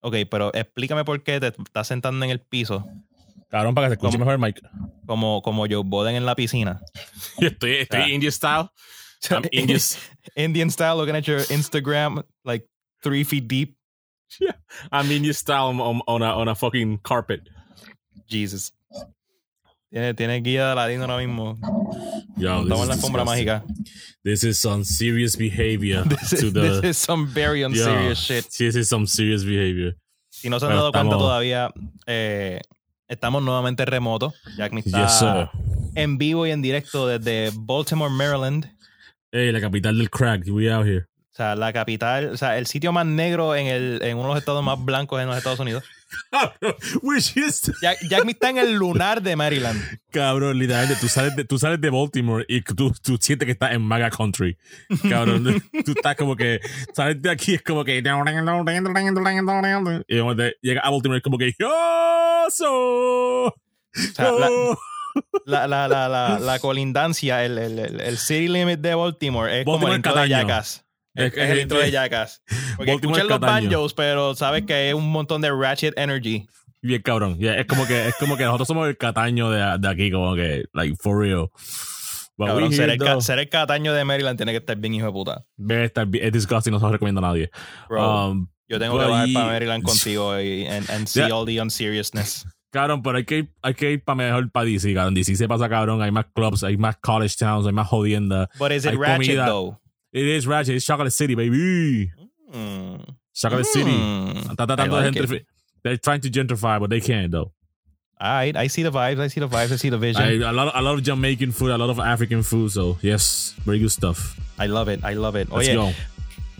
Ok, pero explícame por qué te estás sentando en el piso Cabrón, para que se escuche ¿Cómo? mejor el mic. como, como Joe Boden en la piscina. Yo estoy, estoy Ah. India style. I'm Indian, Indian style, looking at your Instagram, like three feet deep. I'm Indian style on a, on a fucking carpet. Jesus. Tiene, tiene guía de ladino ahora mismo. Yo, Estamos en la alfombra mágica. This is some serious behavior This is, to the. this is some very unserious shit. This is some serious behavior. Si no se han dado cuenta estamos- todavía, eh, estamos nuevamente remoto. Jack me está Yes, en vivo y en directo desde Baltimore, Maryland. Hey, la capital del crack. We out here. O sea, la capital, o sea, el sitio más negro en, el, en uno de los estados más blancos en los Estados Unidos. Which is Jack, Jack me está en el lunar de Maryland. Cabrón, literalmente, tú sales de, tú sales de Baltimore y tú, tú sientes que estás en Maga Country. Cabrón, tú estás como que, sales de aquí es como que. Y llega a Baltimore es como que. O sea, la, oh". la, la, la, colindancia, el, el, el, city limit de Baltimore es como el de Cataño. Es- Es, el intro de Jackass. Porque Baltimore escuchan los Cataño. banjos, pero sabes que es un montón de ratchet energy. Bien cabrón. Yeah, es como que es como que nosotros somos el cataño de, de aquí, como que, like, for real. Cabrón, ser, el, ser el cataño de Maryland tiene que estar bien hijo de puta. Debe estar bien- es disgusting, no se lo recomiendo a nadie. Bro, Um, yo tengo que bajar para Maryland contigo y and, and see Yeah. all the unseriousness. Cabrón, pero hay que ir, hay que ir para mejor para DC, cabrón. DC se pasa cabrón, hay más clubs, hay más college towns, hay más jodienda. But is it Hay ratchet comida. though? It is ratchet, it's Chocolate City, baby. Mm. Chocolate City. Mm. Está tratando I de like gentrificar. They're trying to gentrify, but they can't though. I, I see the vibes, I see the vibes, I see the vision. I, a lot, a lot of Jamaican food, a lot of African food, so yes, very good stuff. I love it, I love it. Let's Oye, go.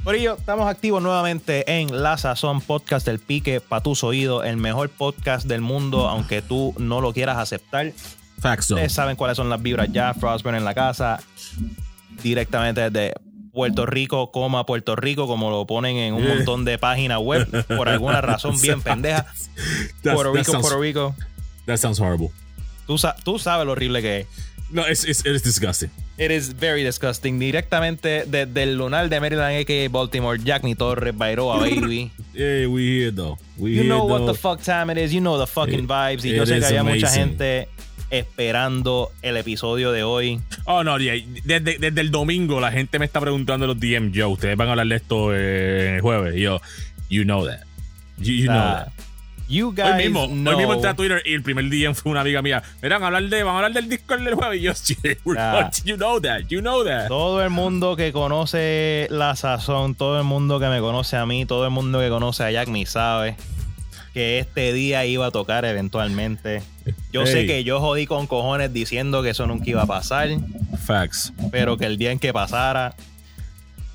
Corillo, estamos activos nuevamente en La Sazón Podcast del Pique para tus oídos, el mejor podcast del mundo, aunque tú no lo quieras aceptar. Facts. Ustedes saben cuáles son las vibras ya. Frostburn en la casa, directamente desde Puerto Rico, coma Puerto Rico, como lo ponen en un Yeah. montón de páginas web, por alguna razón bien pendeja. Puerto Rico, sounds- Puerto Rico. That sounds horrible. Tú, sa- tú sabes lo horrible que es. No, it's, it's, it is disgusting. It is very disgusting. Directamente desde el lunar de Maryland, a.k.a. Baltimore, Jack Ni Torres, Bairoa, baby. Yeah, we here though. We You here know what the fuck time it is. You know the fucking It- vibes. Y yo sé que había mucha amazing. gente esperando el episodio de hoy. Oh, no, desde, desde el domingo la gente me está preguntando los DM, yo, ustedes van a hablar de esto eh, el jueves. Y yo, you know that. You, you know Ah, that. you Hoy mismo, know. hoy mismo entré a Twitter y el primer DM fue una amiga mía. A hablar de, vamos a hablar del Discord del jueves. Y yo, "Yeah, we're Ah. not- you know that, you know that. Todo el mundo que conoce la sazón, todo el mundo que me conoce a mí, todo el mundo que conoce a Jack me sabe que este día iba a tocar eventualmente. Yo sé que yo jodí con cojones diciendo que eso nunca iba a pasar, Facts. pero que el día en que pasara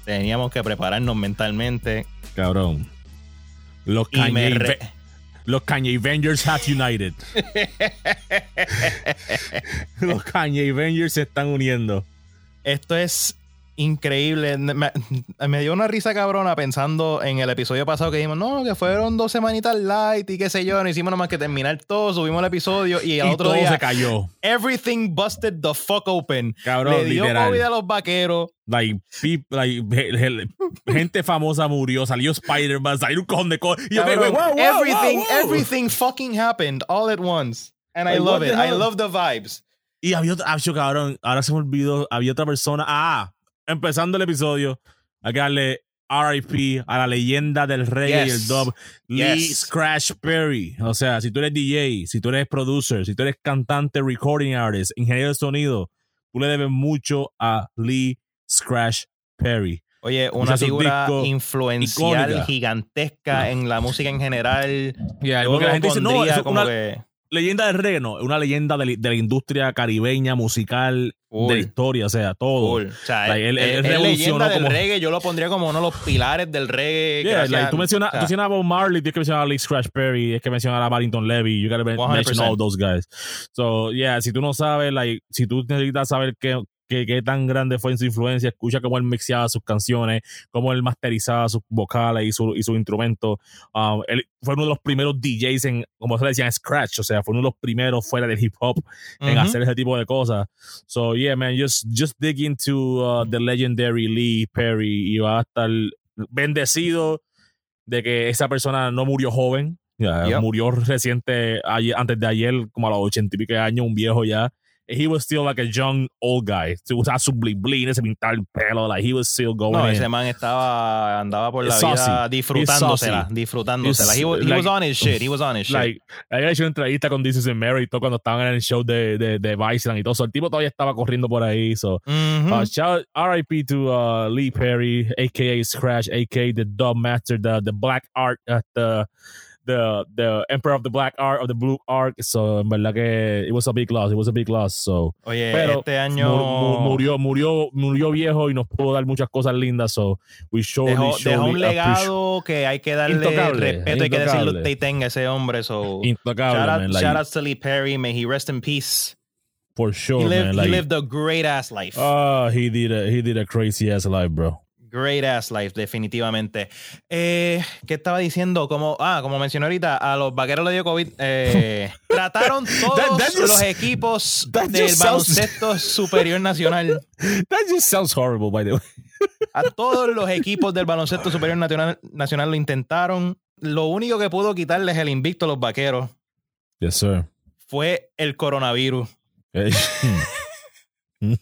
teníamos que prepararnos mentalmente. Cabrón. Los Kanye, re- los Kanye Avengers have united. los Kanye Avengers se están uniendo. Esto es increíble. Me, me dio una risa cabrona pensando en el episodio pasado que dijimos, no, que fueron dos semanitas light y qué sé yo, no hicimos nada más que terminar todo, subimos el episodio y al y otro todo día se cayó. everything busted the fuck open. Cabrón, Le dio literal. COVID a los vaqueros. Like, peop- like, gente famosa murió, salió Spider-Man, salió un cojón de cosas. Y yo, wow, wow, everything, wow, everything fucking happened all at once. And I Like, love what it. I love the vibes. Y había otra, ah, cabrón, ahora se me olvidó, había otra persona. Ah, empezando el episodio, hay que darle RIP a la leyenda del reggae y el dub, Lee Yes. Scratch Perry. O sea, si tú eres DJ, si tú eres producer, si tú eres cantante, recording artist, ingeniero de sonido, tú le debes mucho a Lee Scratch Perry. Oye, una figura influencial, icónica. gigantesca en la música en general. Yeah, Yo porque la gente dice, no, es como una que leyenda del reggae, una leyenda de, la- de la industria caribeña, musical, de la historia, o sea, todo. Cool. O sea, Like, él, él- él revolucionó del como- reggae, yo lo pondría como uno de los pilares del reggae. Yeah, gracias- like, tú mencionas, o sea, tú mencionas a Bob Marley, tienes que mencionar a Lee Scratch Perry, tienes que mencionar a Barrington Levy, you gotta men- 100%. mention all those guys. So, yeah, si tú no sabes, like, si tú necesitas saber qué, qué, qué tan grande fue en su influencia, escucha cómo él mixeaba sus canciones, cómo él masterizaba sus vocales y su, y su instrumento. Um, él fue uno de los primeros DJs en, como se le decían, Scratch, o sea, fue uno de los primeros fuera del hip hop en hacer ese tipo de cosas. So, yeah, man, just, just dig into uh, the legendary Lee Perry y va a estar bendecido de que esa persona no murió joven, Yep. murió reciente, ayer- antes de ayer, como a los ochenta y pico años, un viejo ya. He was still like a young old guy. Se usaba su bling bling, se pintaba el pelo, like he was still going No, in. ese man estaba, andaba por la He's vida saucy. disfrutándosela, disfrutándosela. He, wa- he He's was on his shit, he was on his shit. Like, había hecho una entrevista con This is Mary todo cuando estaban en el show de, de, de Viceland y todo. So, el tipo todavía estaba corriendo por ahí. So, Mhm. uh, shout RIP to uh, Lee Perry, aka Scratch, aka the Dub Master, the, the Black Art, uh, the, the, the Emperor of the Black Art, of the Blue Art. So, en verdad que it was a big loss. It was a big loss. So, Oye, pero este año mu- mu- murió, murió, murió viejo y nos pudo dar muchas cosas lindas. So, we surely, dejó, surely dejó un legado que hay que darle Intocable, respeto, hay que intocable. que tenga ese hombre. So, Intocable, shout, out, man. Like, shout out to Lee Perry, may he rest in peace. for sure, he, lived, man. he lived a great ass life. Oh, he did a he did a crazy ass life, bro. Great ass life, definitivamente. Eh, ¿Qué estaba diciendo? Como, ah, como mencioné ahorita, a los vaqueros le dio COVID. Eh, trataron todos That- that just- los equipos del baloncesto superior nacional. That just sounds horrible, by the way. A todos los equipos del baloncesto superior nacional, nacional lo intentaron. Lo único que pudo quitarles el invicto a los vaqueros Yes, sir. fue el coronavirus. Me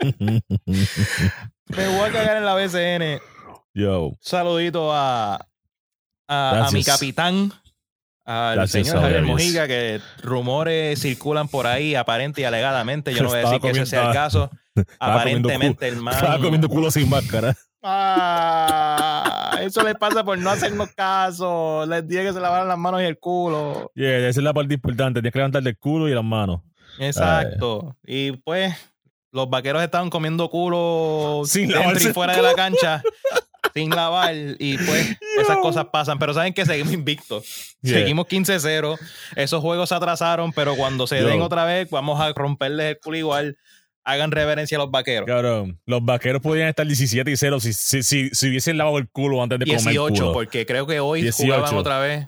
voy a cagar en la BCN. Yo, Saludito a, a, mi capitán, al señor Javier. Mojica, que rumores circulan por ahí, aparente y alegadamente. Yo no voy a decir que ese sea el caso. Aparentemente, el man. estaba comiendo culo sin máscara. Ah, eso le pasa por no hacernos caso. Les dije que se lavaran las manos y el culo. Yeah, esa es la parte importante. Tienes que levantar el culo y las manos. Exacto. Y pues, los vaqueros estaban comiendo culo Sin dentro y fuera de la cancha. sin lavar. Y pues, esas cosas pasan. Pero saben que seguimos invictos. Yeah. Seguimos 15-0. Esos juegos se atrasaron, pero cuando se Yo. den otra vez, vamos a romperles el culo igual. Hagan reverencia a los vaqueros. Cabrón, los vaqueros podían estar 17 y 0 si, si, si, si hubiesen lavado el culo antes de comer 18, culo. porque creo que hoy 18. jugaban otra vez.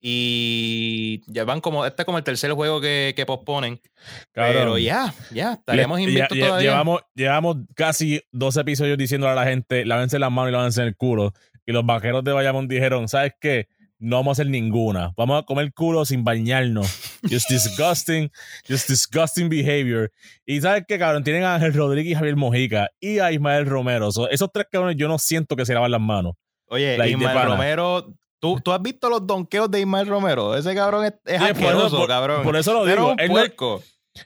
Y ya van como, este es como el tercer juego que, que posponen. Cabrón. Pero ya, ya, estaríamos invictos todavía. Llevamos, llevamos casi dos episodios diciéndole a la gente, lávense las manos y lávense el culo. Y los vaqueros de Bayamón dijeron, ¿sabes qué? No vamos a hacer ninguna. Vamos a comer culo sin bañarnos. Just disgusting, just disgusting behavior. Y ¿sabes qué, cabrón? Tienen a Ángel Rodríguez y Javier Mojica y a Ismael Romero. So, esos tres cabrones yo no siento que se lavan las manos. Oye, Ismael. Romero, ¿tú, tú has visto los donkeos de Ismael Romero. Ese cabrón es, es Sí, por eso- asqueroso, por- cabrón. Por eso lo digo. un no- puerco.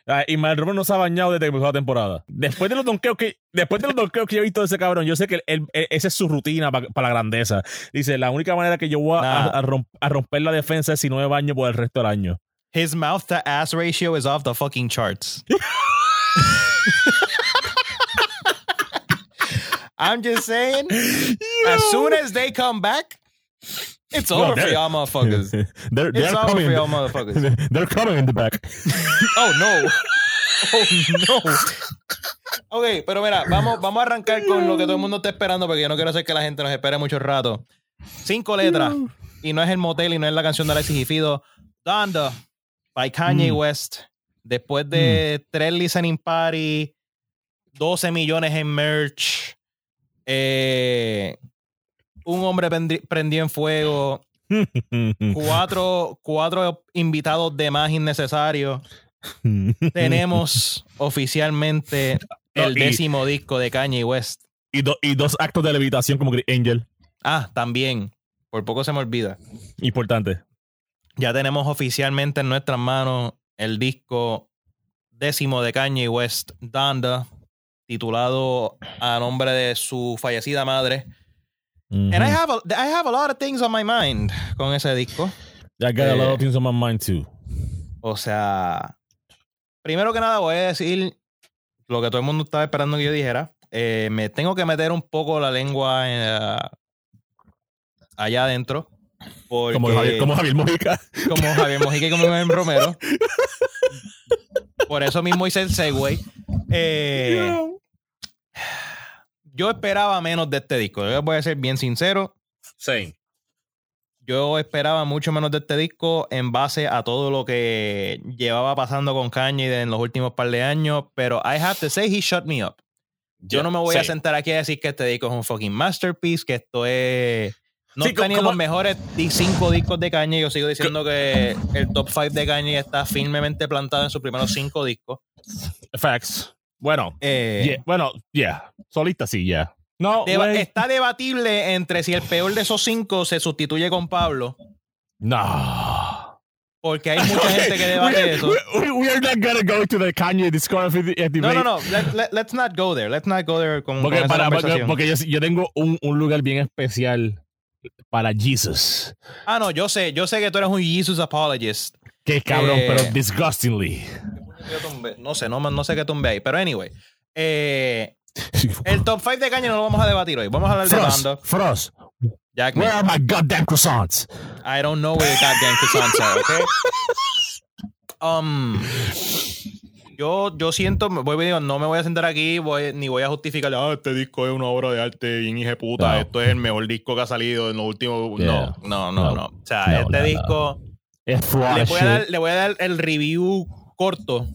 Ah, Ismael Romero no se ha bañado desde que empezó la temporada. Después de los donkeos que, después de los donkeos que yo he visto de ese cabrón, yo sé que él- él- esa es su rutina para la grandeza. Dice, la única manera que yo voy a, Nah. a romp- a romper la defensa es si no me baño por el resto del año. His mouth to ass ratio is off the fucking charts. I'm just saying, as soon as they come back, it's No, over for y'all motherfuckers. they're, It's they're over coming. for y'all motherfuckers. They're coming in the back. Oh no. Oh no. Ok, pero mira, vamos, vamos a arrancar con lo que todo el mundo está esperando porque yo no quiero hacer que la gente nos espere mucho rato. Cinco letras. Y no es el motel y no es la canción de Alexis y Fido. Donda by Kanye Mm. West. Después de tres listening party, 12 millones en merch, eh, un hombre prendi- prendió en fuego, cuatro, cuatro invitados de más innecesarios. Tenemos oficialmente el y- décimo disco de Kanye West. y, do- y dos actos de levitación como Angel. Ah, también. Por poco se me olvida. Importante. Ya tenemos oficialmente en nuestras manos el disco décimo de Kanye West, Donda, titulado a nombre de su fallecida madre. And I have, a, I have a lot of things on my mind con ese disco. I got a lot eh, of things on my mind too. O sea, primero que nada voy a decir lo que todo el mundo estaba esperando que yo dijera. Eh, me tengo que meter un poco la lengua en, uh, allá adentro. Porque, Como Javier, como Javier Mojica. como Javier Mojica y como Iván Romero. Por eso mismo hice el segue. Eh, yo esperaba menos de este disco. Yo voy a ser bien sincero. Same. Yo esperaba mucho menos de este disco en base a todo lo que llevaba pasando con Kanye en los últimos par de años. Pero I have to say, he shut me up. Yo no me voy a sentar aquí a decir que este disco es un fucking masterpiece, que esto es No Sí, está ni en como- los mejores cinco discos de Kanye. Yo sigo diciendo que el top 5 de Kanye está firmemente plantado en sus primeros cinco discos. Facts. Bueno, Eh, yeah, bueno, yeah. Solista sí, yeah. No, deba- está debatible entre si el peor de esos cinco se sustituye con Pablo. No. Porque hay mucha gente que debate eso. We, we- we are not gonna go to the Kanye discography eh, No, debate. no, no. Let, let- let's not go there. Let's not go there con, Porque, con para, porque, yo, yo tengo un, un lugar bien especial para Jesus. Ah, no, yo sé. Yo sé que tú eres un Jesus apologist. Que cabrón, Eh. pero disgustingly. Yo tumbé. No sé, no, no sé qué tumbé ahí. Pero anyway. eh, el top 5 de Kanye no lo vamos a debatir hoy. Vamos a hablar de Frost, banda. Frost, Jack where are my goddamn croissants? I don't know where the goddamn croissants are, okay? Um, yo, yo siento, voy, digo, no me voy a sentar aquí voy- ni voy a justificar, ah, este disco es una obra de arte bien hija de puta, No. esto es el mejor disco que ha salido en los últimos... Yeah. No, no, no, No. no. O sea, No, este disco... Le voy, dar, le voy a dar el review corto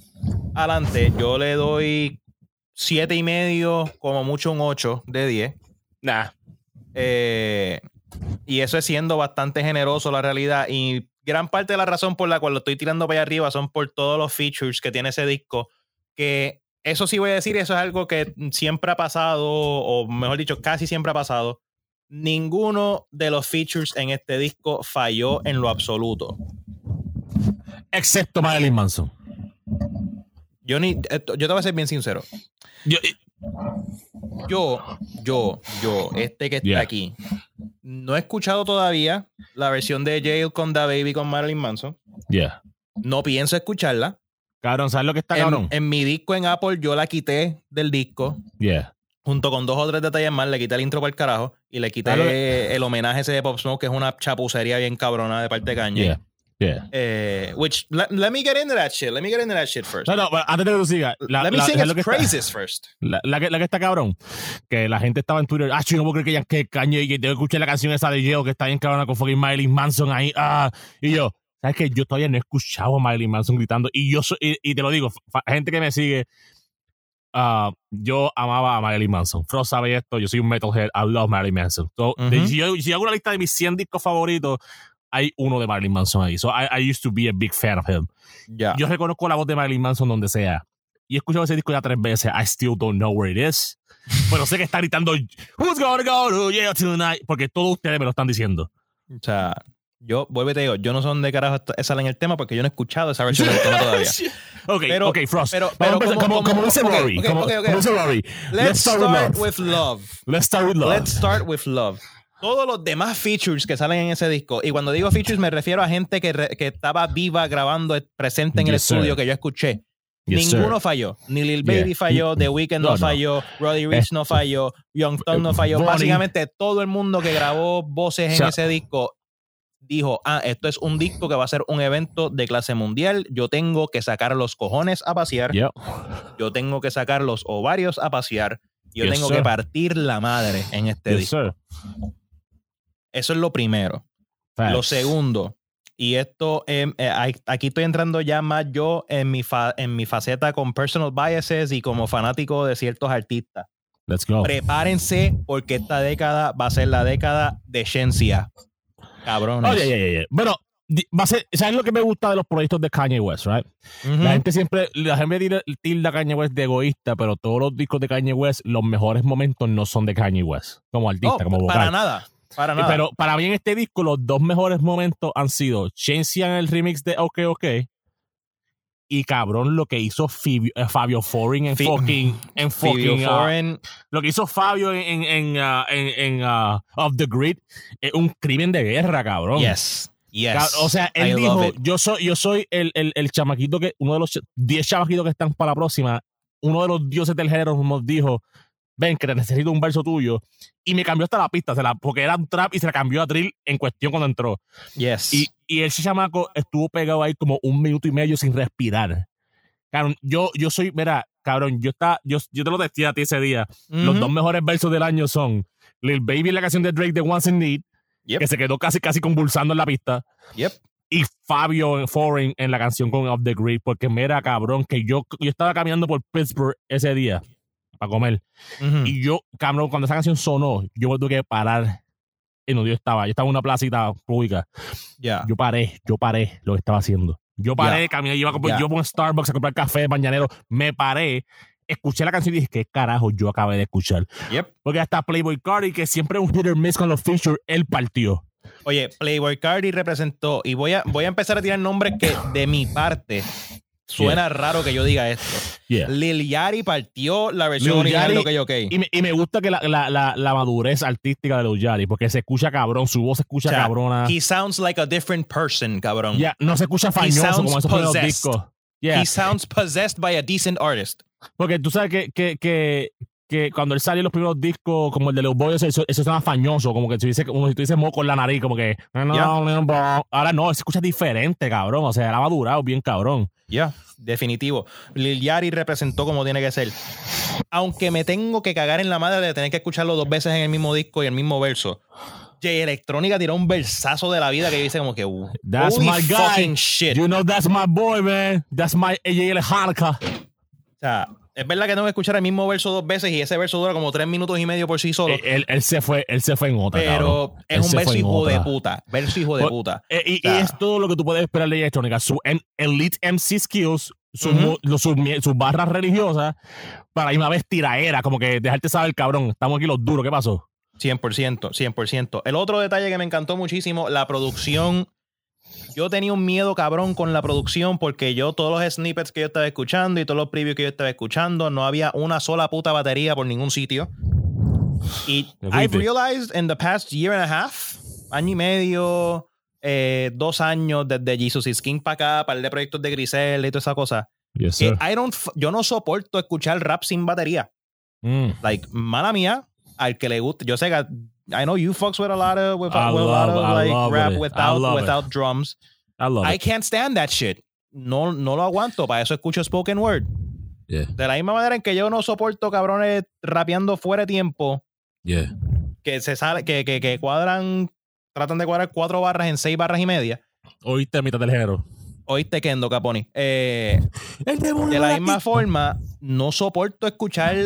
adelante. Yo le doy siete y medio, como mucho un 8 de 10. Nah. Eh, y eso es siendo bastante generoso la realidad. Y gran parte de la razón por la cual lo estoy tirando para allá arriba son por todos los features que tiene ese disco. Que eso sí voy a decir, eso es algo que siempre ha pasado, o mejor dicho, casi siempre ha pasado. Ninguno de los features en este disco falló en lo absoluto. Excepto Marilyn Manson. Yo ni, esto- yo te voy a ser bien sincero. Yo, Yo, yo, yo, este que está Yeah. aquí, no he escuchado todavía la versión de Jail con Da Baby con Marilyn Manson. yeah. No pienso escucharla. Cabrón, ¿sabes lo que está En, cabrón? en mi disco en Apple yo la quité del disco. yeah. Junto con dos o tres detalles más, le quité el intro para el carajo y le quité Claro. el homenaje ese de Pop Smoke, que es una chapucería bien cabrona de parte de Kanye. Yeah. Yeah. Eh, which, let, let me get into that shit. Let me get into that shit first. No, no, pero antes de que tú sigas, la, let me la- sing ¿sabes lo its que praises first. La, la que, la que está cabrón, que la gente estaba en Twitter, ah, yo no puedo creer que, que Kanye, y que que escuchar la canción esa de Yeo, que está bien cabrona con fucking Marilyn Manson ahí, ah, y yo, ¿sabes qué? Yo todavía no he escuchado a Marilyn Manson gritando, y yo soy, y, y te lo digo, gente que me sigue, ah, yo amaba a Marilyn Manson, Frost sabe esto, yo soy un metalhead, I love Marilyn Manson. So, de- Ujú. si, yo, si hago una lista de mis 100 discos favoritos, hay uno de Marilyn Manson ahí, so I, I used to be a big fan of him. Ya. Yo reconozco la voz de Marilyn Manson donde sea. Y he escuchado ese disco ya tres veces. I still don't know where it is. Pero sé que está gritando Who's gonna go to jail tonight? Porque todos ustedes me lo están diciendo. O sea, yo, vuelvo y te digo, yo no sé dónde carajo sale en el tema porque yo no he escuchado esa versión del tema todavía. ok, Pero- ok, Frost. pero- pero como- dice Rory. como, dice Rory. Let's start, with love. Let's start with love. Let's start with love. Todos los demás features que salen en ese disco, y cuando digo features me refiero a gente que, re- que estaba viva grabando, eh, presente en el Yes, sir. estudio que yo escuché. Yes, Ninguno sir. falló. Ni Lil Yeah. Baby falló, The Weeknd no, No, no. falló, Roddy Rich no falló, Young Thug no falló. Básicamente todo el mundo que grabó voces en ese disco dijo, ah, esto es un disco que va a ser un evento de clase mundial, yo tengo que sacar los cojones a pasear, yo tengo que sacar los ovarios a pasear, yo Yes, tengo sir. que partir la madre en este disco. Eso es lo primero. Facts. Lo segundo, y esto, em, eh, aquí estoy entrando ya más yo en mi, fa- en mi faceta con personal biases y como fanático de ciertos artistas. Let's go. Prepárense porque esta década va a ser la década de ciencia. Cabrones. Oye, oye, oye. Bueno, di- va a ser, ¿sabes lo que me gusta de los proyectos de Kanye West, right? La gente siempre, la gente tilda- a Kanye West de egoísta, pero todos los discos de Kanye West, los mejores momentos no son de Kanye West, como artista, No, como vocal. para nada. Para nada. Pero para mí en este disco, los dos mejores momentos han sido Ciencia en el remix de OK OK y cabrón lo que hizo Fabio, eh, Fabio Foreign en fucking, en fucking, ah, Foreign, lo que hizo Fabio en, en, en, ah, en- en, ah, Off the Grid es un crimen de guerra, cabrón. yes. Yes. O sea, él dijo, yo soy, yo soy el, el, el chamaquito que, uno de los ch- 10 chamaquitos que están para la próxima, uno de los dioses del género nos dijo, ven, que necesito un verso tuyo. Y me cambió hasta la pista, se la, porque era un trap y se la cambió a drill en cuestión cuando entró. Yes. Y, y ese chamaco estuvo pegado ahí como un minuto y medio sin respirar. Cabrón, yo, yo soy, mira, cabrón, yo, está, yo, yo te lo decía a ti ese día. Los dos mejores versos del año son Lil Baby, la canción de Drake de Once in Need, Yep. que se quedó casi, casi convulsando en la pista Yep. y Fabio Foreign en la canción con Off the Grid, porque mira, cabrón, que yo, yo estaba caminando por Pittsburgh ese día para comer. Y yo, cabrón, cuando esa canción sonó, yo me tuve que parar en donde yo estaba. Yo estaba en una placita pública. Ya. Yo paré, yo paré lo que estaba haciendo. Yo paré, Ya. caminé, iba a comprar- yo por un Starbucks a comprar café mañanero. Me paré, escuché la canción y dije, ¿qué carajo yo acabé de escuchar? Yep. Porque hasta Playboy Cardi, que siempre es un hit or miss con los features, él partió. Oye, Playboy Cardi representó, y voy a, voy a empezar a tirar nombres que de mi parte suena raro que yo diga esto. Yeah. Lil Yachty partió la versión Lil original de OK OK. Y me, y me gusta que la, la, la, la madurez artística de los Yari, porque se escucha cabrón, su voz se escucha O sea, cabrona. He sounds like a different person, cabrón. Ya, no se escucha fañoso como esos possessed. discos. Yeah, He sounds possessed by a decent artist. porque tú sabes que, que, que, que cuando él salió los primeros discos, como el de los boys, eso, eso suena fañoso, como que tuviese, como si tuviese moco en la nariz, como que. Ahora no, se escucha diferente, cabrón. O sea, él ha madurado bien, cabrón. Ya, definitivo. Lil Yachty representó como tiene que ser. Aunque me tengo que cagar en la madre de tener que escucharlo dos veces en el mismo disco y el mismo verso. J Electrónica tiró un versazo de la vida que yo hice como que uh, That's my guy. fucking shit. You know, that's my boy, man. That's my AJ Hanukkah. O sea, es verdad que tengo que escuchar el mismo verso dos veces y ese verso dura como tres minutos y medio por sí solo. Eh, Él, él se fue, él se fue en otra, pero cabrón. es Él un verso hijo de puta. Verso hijo de Pues, puta. Eh, y, sea- es todo lo que tú puedes esperar de electrónica. Su en- elite MC skills, sus barras religiosas, para ir una vez tiraera, como que dejarte saber, cabrón, estamos aquí los duros, ¿qué pasó? 100%, 100%. El otro detalle que me encantó muchísimo, la producción. Yo tenía un miedo cabrón con la producción porque yo todos los snippets que yo estaba escuchando y todos los previews que yo estaba escuchando, no había una sola puta batería por ningún sitio. Y ¿Qué I've realized in the past year and a half, año y medio, eh, dos años desde Jesus is King para acá, para el de proyectos de Grisel y toda esa cosa, Yes, que I don't, yo no soporto escuchar rap sin batería. Mm. like mala mía al que le guste yo sé que I know you fucks with a lot of with, a lot of I like rap it. Without it. without drums I love I it. can't stand that shit no no lo aguanto para eso escucho spoken word Yeah, de la misma manera en que yo no soporto cabrones rapeando fuera de tiempo yeah. que se sale que, que, que cuadran tratan de cuadrar cuatro barras en seis barras y media Oíste mitad del género. oíste Kendo Caponi eh, de la misma forma, no soporto escuchar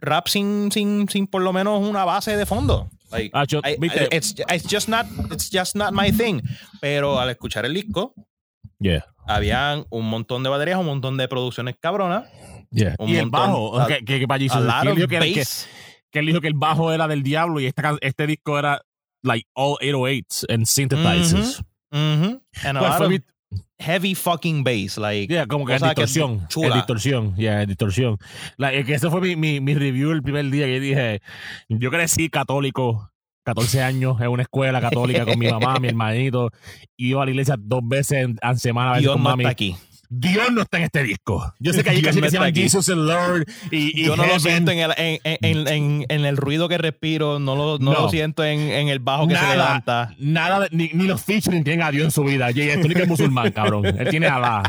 rap sin, sin, sin por lo menos una base de fondo. Like, Ah, yo- I- ¿viste? I- it's, it's just not it's just not my thing. Pero al escuchar el disco, Yeah, habían un montón de baterías, un montón de producciones cabronas, yeah. Un Y el montón. bajo, A- que, que, para a Jesus, lot que que, que- él dijo que el bajo era del diablo y esta, este disco era like all 808s and synthesizers. Mhm. And a ¿Cuál lot of heavy fucking bass. Like, Yeah, como que es cosa que distorsión. Es chula. distorsión. Yeah, es distorsión. Es que ese fue mi, mi, mi review el primer día que dije, yo crecí católico, 14 años en una escuela católica con mi mamá, mi hermanito, iba a la iglesia dos veces en, en semana a veces Dios con no mami. está aquí. Dios no está en este disco. Yo sé que hay canciones que se llaman. Jesus and Lord y, y Yo no lo Heaven. siento en el, en, en- en- el ruido que respiro, no lo, no No. lo siento en, el bajo que se Nada, levanta. nada, ni, ni los featuring tienen a Dios en su vida. Jay Electronica es musulmán, cabrón. Él tiene a Allah.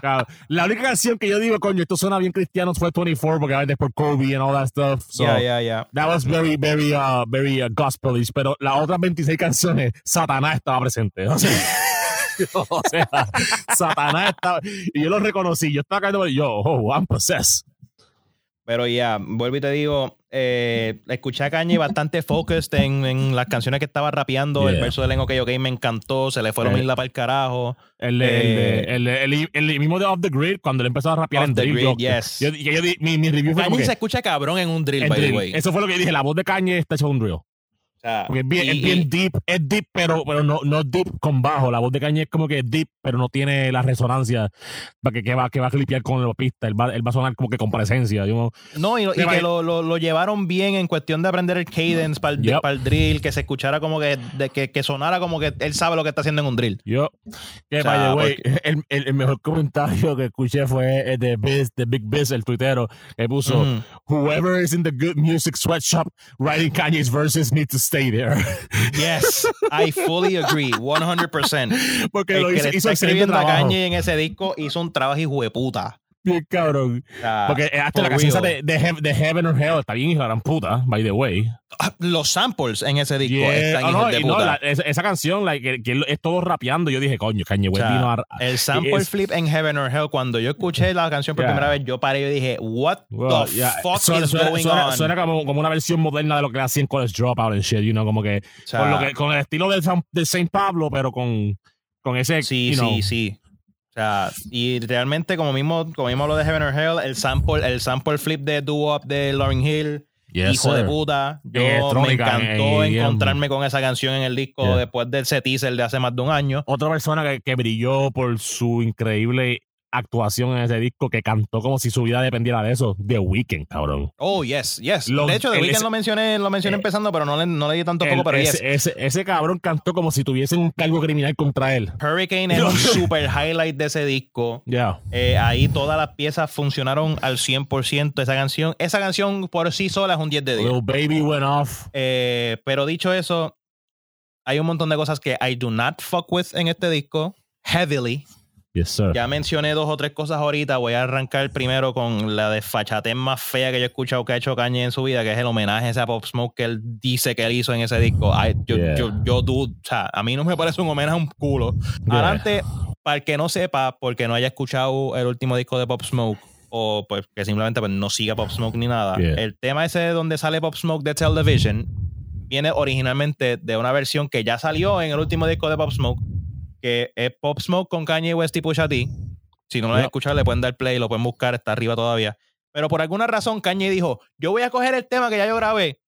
Cabrón. La única canción que yo digo, coño, esto suena bien cristiano fue 24, porque a veces por Kobe and all that stuff. So, Ya, ya, ya. That was very, very, uh, very uh, gospelish. Pero las otras 26 canciones, Satanás estaba presente. O sea, o sea, Satanás estaba. Y yo lo reconocí. Yo estaba cayendo, yo, oh, I'm possessed. Pero ya, vuelvo y te digo, eh, escuché a Kanye bastante focused en, en las canciones que estaba rapeando. El verso del en OK OK me encantó, se le fue la Eh, humildad para el carajo. El, de- el, de- Eh, el, de- el, el mismo de Off the Grid, cuando él empezó a rapear Off en the drill. Grid, yo, yes. yo, yo- mi, mi review fue como Kanye que, se escucha cabrón en un drill, by the way. Eso fue lo que dije. La voz de Kanye está hecha un drill. O sea, Porque es bien, y- es y- bien deep, es deep, pero, pero no, no deep con bajo. La voz de Kanye es como que deep, pero no tiene la resonancia para que, que va, que va a clipear con la pista. Él va, él va a sonar como que con presencia. yo- No, y, y que lo, lo- lo llevaron bien en cuestión de aprender el cadence para el, Yep. para el drill, que se escuchara como que, de, que, que sonara como que él sabe lo que está haciendo en un drill. Yo, que O sea, by the way, porque- el, el- el mejor comentario que escuché fue el de Biz, de Big Biz, el tuitero, que puso: Ujú. Whoever is in the good music sweatshop writing Kanye's verses needs to stay there. Yes, I fully agree, 100%. Porque El lo que hizo, le hizo está escribiendo a. Kanye en ese disco hizo un trabajo hijo de puta. Bien cabrón. sea, Porque eh, hasta la canción de, de, de Heaven or Hell está bien hija de gran puta, by the way. Ah, Los samples en ese disco Yeah. están Oh, no, de y no, puta. la- esa, esa canción, like, que, que es todo rapeando, yo dije, coño, Kanye O West sea, vino a... el sample es- flip en Heaven or Hell, cuando yo escuché la canción por Yeah. primera vez, yo paré y dije, what Well, the yeah, fuck suena, is suena- going suena- on? suena como, como una versión moderna de lo que hacían con el Dropout and shit, you know, como que, O sea, con, lo que con el estilo del San- de Saint Pablo, pero con, con ese, Sí, you know, sí, sí. Sea, y realmente, como mismo, como mismo lo de Heaven or Hell, el sample, el sample flip de Do Up de Lauryn Hill, Yes, hijo de puta. Yo me encantó en- en- encontrarme con esa canción en el disco Yeah. después del ese teaser de hace más de un año. Otra persona que, que brilló por su increíble actuación en ese disco, que cantó como si su vida dependiera de eso, The Weeknd, cabrón. Oh, yes, yes. Lo- de hecho, The Weeknd lo mencioné, lo mencioné eh, empezando, pero no le, no le di tanto El- poco, pero ese, yes. ese, ese cabrón cantó como si tuviesen un cargo criminal contra él. Hurricane es un super highlight de ese disco. Ya. Eh, ahí todas las piezas funcionaron al 100% esa canción. Esa canción por sí sola es un 10 de 10. Little Baby went off. Eh, pero dicho eso, hay un montón de cosas que I do not fuck with en este disco. Heavily. Yes, sir. Ya mencioné dos o tres cosas ahorita. Voy a arrancar primero con la desfachatez más fea que yo he escuchado que ha hecho Kanye en su vida, que es el homenaje ese a Pop Smoke que él dice que él hizo en ese disco. I- yo, Yeah. yo, yo dudo, o sea, a mí no me parece un homenaje a un culo. Yeah. Adelante, para el que no sepa, porque no haya escuchado el último disco de Pop Smoke, o pues que simplemente pues, no siga Pop Smoke ni nada, Yeah. el tema ese de donde sale Pop Smoke de Television viene originalmente de una versión que ya salió en el último disco de Pop Smoke, que es Pop Smoke con Kanye West y Pusha T. Si no lo han Yeah. escuchado, le pueden dar play, lo pueden buscar, está arriba todavía. Pero por alguna razón, Kanye dijo: Yo voy a coger el tema que ya yo grabé.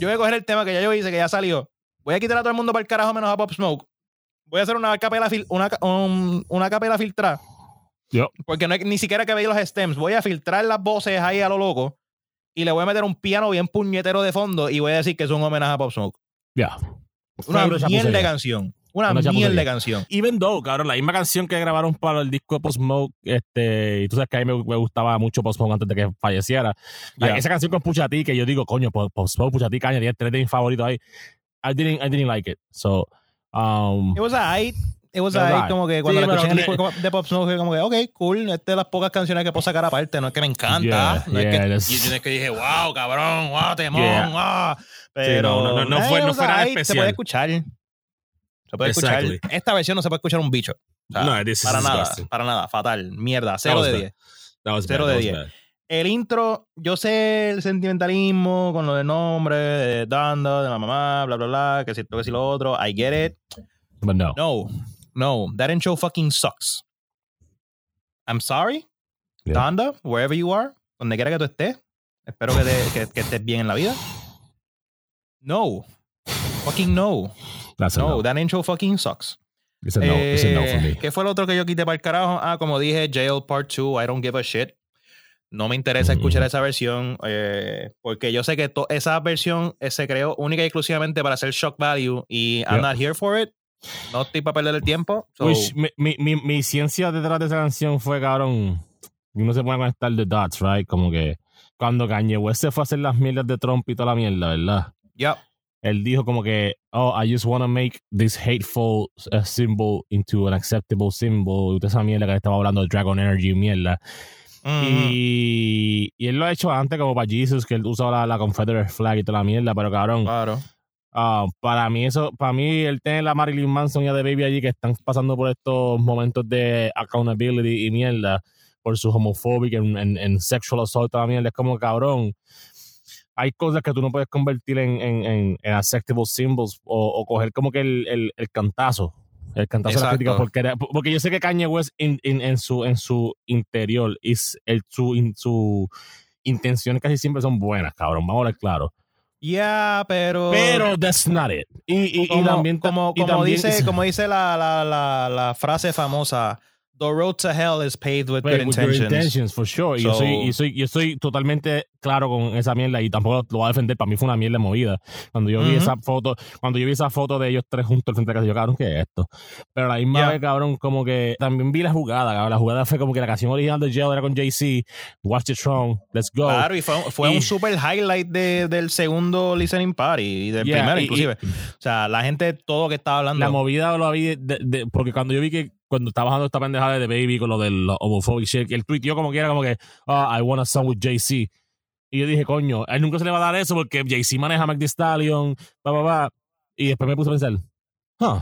Yo voy a coger el tema que ya yo hice, que ya salió. Voy a quitar a todo el mundo para el carajo menos a Pop Smoke. Voy a hacer una capela, fil- una, un- una capela filtrada. Yo. Porque no hay ni siquiera que veis los stems. Voy a filtrar las voces ahí a lo loco. Y le voy a meter un piano bien puñetero de fondo. Y voy a decir que es un homenaje a Pop Smoke. Ya. Una mierda de canción. Una, mierda de canción. Even though, cabrón, la misma canción que grabaron para el disco de Post Smoke, este, y tú sabes que a mí me, me gustaba mucho Post Smoke antes de que falleciera. Like, Yeah. esa canción con Pusha T, que yo digo, coño, Post Smoke, Pusha T, caña, tiene tres de mis favoritos ahí. I didn't, I didn't like it. So, um, It was alright. It was It was alright. Como que cuando Sí, la escuché en el disco de Pop Smoke, fue como que, ok, cool. Esta es de las pocas canciones que puedo sacar aparte. No es que me encanta. Yeah, no, yeah, es que, y no es que dije, wow, cabrón, wow, temón, Yeah. wow. Pero no, no, no eh, fue- no was fue nada alright, Se especial. puede escuchar. Se puede Exactly. escuchar. Esta versión no se puede escuchar un bicho. O sea, No, this is para nada, disgusting. para nada. Fatal. Mierda. That Cero was de bad. 10. that was cero bad, de that was diez. bad. El intro, yo sé el sentimentalismo con lo del nombre, de Dando, de la mamá, bla, bla, bla, que si esto, que si lo otro. I get it. But no. No, no, that intro fucking sucks. I'm sorry, Yeah. Donda, wherever you are, donde quiera que tú estés. Espero que, te- que- que estés bien en la vida. No, fucking no. That's No, no. that intro fucking sucks. It's a no. It's a no for Eh, me. ¿Qué fue lo otro que yo quité para el carajo? Ah, como dije, Jail Part 2, I don't give a shit. No me interesa Mm. escuchar esa versión eh, porque yo sé que to- esa versión eh, se creó única y exclusivamente para hacer shock value y I'm not here for it. No estoy para perder el tiempo. So, Which, mi, mi, mi, mi ciencia detrás de esa canción fue, cabrón, uno se puede conectar the dots, right? Como que cuando Kanye West se fue a hacer las mierdas de Trump y toda la mierda, ¿verdad? yeah. Él dijo como que, oh, I just want to make this hateful uh, symbol into an acceptable symbol. Y toda esa mierda que estaba hablando de Dragon Energy mierda. Y, y él lo ha hecho antes como para Jesus, que él usaba la, la Confederate flag y toda la mierda, pero cabrón, Claro. Ah, para mí eso, para mí el tener la Marilyn Manson y a The Baby allí que están pasando por estos momentos de accountability y mierda por su homofóbica en, en, en sexual assault toda la mierda, es como cabrón. Hay cosas que tú no puedes convertir en, en, en, en acceptable symbols o, o coger como que el, el, el cantazo. El cantazo de la crítica porque, era- porque yo sé que Kanye West in- in- en, su, en su interior is el, su, in- su intenciones casi siempre son buenas, cabrón. Vamos a hablar claro. Yeah, pero. Pero that's not it. Y, y, y como, también, como, y como también dice, como dice la, la, la, la frase famosa: The road to hell is paved with good with your intentions. for sure. Y yo, So- soy, y soy, yo soy totalmente claro con esa mierda y tampoco lo voy a defender. Para mí fue una mierda movida. Cuando yo vi esa foto, cuando yo vi esa foto de ellos tres juntos al frente de casa, yo, cabrón, ¿qué es esto? Pero la misma Yeah. vez, cabrón, como que también vi la jugada, cabrón. La jugada fue como que la canción original de Jail era con Jay-Z, Watch the Throne, Let's Go. Claro, y fue, fue Y- un super highlight de- del segundo listening party y del Yeah, primero, y- inclusive. o sea, la gente, todo que estaba hablando. La movida lo vi de- de- porque cuando yo vi que cuando estaba bajando esta pendejada de Baby con lo del homophobic shit, él tuiteó como que era como que, ah, I want a song with Jay-Z. Y yo dije, coño, a él nunca se le va a dar eso porque Jay-Z maneja a Mac Thee Stallion, ba, ba, ba. Y después me puse a pensar, huh,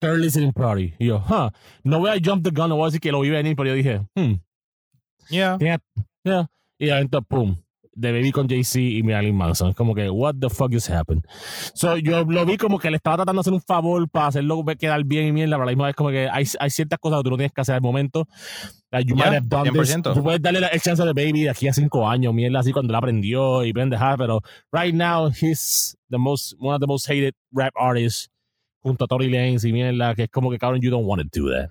third listening party. Y yo, huh, no voy a jump the gun, no voy a decir que lo vi venir, pero yo dije, hmm, Yeah. yeah, yeah. Y adentro, pum, de Baby con Jay-Z y Marilyn Manson. Es como que, what the fuck just happened? So, yo lo vi como que le estaba tratando de hacer un favor para hacerlo quedar bien y mierda, pero a la misma vez como que hay, hay ciertas cosas que tú no tienes que hacer al momento. Like, you Yeah, might have done this. 100%. Tú puedes darle la- el chance de Baby de aquí a cinco años, mierda, así cuando la aprendió y pendeja, pero right now he's the most, one of the most hated rap artists junto a Tory Lanez y mierda, que es como que, cabrón, you don't want to do that.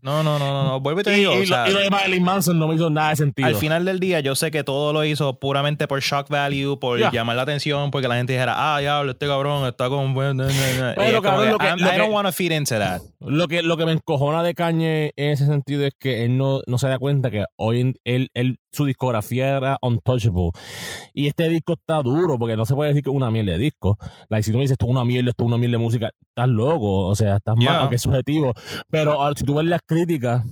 No, no, no, no, no. Vuelvo y te Y, digo. y o lo, sea, y lo de Marilyn Manson no me hizo nada de sentido. al final del día, yo sé que todo lo hizo puramente por shock value, por Yeah. llamar la atención, porque la gente dijera, ah, diablo, este cabrón está con. buen- na, na, na". Pero, es que, lo que- I don't want to feed into that. Lo que, lo que me encojona de Kanye en ese sentido es que él no, no se da cuenta que hoy en, él, él, su discografía era untouchable. Y este disco está duro, porque no se puede decir que es una mierda de disco. Like, si tú me dices esto es una mierda, esto es una mierda de música, estás loco, o sea, estás Yeah. mal, aunque es subjetivo. Pero ah, si tú ves las críticas,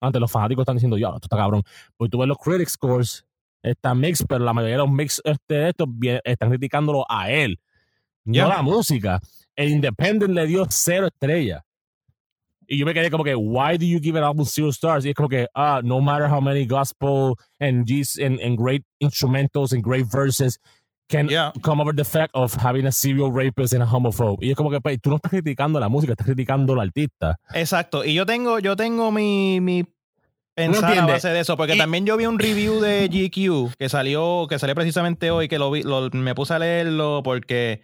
antes los fanáticos están diciendo, ya, esto está cabrón. Pues tú ves los critic scores, está mix, pero la mayoría de los mix este, de estos están criticándolo a él, Yeah. no la música. El Independent le dio cero estrellas. Y yo me quedé como que, why do you give an album zero stars? Y es como que, ah, no matter how many gospel and, and, and great instrumentals and great verses can Yeah. come over the fact of having a serial rapist and a homophobe. Y es como que, pues, tú no estás criticando la música, estás criticando al artista. Exacto. Y yo tengo, yo tengo mi, mi pensar a base de eso, porque Y- también yo vi un review de GQ que salió, que salió precisamente hoy, que lo vi, lo- me puse a leerlo porque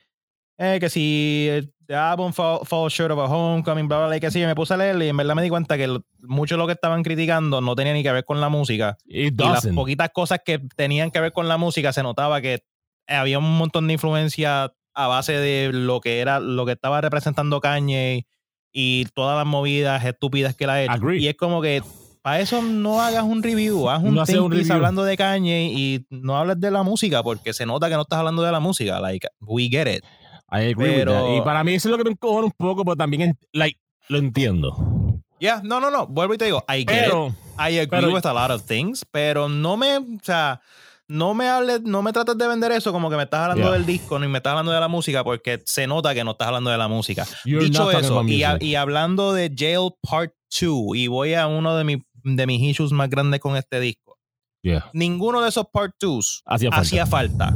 eh, que si el álbum fall, falls short of a homecoming, bla, bla, bla, y que sí, me puse a leerlo y en verdad me di cuenta que lo- mucho de lo que estaban criticando no tenía ni que ver con la música. It Y las poquitas cosas que tenían que ver con la música se notaba que había un montón de influencia a base de lo que era, lo que estaba representando Kanye y todas las movidas estúpidas que la ha hecho. Agree. Y es como que para eso no hagas un review, haz un No un review. hablando de Kanye y no hables de la música porque se nota que no estás hablando de la música. Like, we get it. I agree with Pero- that. Y para mí eso es lo que me encojona un poco, pero también, like, lo entiendo. Yeah, no, no, no. Vuelvo y te digo, I get it. Pero, I agree Pero- with a lot of things, pero no me, o sea, no me hables, no me trates de vender eso como que me estás hablando Yeah. del disco ni me estás hablando de la música porque se nota que no estás hablando de la música. You're Dicho eso, y, a- music. y hablando de Jail Part 2, y voy a uno de, mi- de mis issues más grandes con este disco. yeah, Ninguno de esos Part 2 hacía falta. falta,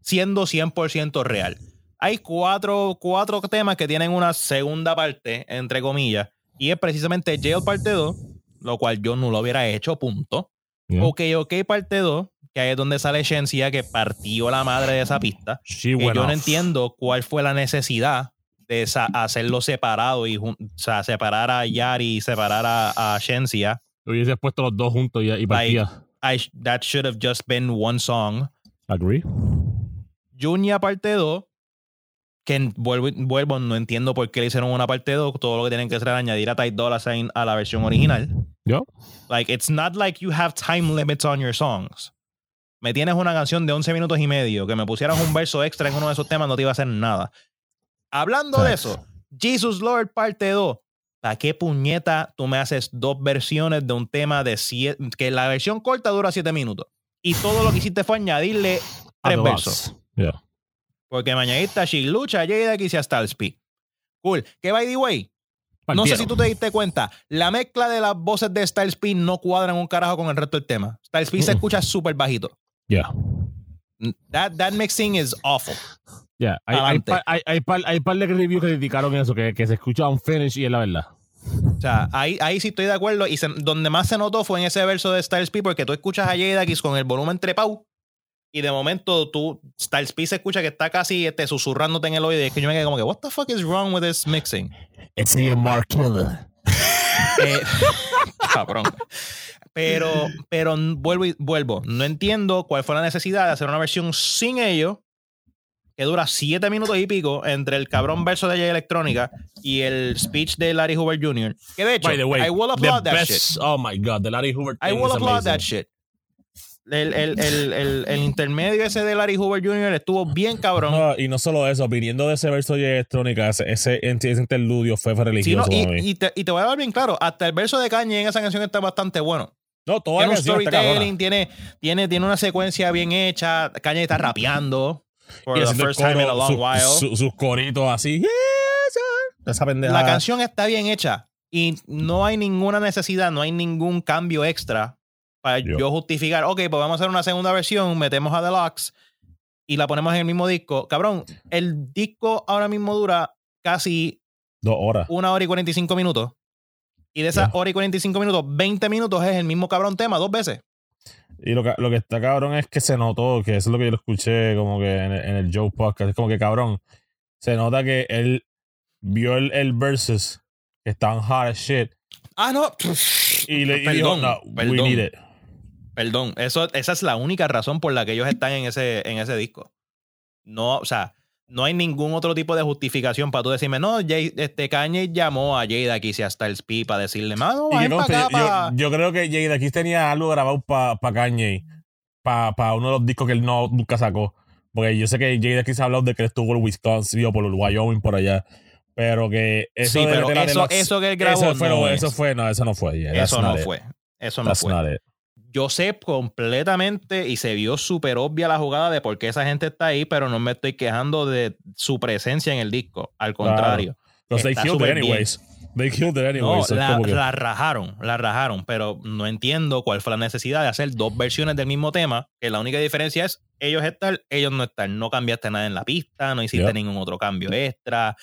siendo 100% real. Hay cuatro, cuatro temas que tienen una segunda parte, entre comillas, y es precisamente Jail Parte 2, lo cual yo no lo hubiera hecho, punto. Yeah. Ok, ok, parte 2, que ahí es donde sale Shensia, que partió la madre de esa pista. Que yo no entiendo cuál fue la necesidad de hacerlo separado y jun- o sea, separar a Yari y separar a, a Shensia. Hubiese puesto los dos juntos y, y partía. I, that should have just been one song. Agree? Junia parte 2, que vuelvo, vuelvo, no entiendo por qué le hicieron una parte 2. Todo lo que tienen que hacer es añadir a Ty Dolla Sign a la versión original. Yo. Like, it's not like you have time limits on your songs. Me tienes una canción de 11 minutos y medio, que me pusieras un verso extra en uno de esos temas, no te iba a hacer nada. Hablando de eso, Jesus Lord parte 2. ¿Para qué puñeta tú me haces dos versiones de un tema de siete, que la versión corta dura 7 minutos? Y todo lo que hiciste fue añadirle tres versos. Yeah. Porque me añadiste a She Lucha, a Jada y Stalspi. Cool. Que by the way, no sé si tú te diste cuenta, la mezcla de las voces de Styles P no cuadran un carajo con el resto del tema. Styles P se escucha súper bajito. Yeah. That, that mixing is awful. Yeah. Hay, hay, par, hay, hay, par, hay par de reviews que criticaron eso, que, que se escucha un finish y es la verdad. O sea, ahí, ahí sí estoy de acuerdo. Y se- donde más se notó fue en ese verso de Styles P, porque tú escuchas a Jada Kiss con el volumen trepado. Y de momento tú, Styles P se escucha que está casi este, susurrándote en el oído. Y es que yo me quedé como que, what the fuck is wrong with this mixing? It's a Mark Killer. Eh, cabrón. Pero, pero vuelvo, y- vuelvo. No entiendo cuál fue la necesidad de hacer una versión sin ello que dura siete minutos y pico entre el cabrón verso de J Electrónica y el speech de Larry Hoover Jr. Que de hecho, By the way, I will the applaud that best, shit. Oh my God, the Larry Hoover I will applaud amazing. that shit. el, el, el, el, intermedio ese de Larry Hoover Jr. estuvo bien cabrón. No, y no solo eso, viniendo de ese verso de electrónica, ese, ese, interludio fue Sí, no, religioso. y, y te, y te voy a dar bien claro, hasta el verso de Kanye en esa canción está bastante bueno. No, toda Tiene la canción storytelling, tiene, tiene, tiene una secuencia bien hecha. Kanye está rapeando. For Y the first time in a long su- while. su- sus coritos así. La canción está bien hecha y no hay ninguna necesidad, no hay ningún cambio extra para Yo. yo justificar, ok, pues vamos a hacer una segunda versión, metemos a Deluxe y la ponemos en el mismo disco. Cabrón, el disco ahora mismo dura casi Dos horas. una hora y 45 minutos. Y de esas Ya. hora y 45 minutos, 20 minutos es el mismo cabrón tema dos veces. Y lo que, lo que está cabrón es que se notó, que eso es lo que yo lo escuché como que en el, en el Joe Podcast, es como que cabrón, se nota que él vio el, el versus, que estaban hard as shit, Ah, no. y le y Perdón, dijo, no, we perdón. need it. Perdón, eso, esa es la única razón por la que ellos están en ese, en ese disco. No, o sea, no hay ningún otro tipo de justificación para tú decirme, no, Jay, este Kanye llamó a Jada aquí hasta el SPI para decirle, mano, Y acá, yo, pa-". yo- creo que de aquí tenía algo grabado para pa Kanye, para uno de los discos que él no, nunca sacó. Porque yo sé que de aquí se ha hablado de que él estuvo en Wisconsin o por el Wyoming, por allá. Pero que eso Sí, de pero a eso, Deluxe- eso que él grabó eso fue, no eso fue, no, eso no fue. yeah, Eso no fue. Eso no That's fue. Yo sé completamente y se vio súper obvia la jugada de por qué esa gente está ahí, pero no me estoy quejando de su presencia en el disco. Al contrario. They killed it súper bien. anyways. They killed it No, anyways. so la, como que- la rajaron, la rajaron, pero no entiendo cuál fue la necesidad de hacer dos versiones del mismo tema, que la única diferencia es ellos están, ellos no están. No cambiaste nada en la pista, no hiciste Yep. ningún otro cambio extra,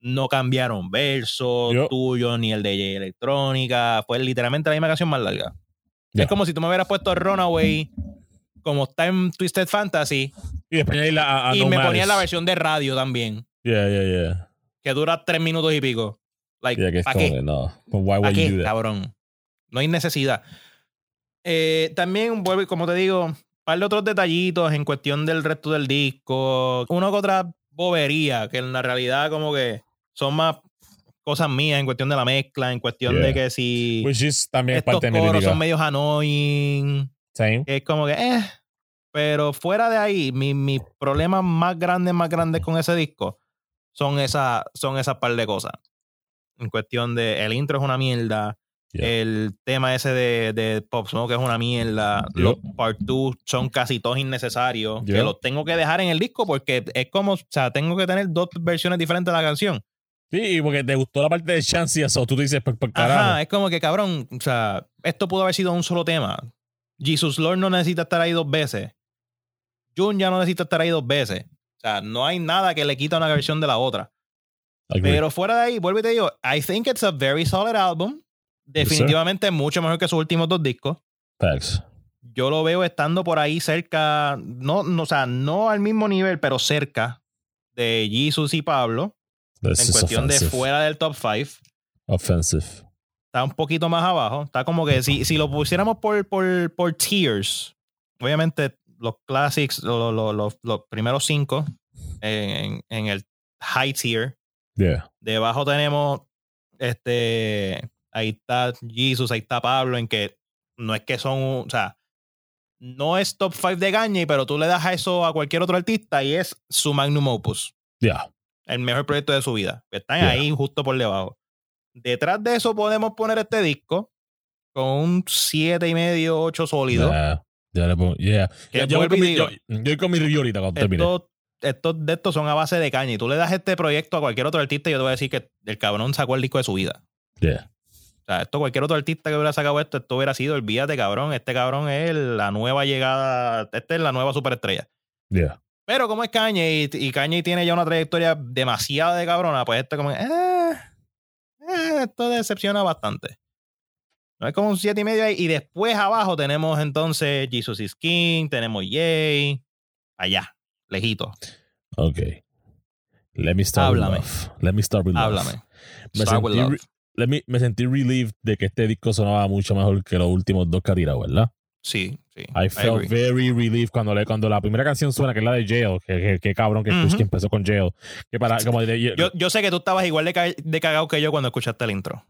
no cambiaron versos Yep. tuyo ni el de J Electrónica, fue literalmente la misma canción más larga. Yeah. Es como si tú me hubieras puesto Runaway como está en Twisted Fantasy y después ahí la, a- a y No me ponía la versión de radio también, Yeah, yeah, yeah. que dura tres minutos y pico. Like, Yeah, que es ¿pa' como qué? no. Why ¿Para would you qué, do that? cabrón? No hay necesidad. Eh, también, vuelvo como te digo, un par de otros detallitos en cuestión del resto del disco. Una que otra bobería, que en la realidad como que son más cosas mías en cuestión de la mezcla, en cuestión Yeah. de que si Which is también es estos parte mi coros son medios annoying, Same. que es como que, eh. Pero fuera de ahí, mi- mis problemas más grandes, más grandes con ese disco son esas son esas par de cosas. En cuestión de, el intro es una mierda, Yeah. el tema ese de, de Pop Smoke es una mierda, los part 2 son casi todos innecesarios, que los tengo que dejar en el disco porque es como, o sea, tengo que tener dos versiones diferentes de la canción. Sí, porque te gustó la parte de Chance y eso. Tú te dices, por, por carajo. Ajá, es como que cabrón, o sea, esto pudo haber sido un solo tema. Jesus Lord no necesita estar ahí dos veces. Jun ya no necesita estar ahí dos veces. O sea, no hay nada que le quita una versión de la otra. Pero fuera de ahí, vuelvo y te digo, I think it's a very solid album. Definitivamente mucho mejor que sus últimos dos discos. Facts. Yo lo veo estando por ahí cerca, no, no, o sea, no al mismo nivel, pero cerca de Jesus y Pablo, This en cuestión de fuera del top 5. Offensive. Está un poquito más abajo. Está como que si, si lo pusiéramos por, por, por tiers, obviamente los classics, lo- lo- lo- los primeros cinco en, en el high tier, Yeah. Debajo tenemos este. Ahí está Jesus, ahí está Pablo, en que no es que son. O sea, no es top 5 de Gagne, pero tú le das a eso a cualquier otro artista y es su magnum opus. Yeah. El mejor proyecto de su vida. Están Yeah. ahí justo por debajo. Detrás de eso podemos poner este disco con un 7 y medio, 8 sólido. Yeah. Ya le pongo- yeah. Yo, voy con mi, yo, yo voy con mi review ahorita cuando termine. estos, estos de estos son a base de caña. Y tú le das este proyecto a cualquier otro artista y yo te voy a decir que el cabrón sacó el disco de su vida. Yeah. O sea, esto cualquier otro artista que hubiera sacado esto, esto hubiera sido, olvídate, cabrón. Este cabrón es la nueva llegada, esta es la nueva superestrella. Yeah. Pero como es Kanye y, y Kanye tiene ya una trayectoria demasiado de cabrona, pues esto como, eh, eh, esto decepciona bastante. No es como un siete y medio ahí. Y después abajo tenemos entonces Jesus is King, tenemos Yay, allá, lejito. Okay. Let me start Háblame. with love. Let me start with love. Háblame. Me Start with sentí, love. re- let me- me sentí relieved de que este disco sonaba mucho mejor que los últimos dos que ha tirado, ¿verdad? Sí, sí. I felt very relieved cuando, le, cuando la primera canción suena, que es la de Jail, que, que, que cabrón que, Ujú. que empezó con Jail. Que para, como de- Yo, yo sé que tú estabas igual de, ca- de cagado que yo cuando escuchaste el intro.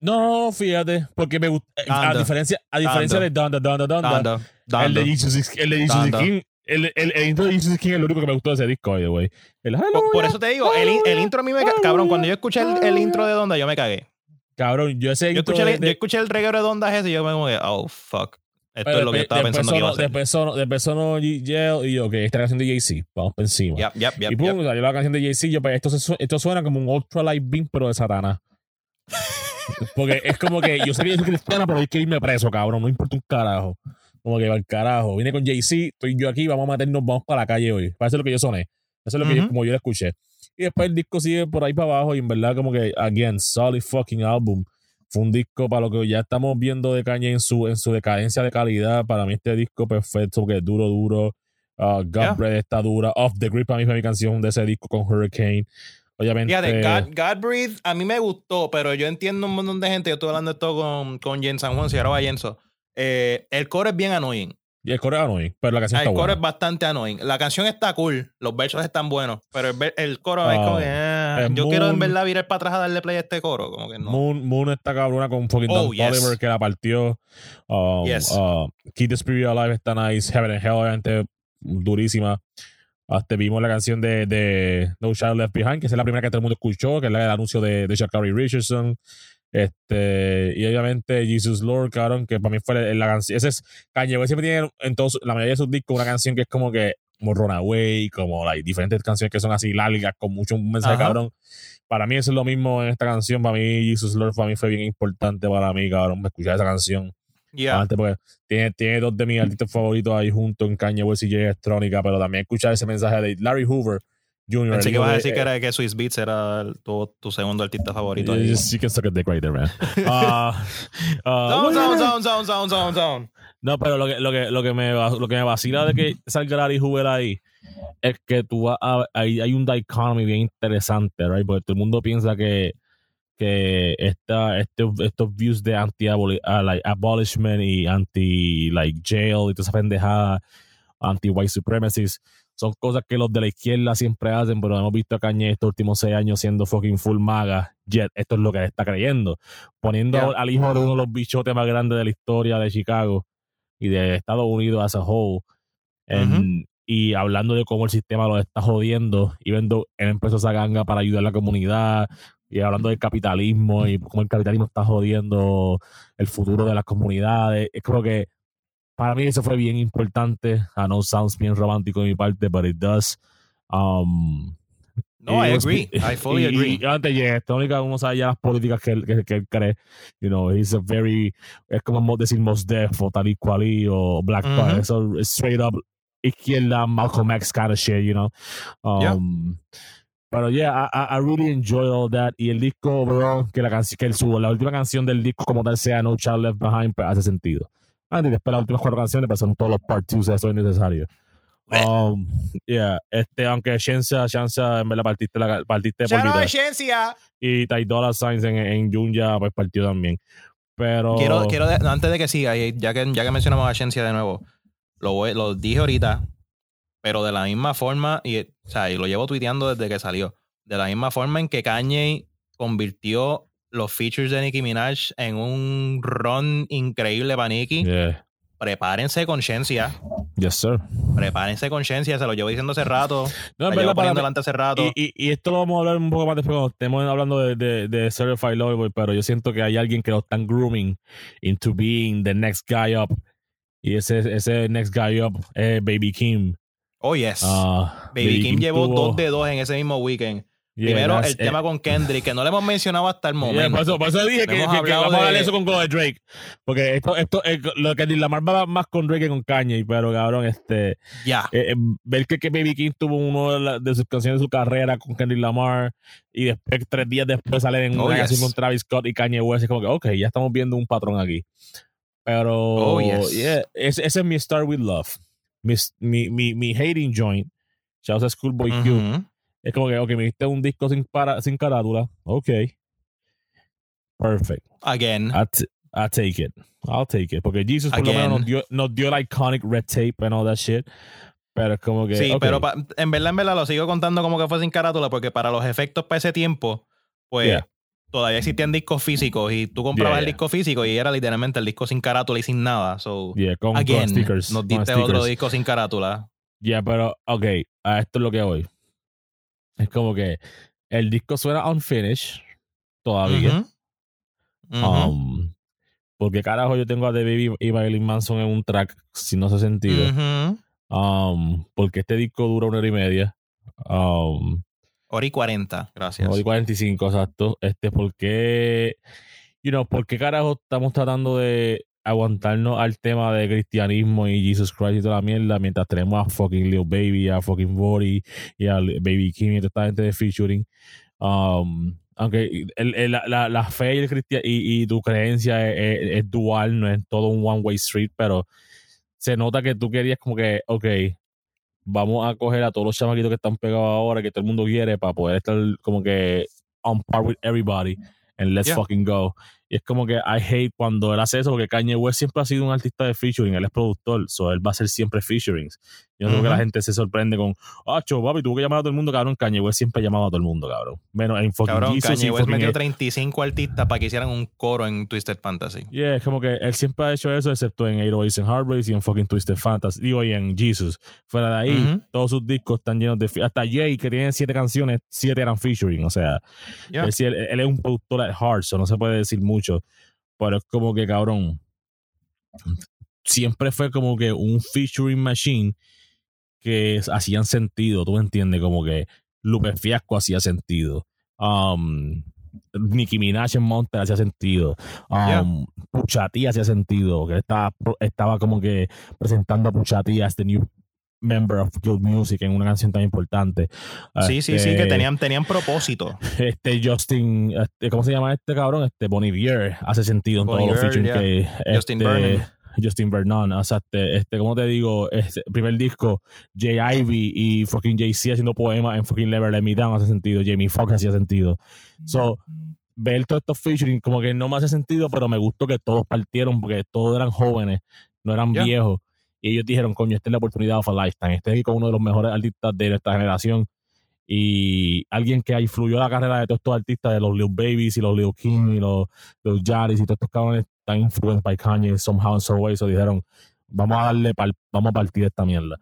No, fíjate, porque me gusta. A Donda. diferencia, a diferencia de Donda, Donda, Donda, el de. Jesus, el de Jesus. King, el, el, el intro de Jesus King es lo único que me gustó de ese disco, by way. El Por, por eso te digo, el, el intro a mí me... ca- Cabrón, cuando yo escuché el, intro de Donda, yo me cagué. Cabrón, yo ese Yo intro escuché, de- el, de- yo escuché el reguero de Donda ese y yo me como que, oh, fuck. Esto pero es lo que yo estaba pensando que iba a sonó- ser. Después sonó, después sonó Jail y yo, ok, esta canción de Jay-Z, vamos por encima. Yep, yep, yep, y pum, salió la canción de Jay-Z. Yo, pues, esto, se esto suena como un Ultra Light Beam, pero de Satana. Porque es como que yo sé que yo soy cristiana, pero hay que irme preso, cabrón. No importa un carajo. Como que al carajo. Vine con Jay-Z, estoy yo aquí, vamos a meternos, vamos para la calle hoy. Para eso es lo que yo soné. Eso es lo que yo, Ujú. como yo lo escuché. Y después el disco sigue por ahí para abajo y en verdad como que, again, solid fucking album. Fue un disco para lo que ya estamos viendo de Kanye en su, en su decadencia de calidad. Para mí este disco perfecto, porque es duro, duro. Uh, God Yeah. Está dura. Off the Grip para mí fue mi canción de ese disco con Hurricane. Obviamente. Fíjate, God, God Breathe a mí me gustó, pero yo entiendo un montón de gente. Yo estuve hablando de esto con, con Jen San Juan, si ahora va Jenso. Eh, el coro es bien annoying. Y el coro es annoying, pero la canción El está coro buena. es bastante annoying. La canción está cool, los versos están buenos, pero el, el coro es Ah, como que. eh, es yo quiero en verdad virar para atrás a darle play a este coro. Como que no. Moon, Moon está cabrona con fucking Oh, Don yes. Oliver que la partió. Um, Yes. uh, Keep the Spirit Alive está nice. Heaven and Hell, obviamente, durísima. Hasta vimos la canción de, de No Child Left Behind, que es la primera que todo el mundo escuchó, que es la del anuncio de, de Shakari Richardson. Este, y obviamente Jesus Lord, cabrón, que para mí fue la, canción. Ese es Kanye West siempre tiene en todos, la mayoría de sus discos una canción que es como que como Runaway, como like, diferentes canciones que son así largas, con mucho mensaje Ajá. cabrón. Para mí eso es lo mismo en esta canción. Para mí, Jesus Lord para mí fue bien importante para mí, cabrón. Me escuchar esa canción. Yeah. Antes, porque tiene, tiene dos de mis artistas favoritos ahí juntos en Kanye West y Jay Electrónica, pero también escuchar ese mensaje de Larry Hoover Jr. Pensé que ibas a decir de- que, era, que Swiss Beats era tu, tu segundo artista favorito. You you can suck a dick right there, man. Ah, ah, Zone, zone, zone, zone, zone, zone, zone. No, pero lo que, lo que, lo que, me, lo que me vacila de que salga Larry Hoover ahí es que tú vas a- hay, hay un dichotomy bien interesante, right? Porque todo el mundo piensa que, que esta, este, estos views de anti like, abolishment y anti like jail y toda esa pendejada, anti white supremacists, son cosas que los de la izquierda siempre hacen, pero hemos visto a Kanye estos últimos seis años siendo fucking full maga. Jet, esto es lo que él está creyendo. Poniendo Yeah. al hijo de uno de los bichotes más grandes de la historia de Chicago y de Estados Unidos as a whole. en- Y hablando de cómo el sistema lo está jodiendo y viendo él empezó esa ganga para ayudar a la comunidad y hablando del capitalismo y cómo el capitalismo está jodiendo el futuro de las comunidades. Es creo que para mí eso fue bien importante. I know sounds bien romántico de mi parte, but it does. Um, No, I was- agree. I fully y- agree. Y, antes de esto, única uno sabe ya las políticas que él, que, que él cree. You know, he's a very, es como mo- decir Mos Def o tal y cual y o Black Ujú. Power. Eso es straight up izquierda, Malcolm X kind of shit, you know. Um, Pero yeah, I, I- really enjoyed all that. Y el disco overall, que la canción, que el subo, la última canción del disco como tal sea No Child Left Behind, pues hace sentido. Antes y después las últimas cuatro canciones, pues son todos los part twos, eso es necesario. Um, yeah, este, aunque Shensia, Shensia, en verdad partiste, la, partiste por Shensia. Y Ty Dolla Signs en, en Junya, pues partió también. Pero. Quiero, quiero de- antes de que siga, ya que, ya que mencionamos a Shensia de nuevo, lo, voy- lo dije ahorita, pero de la misma forma, y, o sea, y lo llevo tuiteando desde que salió, de la misma forma en que Kanye convirtió los features de Nicki Minaj en un run increíble para Nicki, Yeah. prepárense con Shensia, Yes, sir. prepárense con Shensia, se lo llevo diciendo hace rato, No, llevo verdad, poniendo delante hace rato. Y, y, y esto lo vamos a hablar un poco más después cuando estemos hablando de, de, de Certified Lover pero yo siento que hay alguien que lo están grooming into being the next guy up. Y ese, ese next guy up es Baby Kim. oh, yes. Ah, Baby, Kim, llevó tuvo- dos de dos en ese mismo weekend. Yeah, Primero, el it. tema con Kendrick, que no le hemos mencionado hasta el Yeah, momento. por, eso, por eso dije que, vamos a de- eso con Go de Drake. Porque esto, esto eh, lo que Lamar va más con Drake que con Kanye, pero cabrón, este. Ya. eh, eh, ver que, que Baby King tuvo uno de, la- de sus canciones de su carrera con Kendrick Lamar y después tres días después sale en Oh, una yes. canción con Travis Scott y Kanye West es como que ok ya estamos viendo un patrón aquí pero Oh, yes. yeah, ese, ese es mi Start With Love mi, mi, mi, mi hating joint a Schoolboy Q Ujú. Es como que ok me diste un disco sin, para, sin carátula ok perfect Again. I, I take it. I'll take it. Porque Jesus por lo menos nos dio, nos dio el iconic red tape and all that shit. Pero es como que. Sí, pero pa- en verdad, en verdad lo sigo contando como que fue sin carátula, porque para los efectos para ese tiempo, pues Yeah. todavía existían discos físicos y tú comprabas Yeah, el yeah. disco físico y era literalmente el disco sin carátula y sin nada. So, con again, stickers. nos diste otro disco sin carátula. Ya, pero, ok, a esto es lo que voy. Es como que el disco suena unfinished todavía. Um, porque carajo yo tengo a The Baby y Marilyn Manson en un track si no hace sentido. Um, porque este disco dura una hora y media. Um, Hora y 40, gracias. hora y 45, exacto. Este, porque, you know, porque carajo estamos tratando de aguantarnos al tema de cristianismo y Jesus Christ y toda la mierda mientras tenemos a fucking Lil Baby, a fucking Body y a Baby Kim y toda esta gente de featuring. Um, aunque el- el- la, fe y, el cristia- y, y tu creencia es, es- es dual, no es todo un one-way street, pero se nota que tú querías como que, ok, vamos a coger a todos los chamaquitos que están pegados ahora, que todo el mundo quiere, para poder estar como que on par with everybody and let's Yeah. fucking go. Y es como que I hate cuando él hace eso, porque Kanye West siempre ha sido un artista de featuring, él es productor, so él va a hacer siempre featurings. Yo creo que la gente se sorprende con, ah, cho, papi, tuvo que llamar a todo el mundo, cabrón. Kanye West siempre ha llamado a todo el mundo, cabrón. Menos en fucking Cabrón, Jesus Kanye West metió e- 35 artistas para que hicieran un coro en Twisted Fantasy. Yeah, es como que él siempre ha hecho eso, excepto en 808s and Heartbreaks y en fucking Twisted Fantasy. Digo, y en Jesus. Fuera de ahí, Ujú. todos sus discos están llenos de. Hasta Jay, que tiene siete canciones, siete eran featuring. O sea, Yeah. él, sí- él- él es un productor at heart, so no se puede decir mucho. Pero es como que, cabrón. Siempre fue como que un featuring machine que hacían sentido, tú me entiendes, como que Lupe Fiasco hacía sentido. Um, Nicki Minaj en Monster hacía sentido. Um, Pusha T hacía sentido. Que estaba, estaba como que presentando a Pusha T as the new member of Guild Music en una canción tan importante. Sí, sí, sí, que Este, tenían, tenían propósito. Este Justin, este, ¿cómo se llama este cabrón? Este Bonnie Vier hace sentido en todos los featuring yeah. que Justin este, Vernon. Justin Vernon, o sea, este, este, ¿cómo te digo? Este primer disco, Jay Ivy y fucking Jay-Z haciendo poemas en fucking Never Let Me Down hace sentido, Jamie Foxx hacía sentido. So, ver todos estos featuring como que no me hace sentido, pero me gustó que todos partieron porque todos eran jóvenes, no eran Yeah. viejos. Y ellos dijeron, coño, esta es la oportunidad of a lifetime. Este es con uno de los mejores artistas de nuestra generación. Y alguien que influyó la carrera de todos estos artistas, de los Lil Babies y los Lil Kim y los, los Jaris y todos estos cabrones están influenced by Kanye somehow and some way. So dijeron, vamos a darle, pal- vamos a partir esta mierda.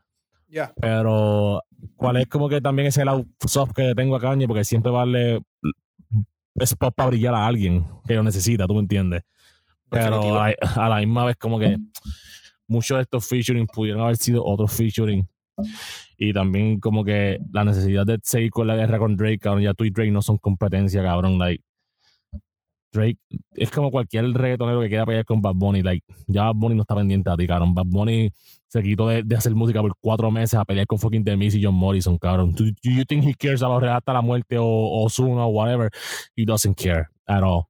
Ya. Pero, ¿cuál es como que también ese lado soft que tengo a Kanye? Porque siempre va a darle spot para brillar a alguien que lo necesita, tú me entiendes. Pero a, a la misma vez, como que muchos de estos featuring pudieron haber sido otros featuring. Y también, como que la necesidad de seguir con la guerra con Drake, cabrón. Ya tú y Drake no son competencia, cabrón. Like, Drake es como cualquier reggaetonero que quiera pelear con Bad Bunny. Like, ya Bad Bunny no está pendiente a ti, cabrón. Bad Bunny se quitó de, de hacer música por cuatro meses a pelear con fucking Demis y John Morrison, cabrón. Do, do you think he cares about hasta la muerte o, o Ozuna o whatever? He doesn't care at all.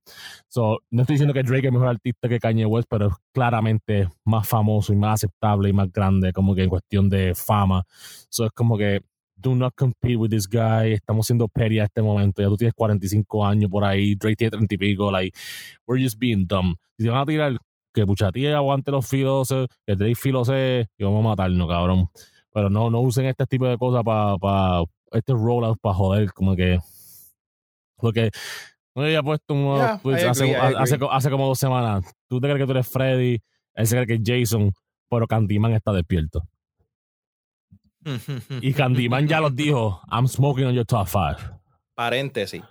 So, no estoy diciendo que Drake es mejor artista que Kanye West, pero es claramente más famoso y más aceptable y más grande, como que en cuestión de fama. So, es como que, do not compete with this guy. Estamos siendo petty a este momento. Ya tú tienes 45 años por ahí, Drake tiene 30 y pico. Like, we're just being dumb. Si te van a tirar, que Puchatí aguante los filos, que Drake filose y vamos a matarnos, cabrón. Pero no, no usen este tipo de cosas para pa, este rollout para joder, como que. Porque no había puesto un Yeah, tweets hace, hace, hace como dos semanas. Tú te crees que tú eres Freddy, él se cree que es Jason, pero Candyman está despierto. Y Candyman ya los dijo: I'm smoking on your top five. Paréntesis.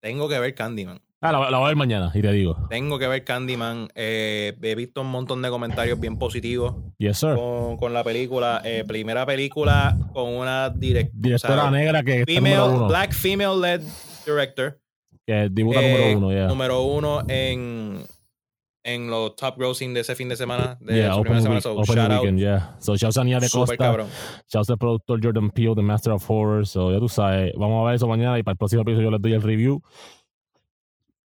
Tengo que ver Candyman. Ah, la, la voy a ver mañana y te digo. Tengo que ver Candyman. Eh, he visto un montón de comentarios bien positivos Yes, sir. con, con la película. Eh, primera película con una direct- Directora o sea, negra que female, black female led director. Que debuta Eh, número uno, ya. Número uno en, en los top grossing de ese fin de semana. De Yeah, su open, primera semana. week, So, open shout out. weekend, yeah. So, shouts a Nia de Costa, cabrón. shouts al productor Jordan Peele, The Master of Horror. So, ya tú sabes, vamos a ver eso mañana y para el próximo episodio les doy el review.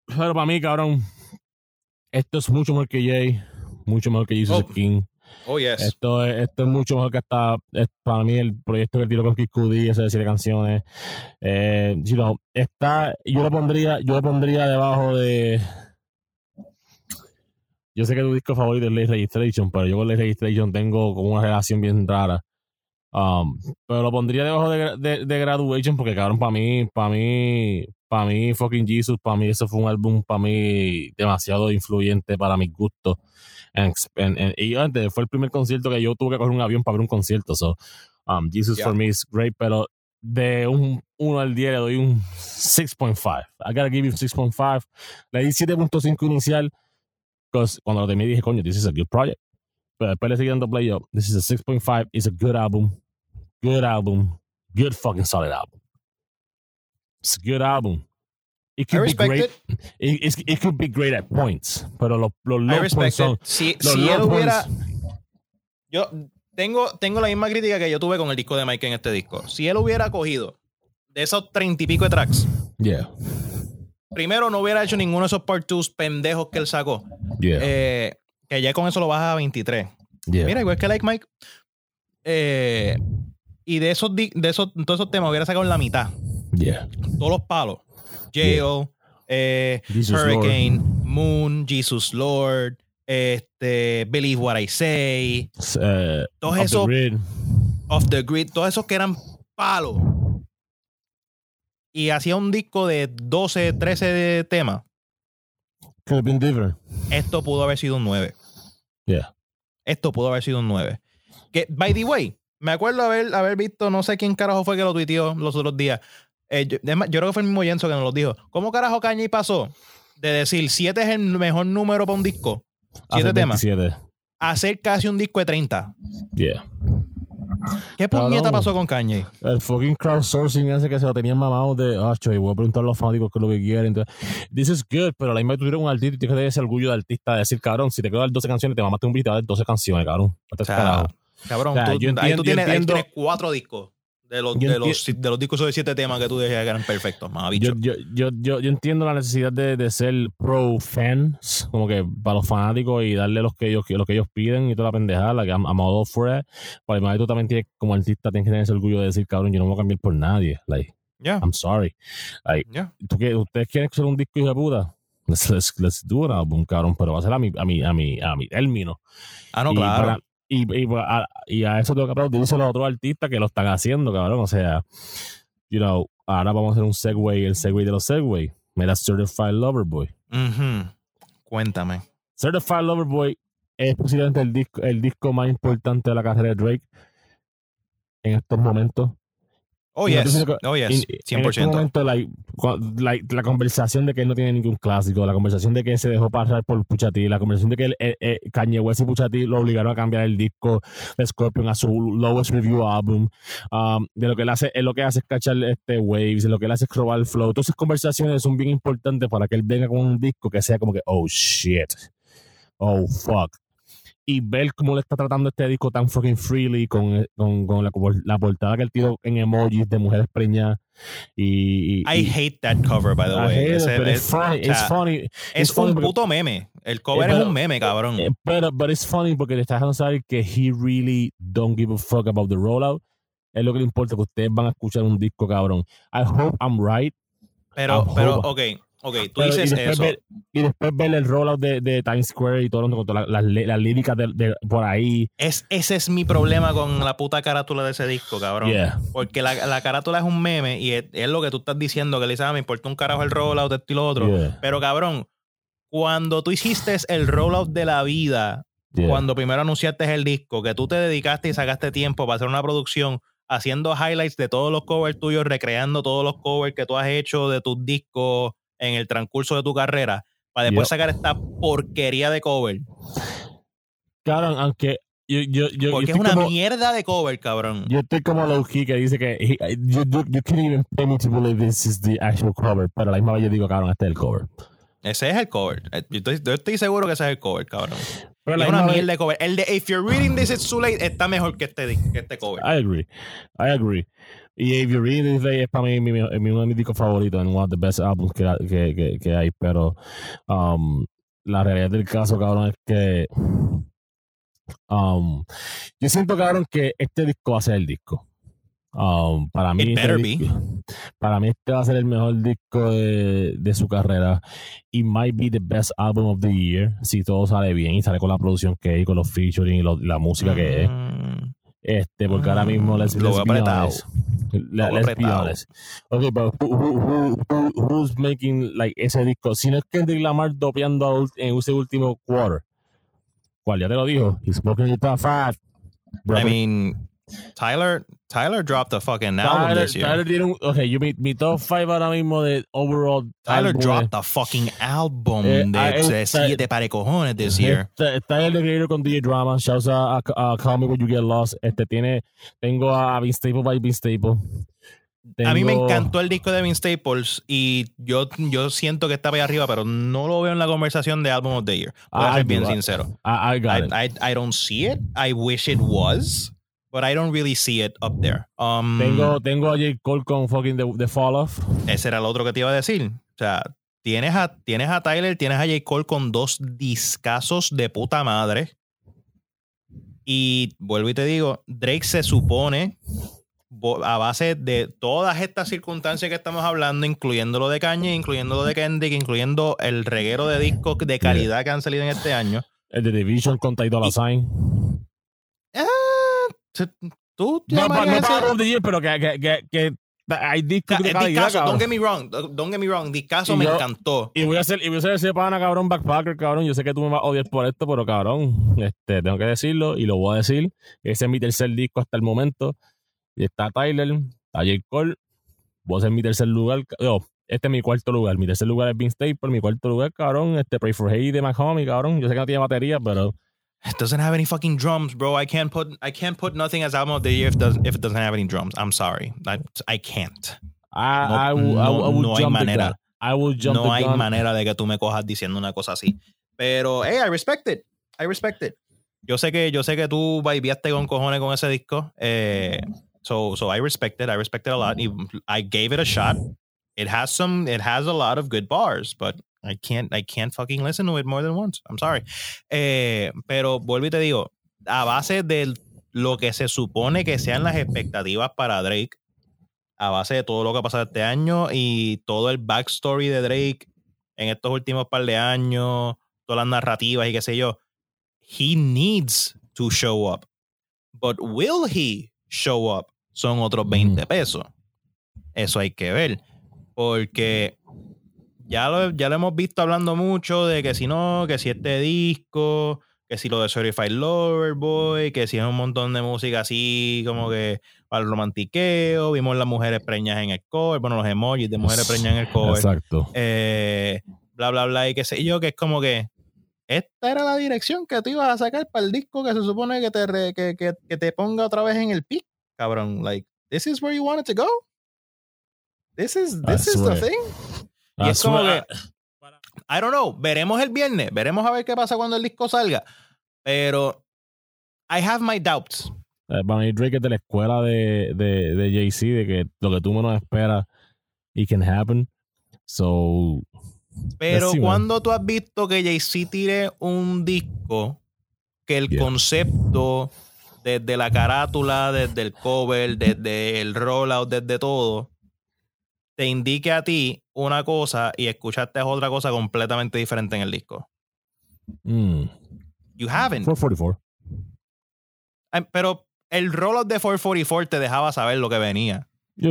Pero para mí, cabrón, esto es mucho mejor que Jay, mucho mejor que Jesus Oh. King. Oh, yes. Esto es, esto es mucho mejor que hasta, para mí, el proyecto que tiró con Kid Cudi, ese de siete canciones. Eh, you está, yo lo pondría, yo lo pondría debajo de. Yo sé que tu disco favorito es Late Registration, pero yo con Late Registration tengo como una relación bien rara. Um, pero lo pondría debajo de, de, de Graduation porque, cabrón, para mí, para mí, para mí, fucking Jesus, para mí, eso fue un álbum, para mí, demasiado influyente para mis gustos. En- en- en- y antes, fue el primer concierto que yo tuve que coger un avión para ver un concierto. So, um, Jesus Yeah. for me is great, pero de un 1 al 10 le doy un 6.5. I gotta give you 6.5. Le di 7.5 inicial. Because cuando lo terminé dije, coño, this is a good project. Pero después le seguí dando play yo. This is a 6.5. It's a good album. Good album. Good fucking solid album. It's a good album. It I could be respect great. it. It, could be great at points. Pero los, I low points son. Si, Los si low él hubiera. points- Yo tengo, tengo la misma crítica que yo tuve con el disco de Mike en este disco. Si él hubiera cogido de esos treinta y pico de tracks, Yeah. primero no hubiera hecho ninguno de esos part twos pendejos que él sacó. Yeah. Eh, que ya con eso lo baja a 23. yeah. Mira, igual que Like Mike. Eh, y de esos, de esos, todos esos temas hubiera sacado la mitad. yeah. Todos los palos. Jail, eh, Hurricane, Moon, Jesus Lord, este, Believe What I Say, Uh, todos Off the esos Grid. Off the Grid, todos esos que eran palos. Y hacía un disco de 12, 13 de temas. Could have been different. Esto pudo haber sido un 9. Yeah. Esto pudo haber sido un 9. Que, by the way, me acuerdo haber, haber visto, no sé quién carajo fue que lo tuiteó los otros días. Eh, yo, yo creo que fue el mismo Jenso que nos lo dijo. ¿Cómo carajo Kanye pasó de decir 7 es el mejor número para un disco? Hace 7 temas. 27. A hacer casi un disco de 30. Yeah. ¿Qué puñeta pasó con Kanye? El fucking crowdsourcing ese que se lo tenían mamado de, ah, y voy a preguntar a los fanáticos qué es lo que quieren. Entonces, this is good, pero la misma tú eres un artista y tienes que tener ese orgullo de artista de decir, cabrón, si te quedo dar 12 canciones, te mamaste un beat, te voy a dar 12 canciones, cabrón. O sea, carajo. Cabrón, O sea, tú, yo ahí entiendo- tú tienes, yo ahí entiendo- tienes cuatro discos. De los, de, los, de los discos de siete temas que tú decías que eran perfectos, más Yo, yo, yo, yo, yo entiendo la necesidad de, de ser pro fans, como que para los fanáticos y darle los que ellos, lo que ellos piden y toda la pendejada, like, I'm, I'm all for it. Pero además tú también tienes, como artista, tienes que tener ese orgullo de decir, cabrón, yo no me voy a cambiar por nadie. Like, Ya, I'm sorry. Like, ya. ¿tú qué- ¿Ustedes quieren hacer un disco hijo de puta? Let's, let's, let's do an album, cabrón, pero va a ser a mi, a mi, a mi, a mi término. Ah, no, y, claro. para- y, y, a, y a eso tengo que aplaudirse a los otros artistas que lo están haciendo, cabrón. O sea, you know, ahora vamos a hacer un segue, el segue de los segway. Mira, Certified Lover Boy. Cuéntame. Certified Lover Boy es posiblemente el disco, el disco más importante de la carrera de Drake en estos momentos. Oh, no yes. Oh, yes. En este 100%. momento, like, la conversación de que él no tiene ningún clásico, la conversación de que él se dejó pasar por Puchati, la conversación de que él, eh, eh, Kanye West y Puchati lo obligaron a cambiar el disco de Scorpion a su lowest review album, um, de lo que él hace, es lo que hace es cachar este waves, de lo que él hace es robar el flow. Todas esas conversaciones son bien importantes para que él venga con un disco que sea como que, oh shit, oh fuck. Y ver cómo le está tratando este disco tan fucking freely con, con, con la, la portada que él tiró en emojis de mujeres preñadas. Y, y- I hate that cover, by the I way. it, es, it's funny, it's funny. es it's un puto meme. El cover Eh, es pero- un meme, cabrón. Eh, Pero, but it's funny porque le estás dejando saber que he really don't give a fuck about the rollout. Es lo que le importa, que ustedes van a escuchar un disco, cabrón. I hope I'm right. Pero, Ojo. pero, ok, ok, tú Pero- dices y eso. Ver, y después ver el rollout de, de Times Square y todo todas las, las, las líricas de, de- por ahí. Es, ese es mi problema con la puta carátula de ese disco, cabrón. Yeah. Porque la, la carátula es un meme y es, es lo que tú estás diciendo, que le dices, ah, me importa un carajo el rollout, esto y lo otro. Yeah. Pero cabrón, cuando tú hiciste el rollout de la vida, Yeah. cuando primero anunciaste el disco, que tú te dedicaste y sacaste tiempo para hacer una producción haciendo highlights de todos los covers tuyos, recreando todos los covers que tú has hecho de tus discos en el transcurso de tu carrera, para después sacar esta porquería de cover. Cabrón, aunque yo, yo, yo, yo Porque es estoy una como, mierda de cover, cabrón. yo estoy como low key que dice que he- you, you, can't even pay me to believe this is the actual cover. Pero la misma vez yo digo, cabrón, este es el cover. Ese es el cover. Eh, Yo estoy, yo estoy seguro que ese es el cover, cabrón. Pero la es una vez- mierda de cover. El de If You're Reading This It's Too Late está mejor que este, que este cover. I agree. I agree. Y If You Read This Day es para mí mi, uno de mis discos favoritos en one of the best albums que, que, que, que hay. Pero um, la realidad del caso, cabrón, es que um, yo siento, cabrón, que este disco va a ser el disco. Um, para mí, It este disco- para mí este va a ser el mejor disco de, de su carrera y might be the best album of the year si todo sale bien y sale con la producción que hay, con los featuring y lo- la música que es. Mm, Este, porque ahora mismo let's, Lo let's veo be apretado. La-. Okay, but who, who, who, who- who's making like ese disco? Si no es Kendrick Lamar dopeando en ese último quarter. ¿Cuál? Ya te lo dijo. He's smoking five. Bro, I mean, Tyler, Tyler dropped a fucking album Tyler, this year. Tyler tiene un, okay, yo mi, mi top five ahora mismo de overall Tyler álbumes. dropped a fucking album Eh, de ah, eh, de siete para cojones this year. Está, está el Creator con DJ Drama. Shouts a, a, a Me When You Get Lost. Este tiene, tengo a Vince Staple by Vince Staple. A mí me Tengo- encantó el disco de Vince Staples y yo, yo siento que está para allá arriba, pero no lo veo en la conversación de Album of the Year. Voy a Ah, ser bien sincero. I, I got I, it. I, I don't see it. I wish it was, but I don't really see it up there. Um, Tengo, tengo a J. Cole con fucking The, the Fall Off. Ese era el otro que te iba a decir. O sea, tienes a, tienes a Tyler, tienes a J. Cole con dos discazos de puta madre. Y vuelvo y te digo, Drake se supone, a base de todas estas circunstancias que estamos hablando, incluyendo lo de Kanye, incluyendo lo de Kendrick, incluyendo el reguero de discos de calidad que han salido en este año. El de Division con Ty Dolla Sign. Ah, tú No, no ese- para of the Year, pero que, que, que, que hay discos de Eh, Discazo, cabrón. don't get me wrong, don't get me wrong, Discazo Y me yo- encantó. Y voy a hacer, y voy a hacer ese pana, cabrón, backpacker, cabrón. Yo sé que tú me vas a odiar por esto, pero cabrón, este, tengo que decirlo y lo voy a decir. Ese es mi tercer disco hasta el momento. Y está Tyler, está J. Cole. Voy a hacer mi tercer lugar. no, este es mi cuarto lugar. Mi tercer lugar es Vince Staples. Mi cuarto lugar, cabrón, este Pray for Hate de McHomie, cabrón. Yo sé que no tiene batería, pero It doesn't have any fucking drums, bro. I can't put I can't put nothing as album of the year if does if it doesn't have any drums. I'm sorry. I, I can't. I, No- I, will, I, will- I no- will no hay jump the manera. I will jump no hay manera de que tú me cojas diciendo una cosa así. Pero hey, I respect it. I respect it. Yo sé que yo sé que tú viviaste con cojones con ese disco. Eh, so so I respect it. I respect it a lot. I gave it a shot. It has some it has a lot of good bars, but I can't I can't fucking listen to it more than once. I'm sorry. Eh, pero vuelvo y te digo, a base de lo que se supone que sean las expectativas para Drake, a base de todo lo que ha pasado este año y todo el backstory de Drake en estos últimos par de años, todas las narrativas y qué sé yo, he needs to show up. But will he show up? Son otros 20 pesos. Eso hay que ver. Porque ya lo, ya lo hemos visto hablando mucho de que si no, que si este disco, que si lo de Certified Lover Boy, que si es un montón de música así como que para el romantiqueo, vimos las mujeres preñas en el cover, bueno, los emojis de mujeres preñas en el cover, Exacto. eh, bla, bla, bla, y qué sé yo, que es como que esta era la dirección que tú ibas a sacar para el disco que se supone que te, re- que, que, que te ponga otra vez en el pic, cabrón, like, this is where you wanted to go? This is, I this is the thing? I Y es como que, I don't know, veremos el viernes, veremos a ver qué pasa cuando el disco salga, pero I have my doubts. Eh, Para mí Drake es de la escuela de, de, de Jay-Z, de que lo que tú menos esperas, it can happen. So, Pero cuando tú has visto que Jay-Z tire un disco que el Yeah. concepto, desde la carátula, desde el cover, desde el rollout, desde todo, te indique a ti una cosa y escuchaste otra cosa completamente diferente en el disco. mm, You haven't. 444. Ay, Pero el rollout de 444 te dejaba saber lo que venía.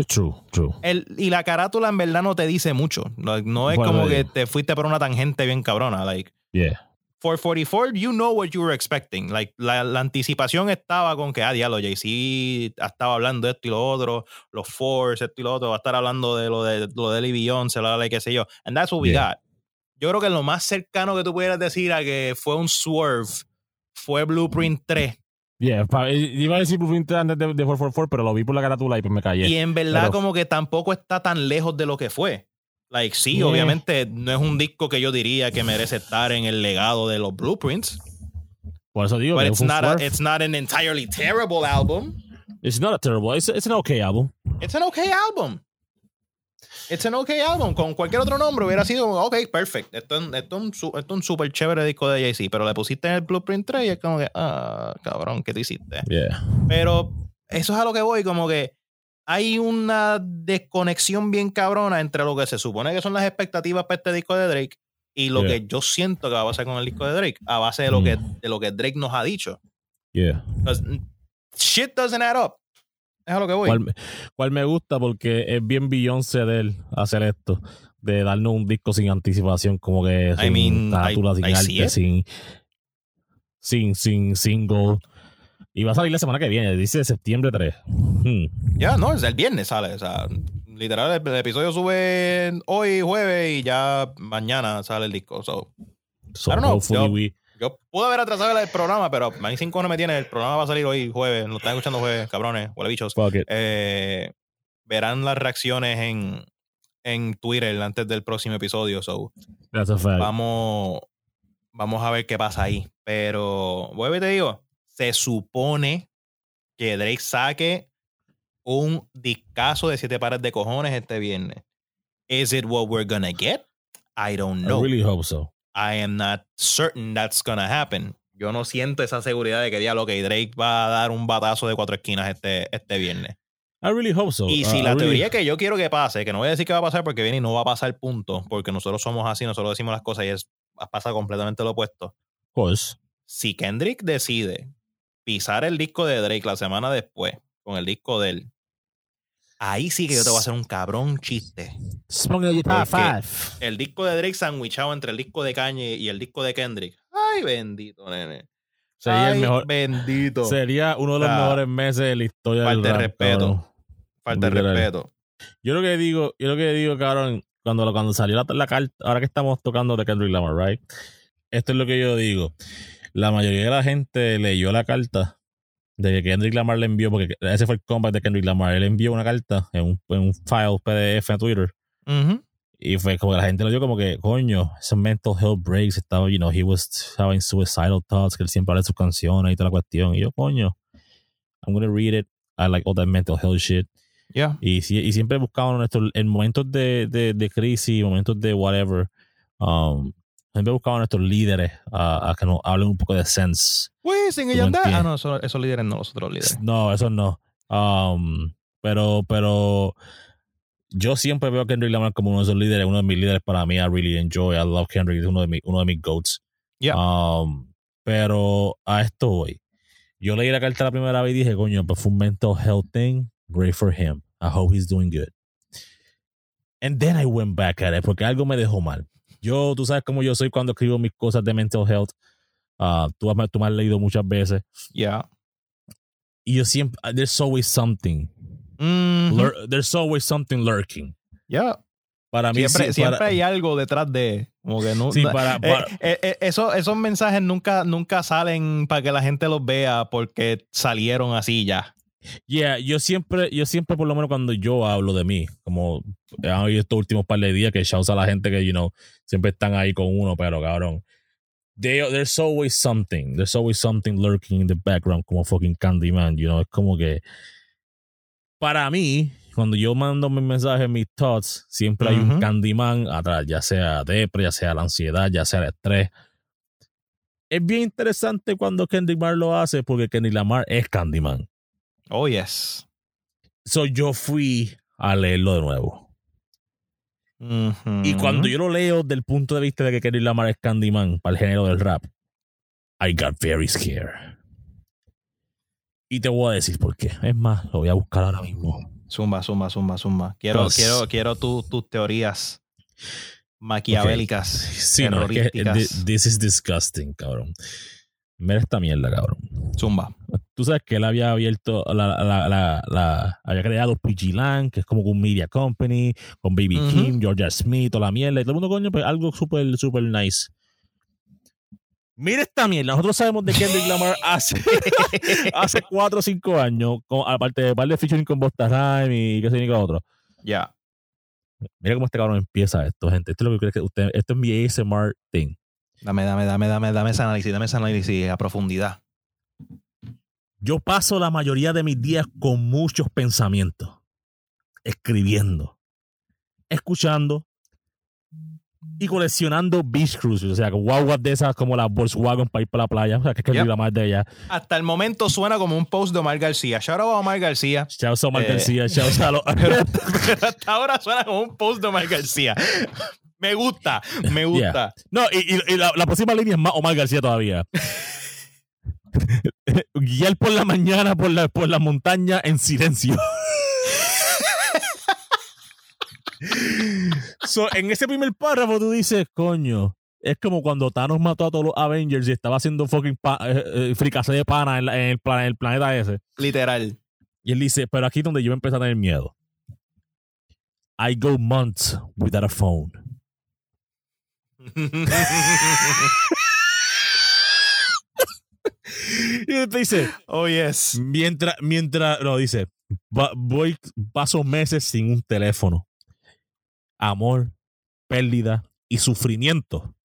True, true. El, y la carátula en verdad no te dice mucho. No, no es Bueno, como que te fuiste por una tangente bien cabrona. Like, Yeah. 444, you know what you were expecting. Like, la, la anticipación estaba con que, ah, diablo, Jay-Z estaba hablando de esto y lo otro, los Force, esto y lo otro, va a estar hablando de lo de, lo de Lee Beyoncé, la, la, qué sé yo. And that's what we Yeah. got. Yo creo que lo más cercano que tú pudieras decir a que fue un swerve fue Blueprint 3. Yeah, pa- iba a decir Blueprint antes de, de 444, pero lo vi por la carátula y pues me callé. Y en verdad, pero- como que tampoco está tan lejos de lo que fue. Like, sí, Yeah. obviamente no es un disco que yo diría que merece estar en el legado de los Blueprints. Por eso digo But it's not, a, it's not an entirely terrible album. It's not a terrible. It's, it's an okay album. It's an okay album. It's an okay album. Con cualquier otro nombre hubiera sido, ok, perfect. Esto, es- esto, esto es un súper chévere disco de Jay-Z, pero le pusiste en el Blueprint 3 y es como que, ah, cabrón, ¿qué te hiciste? Yeah. Pero eso es a lo que voy, como que hay una desconexión bien cabrona entre lo que se supone que son las expectativas para este disco de Drake y lo Yeah. que yo siento que va a pasar con el disco de Drake, a base de lo, Mm. que, de lo que Drake nos ha dicho. Yeah. shit doesn't add up. Es a lo que voy. cual, me- cual me gusta porque es bien Beyoncé de él hacer esto. De darnos un disco sin anticipación, como que sin mean, I- sin I arte, sin, sin, sin single. Y va a salir la semana que viene, dice septiembre 3. Hmm. Ya, no, es el viernes sale. O sea, literal, el, el episodio sube hoy, jueves, y ya mañana sale el disco. So, So I don't know, yo- we- yo pude haber atrasado el programa, pero a mí cinco no me tiene. El programa va a salir hoy, jueves. Lo están escuchando jueves, cabrones, huele bichos. Eh, verán las reacciones en, en Twitter antes del próximo episodio. So, That's a fact. vamos, vamos a ver qué pasa ahí. Pero, vuelvo y te digo, se supone que Drake saque un discazo de siete pares de cojones este viernes. Is it what we're gonna get? I don't I know. really hope so. I am not certain that's gonna happen. Yo no siento esa seguridad de que diablo que Drake va a dar un batazo de cuatro esquinas este, este viernes. I really hope so. Y Uh, si I la really- teoría que yo quiero que pase, que no voy a decir que va a pasar porque viene y no va a pasar punto, porque nosotros somos así, nosotros decimos las cosas y es pasa completamente lo opuesto. Course. Si Kendrick decide pisar el disco de Drake la semana después con el disco de él, ahí sí que yo te voy a hacer un cabrón chiste. El disco de Drake sandwichado entre el disco de Kanye y el disco de Kendrick. Ay, bendito, nene. Sería el mejor. Bendito. Sería uno de los mejores meses de la historia del falta de rap, respeto. cabrón. Falta de respeto. Yo lo que digo, yo lo que digo, cabrón, cuando, cuando salió la, la carta, ahora que estamos tocando de Kendrick Lamar, right? Esto es lo que yo digo. La mayoría de la gente leyó la carta de que Kendrick Lamar le envió, porque ese fue el comeback de Kendrick Lamar. Él envió una carta en un, en un file PDF en Twitter. Ujú. Y fue como que la gente lo dio como que, coño, esos mental health breaks, estaba, you know, he was having suicidal thoughts, que él siempre habla de sus canciones y toda la cuestión. Y yo, coño, I'm gonna read it. I like all that mental health shit. Ya. Y, y siempre buscaban en momentos de, de, de crisis, momentos de whatever, um, siempre buscaban nuestros líderes a, a que nos hablen un poco de sense. Wisin y Yandel. Ah, no, eso- esos líderes no, los otros líderes. No, eso no. Um, pero, pero yo siempre veo a Kendrick Lamar como uno de esos líderes, uno de mis líderes para mí. I really enjoy, I love Kendrick, es uno de, mis uno de mis goats. Yeah. Um, pero a esto voy. Yo leí la carta la primera vez y dije, coño, pues fue un mental health thing. Great for him. I hope he's doing good. And then I went back at it porque algo me dejó mal. Yo, tú sabes cómo yo soy cuando escribo mis cosas de mental health. Ah, tú, has- tú me has leído muchas veces. Ya. Y yo siempre, there's always something. Mhm. Lur- there's always something lurking. Ya. Para mí, Siempre, sí, siempre para- hay algo detrás de. Como que no, Sí, para- eh, para- eh, eh, eso- esos mensajes nunca, nunca salen para que la gente los vea porque salieron así ya. Yeah, yo siempre, yo siempre, por lo menos cuando yo hablo de mí, como han oído estos últimos par de días que shouts a la gente que, you know, siempre están ahí con uno, pero cabrón. They- there's always something. There's always something lurking in the background, como fucking Candyman, you know. Es como que. Para mí, cuando yo mando mis mensajes, mis thoughts, siempre hay un Ujú. Candyman atrás, ya sea depre, ya sea la ansiedad, ya sea el estrés. Es bien interesante cuando Lamar lo hace, porque Kendrick Lamar es Candyman. Oh, yes. So yo fui a leerlo de nuevo. Y cuando yo lo leo del punto de vista de que Kendrick Lamar es Candyman para el género del rap, I got very scared. Y te voy a decir por qué. Es más, lo voy a buscar ahora mismo. Zumba, zumba, zumba, zumba. Quiero, Pues- quiero, quiero tu- tus teorías maquiavélicas. Sí, no, es que terrorísticas. thi- this is disgusting, cabrón. Mira esta mierda, cabrón. Zumba. Tú sabes que él había abierto, la, la, la, la- había creado PG Land, que es como un media company, con Baby. Kim, Georgia Smith, toda la mierda, y todo el mundo, coño, pues algo súper, súper nice. Mira esta mierda, nosotros sabemos de Kendrick Lamar hace, hace 4 o 5 años, con- aparte de par de featuring con Bosta Rhyme y qué sé ni qué otro. Ya. Mira cómo este cabrón empieza esto, gente. Esto es lo que creo que usted, esto es mi ASMR thing. Dame, dame, dame, dame, dame ese análisis, dame ese análisis a profundidad. Yo paso la mayoría de mis días con muchos pensamientos, escribiendo, escuchando y coleccionando beach cruises, o sea, guaguas de esas como las Volkswagen para ir para la playa, o sea, que es que Yep. más de ella. Hasta el momento suena como un post de Omar García. Shout out a Omar García. Chao, Omar Eh. García, chao, Salo. Pero, pero hasta ahora suena como un post de Omar García. Me gusta, me gusta. No, y, y- y la, la próxima línea es más Omar García todavía. Guiar por la mañana por la, por la montaña en silencio. So, en ese primer párrafo tú dices, coño, es como cuando Thanos mató a todos los Avengers y estaba haciendo fucking pa eh, eh, fricase de pana en, la- en el, en el planeta ese. Literal. Y él dice, pero aquí es donde yo empecé a tener miedo. I go months without a phone. Y después dice, oh, yes. mientras, mientras, no, dice, "Va- voy, paso meses sin un teléfono. Amor, pérdida y sufrimiento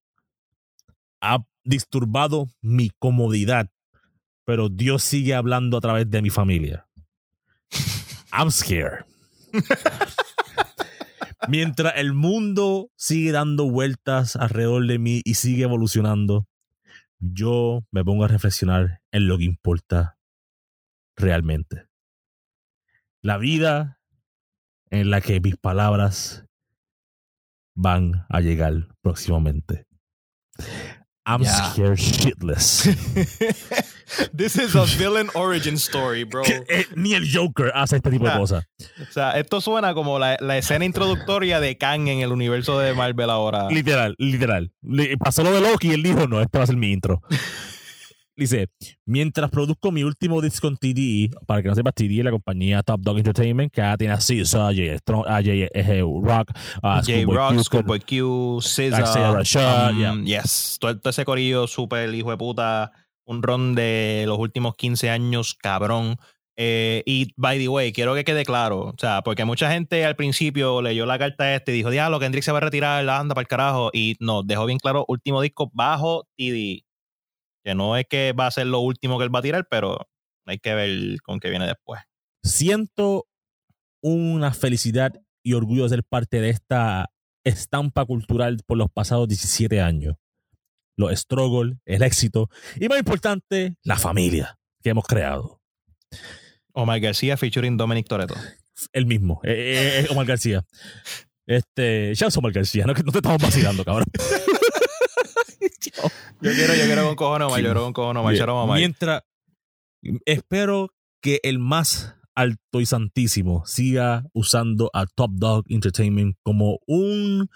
ha disturbado mi comodidad, pero Dios sigue hablando a través de mi familia. I'm scared. Mientras el mundo sigue dando vueltas alrededor de mí y sigue evolucionando, yo me pongo a reflexionar en lo que importa realmente. La vida en la que mis palabras van a llegar próximamente. I'm Ya. scared shitless. This is a villain origin story, bro. Eh, ni el Joker hace este tipo de Ah. cosas. O sea, esto suena como la, la escena introductoria de Kang en el universo de Marvel ahora. Literal, literal. Le pasó lo de Loki y él dijo, no, este va a ser mi intro. Dice, mientras produzco mi último disco en TDE, para que no sepas, TDE es la compañía Top Dog Entertainment, que ya tiene a. Strong- a J. eh, Rock, a J Schoolboy Rock, Q, SZA, Rashad, um, yes, todo, ese corillo súper hijo de puta, un ron de los últimos 15 años, cabrón. Eh, y by the way, quiero que quede claro, o sea, porque mucha gente al principio leyó la carta este y dijo, diablo, Kendrick se va a retirar, la anda para el carajo, y no, dejó bien claro, último disco bajo TD, que no es que va a ser lo último que él va a tirar, pero hay que ver con qué viene después. siento una felicidad y orgullo de ser parte de esta estampa cultural por los pasados 17 años. Los struggles, el éxito y más importante, la familia que hemos creado. Omar García featuring Dominic Toretto. El mismo, eh, eh, eh, Omar García. Este, ya es Omar García, no, no te estamos vacilando, cabrón. Yo quiero, yo quiero con cojones, yo quiero con cojones, Omar. Mientras, espero que el más alto y santísimo siga usando a Top Dog Entertainment como un,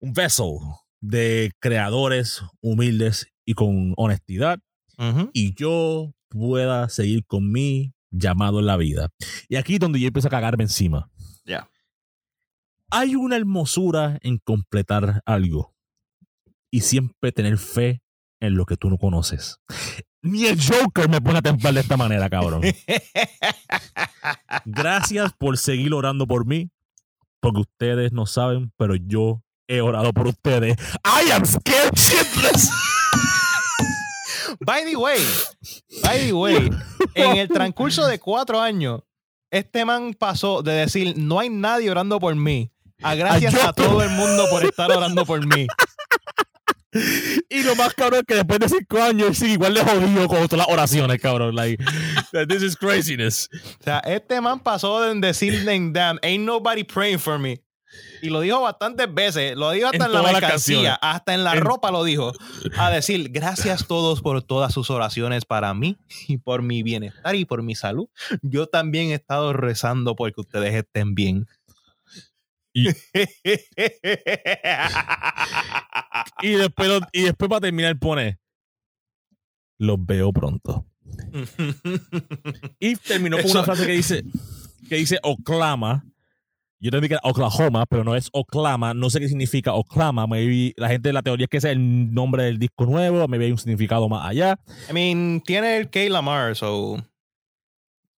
un vessel de creadores humildes y con honestidad y yo pueda seguir con mi llamado en la vida. Y aquí es donde yo empiezo a cagarme encima. Ya. Hay una hermosura en completar algo y siempre tener fe en lo que tú no conoces. Ni el Joker me pone a temblar de esta manera, cabrón. Gracias por seguir orando por mí, porque ustedes no saben, pero yo he orado por ustedes. I am scared shitless. By the way, by the way, en el transcurso de cuatro años, este man pasó de decir no hay nadie orando por mí a gracias a todo el mundo por estar orando por mí. Y lo más cabrón es que después de cinco años sigue igual de jodido con todas las oraciones, cabrón. Like, this is craziness. O sea, este man pasó de decir damn, ain't nobody praying for me. Y lo dijo bastantes veces, lo dijo hasta En en, la mercancía, hasta en la En- ropa lo dijo. A decir, gracias todos por todas sus oraciones para mí y por mi bienestar y por mi salud. Yo también he estado rezando porque ustedes estén bien. Y- Y después, lo- y después para terminar pone, los veo pronto. Y terminó con Eso- una frase que dice, que dice Oklahoma. Yo entendí que era Oklahoma, pero no es Oklahoma. No sé qué significa Oklahoma. Maybe la gente de la teoría es que ese es el nombre del disco nuevo. Maybe hay un significado más allá. I mean, tiene el K. Lamar, so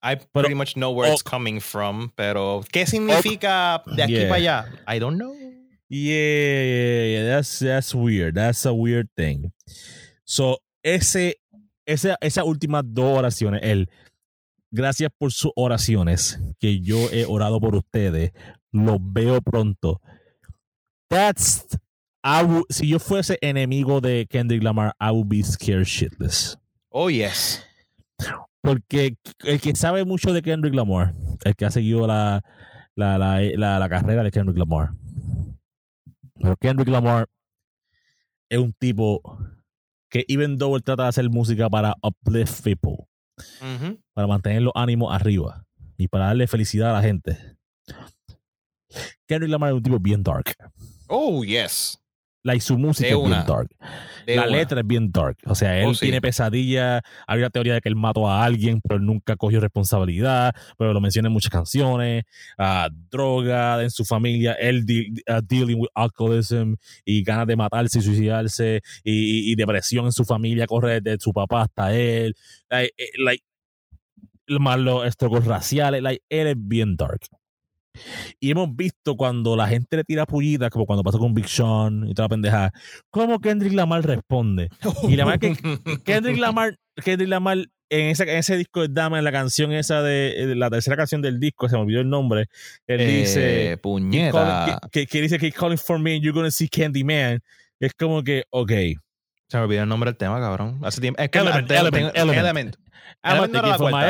I Pero- pretty much know where it's coming from. Pero, ¿qué significa de aquí Yeah. para allá? I don't know. Yeah, yeah, yeah, that's that's weird. That's a weird thing. So, ese, ese, esas últimas dos oraciones, el gracias por sus oraciones, que yo he orado por ustedes, los veo pronto. That's I would- si yo fuese enemigo de Kendrick Lamar, I would be scared shitless. Oh, yes. Porque el que sabe mucho de Kendrick Lamar, el que ha seguido la, la, la, la, la carrera de Kendrick Lamar. Pero Kendrick Lamar es un tipo que even though él trata de hacer música para uplift people, para mantener los ánimos arriba y para darle felicidad a la gente. Kendrick Lamar es un tipo bien dark. Oh, yes. Like, su música es bien dark. De la una. letra es bien dark. O sea, él Oh, sí. tiene pesadillas. Hay una teoría de que él mató a alguien, pero él nunca cogió responsabilidad. Pero lo menciona en muchas canciones. Ah, droga en su familia. Él de- ah, dealing with alcoholism y ganas de matarse y suicidarse. Y, y- y depresión en su familia. Corre desde su papá hasta él. Like, eh, like, más los estrogos raciales. Like, él es bien dark. Y hemos visto cuando la gente le tira pullitas, como cuando pasó con Big Sean y toda la pendeja, cómo Kendrick Lamar responde. Y la verdad que Kendrick Lamar, Kendrick Lamar en, ese- en ese disco de Dama, en la canción esa de, de la tercera canción del disco, se me olvidó el nombre, él Eh, dice, "Keep puñeta. que, que- que dice keep calling for me and you're gonna see Candyman. Es como que, ok. Se me olvidó el nombre del tema, cabrón. Hace tiempo. Es que Element, Element, Element. Element.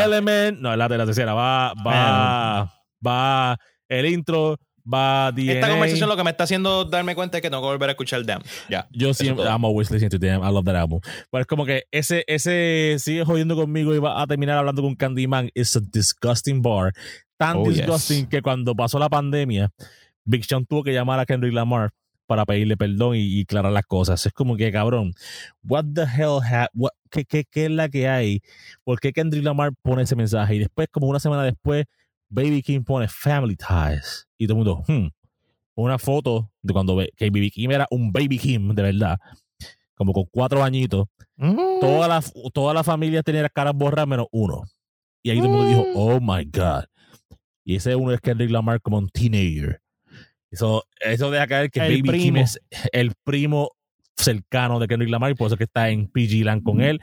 Element no la la tercera. Va, va, va el intro, va DNA. Esta conversación lo que me está haciendo darme cuenta es que tengo que volver a escuchar Damn. Ya. Yo siempre. I'm always listening to them. I love that album. Pero es como que ese, ese sigue jodiendo conmigo y va a terminar hablando con Candyman. It's a disgusting bar. Tan Oh, disgusting yes. que cuando pasó la pandemia, Big Sean tuvo que llamar a Kendrick Lamar para pedirle perdón y, y aclarar las cosas. Es como que, cabrón, what the hell, ha- what- qué, qué, ¿qué es la que hay? ¿Por qué Kendrick Lamar pone ese mensaje? Y después, como una semana después, Baby King pone Family Ties. Y todo el mundo, hmm. Una foto de cuando que Baby Kim era un Baby Kim, de verdad. Como con cuatro añitos. Mm. Toda la, toda la familia tenía caras borradas menos uno. Y ahí todo el mundo dijo, Mm. oh my God. Y ese uno es Kendrick Lamar como un teenager. Eso, eso deja caer que El Baby Kim es el primo cercano de Kendrick Lamar y por eso que está en PG Land con él.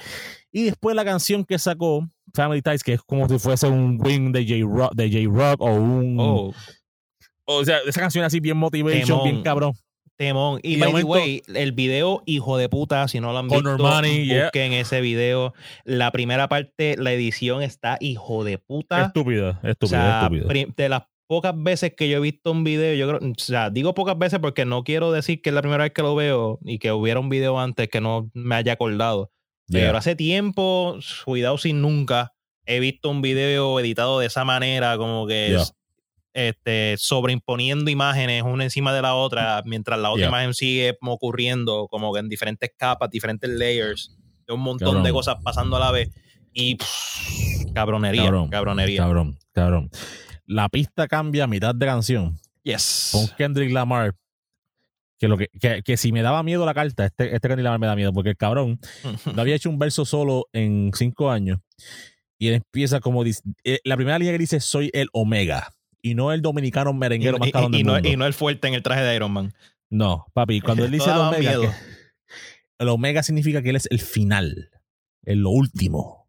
Y después la canción que sacó, Family Ties, que es como si fuese un wing de J-Rock, de J-Rock o un... Oh, O sea, esa canción así bien motivation, Temón. bien cabrón. temón. Y Y by the way, el video, hijo de puta, si no lo han Con visto, yeah. busquen ese video. La primera parte, la edición está hijo de puta. Estúpida, O estúpida, sea, pri- de las pocas veces que yo he visto un video, yo creo, o sea, digo pocas veces porque no quiero decir que es la primera vez que lo veo y que hubiera un video antes que no me haya acordado. Yeah. Pero hace tiempo, cuidado sin nunca, he visto un video editado de esa manera, como que Yeah. es, este, sobreimponiendo imágenes una encima de la otra, mientras la otra Yeah. imagen sigue como ocurriendo, como que en diferentes capas, diferentes layers, de un montón Cabrón. de cosas pasando a la vez. Y pff, cabronería, Cabrón, cabronería. Cabrón, cabrón. La pista cambia a mitad de canción. Yes. Con Kendrick Lamar. Que, lo que, que, que si me daba miedo la carta, este, este Lamar me da miedo, porque el cabrón no había hecho un verso solo en cinco años. Y él empieza como dice, eh, la primera línea que dice soy el Omega. Y no el dominicano Y, merenguero más y- cabrón y del no, mundo. y no el fuerte en el traje de Iron Man. No, papi, cuando él dice el Omega, miedo. que- el Omega significa que él es el final, el lo último.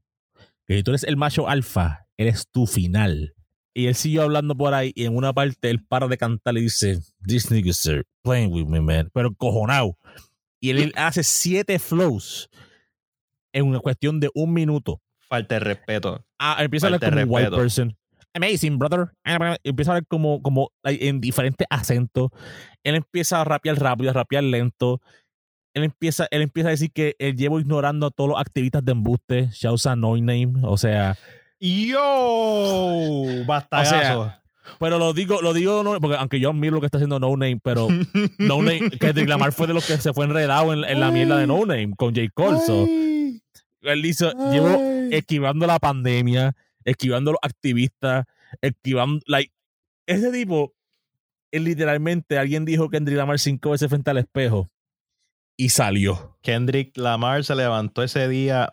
Que si tú eres el macho alfa, eres tu final. Y él siguió hablando por ahí y en una parte él para de cantar y dice, This nigga sir, playing with me, man. Pero cojonado. Y él, él hace siete flows en una cuestión de un minuto. Falta de respeto. Ah, empieza a hablar como un white person. Amazing, brother. Empieza a hablar como, como en diferentes acentos. Él empieza a rapear rápido, a rapear lento. Él empieza, él empieza a decir que él llevo ignorando a todos los activistas de embuste. Shouts a No Name. O sea, ¡Yo! Bastagazo. pero lo digo, lo digo, no, porque aunque yo admiro lo que está haciendo No Name, pero No Name, que Lamar fue de los que se fue enredado en, en la mierda de No Name con J. Cole. so, Ay, él hizo, llevo ay. esquivando la pandemia, esquivando a los activistas, esquivando, like, ese tipo, él literalmente, alguien dijo que Kendrick Lamar cinco veces frente al espejo y salió. Kendrick Lamar se levantó ese día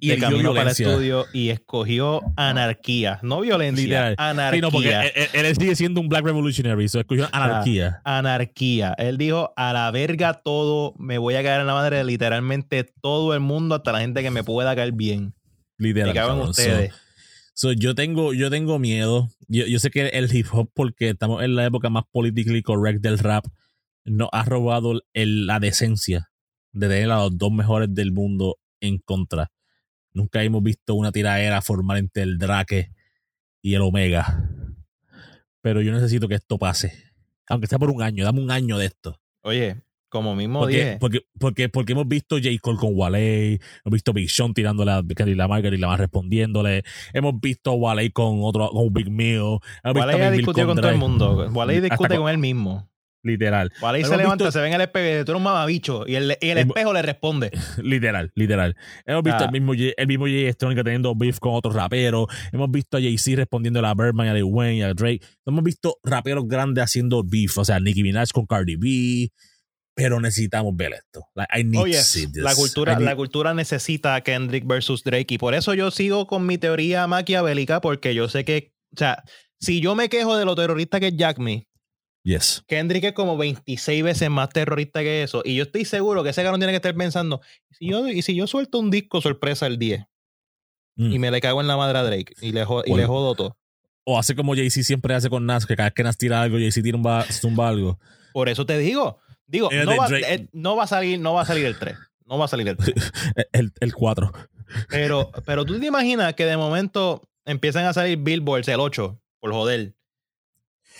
Y eligió camino para el estudio y escogió anarquía. No violencia, Literal. anarquía. Sí, no, porque él, sigue siendo un black revolutionary, so escogió anarquía. Anarquía. Él dijo, a la verga todo, me voy a caer en la madre de literalmente todo el mundo, hasta la gente que me pueda caer bien. Literal. Me. So- ustedes. so, yo tengo, yo tengo miedo. Yo, yo sé que el hip hop, porque estamos en la época más politically correct del rap, nos ha robado el- la decencia de tener a los dos mejores del mundo en contra. Nunca hemos visto una tiradera formal entre el Drake y el Omega. Pero yo necesito que esto pase. Aunque sea por un año, dame un año de esto. Oye, como mismo Porque, dije. porque, porque, porque hemos visto J. Cole con Wale, hemos visto Big Sean tirándole a Kendrick Lamar, Kendrick Lamar respondiéndole, hemos visto Wale con otro, con Big Meal, Wale a ya Big Bill discutió con todo el mundo. Wale discute con- con él mismo. Literal, Hemos se levanta, visto- se ve en el espejo y dice, tú eres un mamabicho. Y el, y el espejo le responde. literal, literal. Hemos visto Ah. el mismo el mismo Jay Electrónica teniendo beef con otros raperos. Hemos visto a Jay-Z respondiendo a Birdman, a Lil Wayne, y a Drake. Hemos visto raperos grandes haciendo beef. O sea, Nicki Minaj con Cardi B. Pero necesitamos ver esto. Like, I need Oye, to see this. la cultura, need- la cultura necesita a Kendrick versus Drake. Y por eso yo sigo con mi teoría maquiavélica, porque yo sé que, o sea, si yo me quejo de lo terrorista que es Jack Me, Yes. Kendrick es como 26 veces más terrorista que eso. Y yo estoy seguro que ese cabrón tiene que estar pensando, ¿y si yo, y si yo suelto un disco sorpresa el 10 Mm. y me le cago en la madre a Drake y le, jo- y Bueno. le jodo todo? O hace como Jay-Z siempre hace con Nas, que cada vez que Nas tira algo, Jay-Z tira un ba- tumba algo. Por eso te digo, digo, no va, eh, no va a salir, no va a salir el 3. No va a salir el 3. El, el 4. Pero, pero tú te imaginas que de momento empiezan a salir billboards el 8, por joder,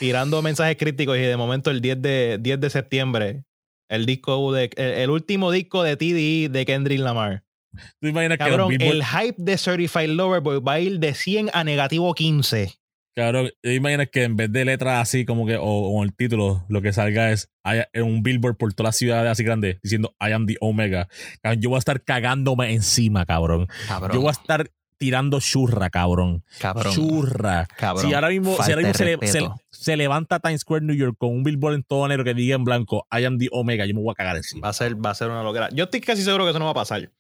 tirando mensajes críticos y de momento el 10 de, 10 de septiembre, el disco de, el, el último disco de TDE de Kendrick Lamar. ¿Tú imaginas que Cabrón, Billboard- el hype de Certified Lover Boy va a ir de 100 a negativo 15. Cabrón, ¿tú imaginas que en vez de letras así como que, o, o el título, lo que salga es hay un billboard por todas las ciudades así grandes diciendo I am the Omega. Yo voy a estar cagándome encima, cabrón. Cabrón. Yo voy a estar tirando churra, cabrón. cabrón. Churra. cabrón. Si ahora mismo, si ahora mismo se, le- se- se levanta Times Square, New York, con un billboard en todo negro que diga en blanco I am the Omega, yo me voy a cagar encima. Va a ser, va a ser una locura. Yo estoy casi seguro que eso no va a pasar.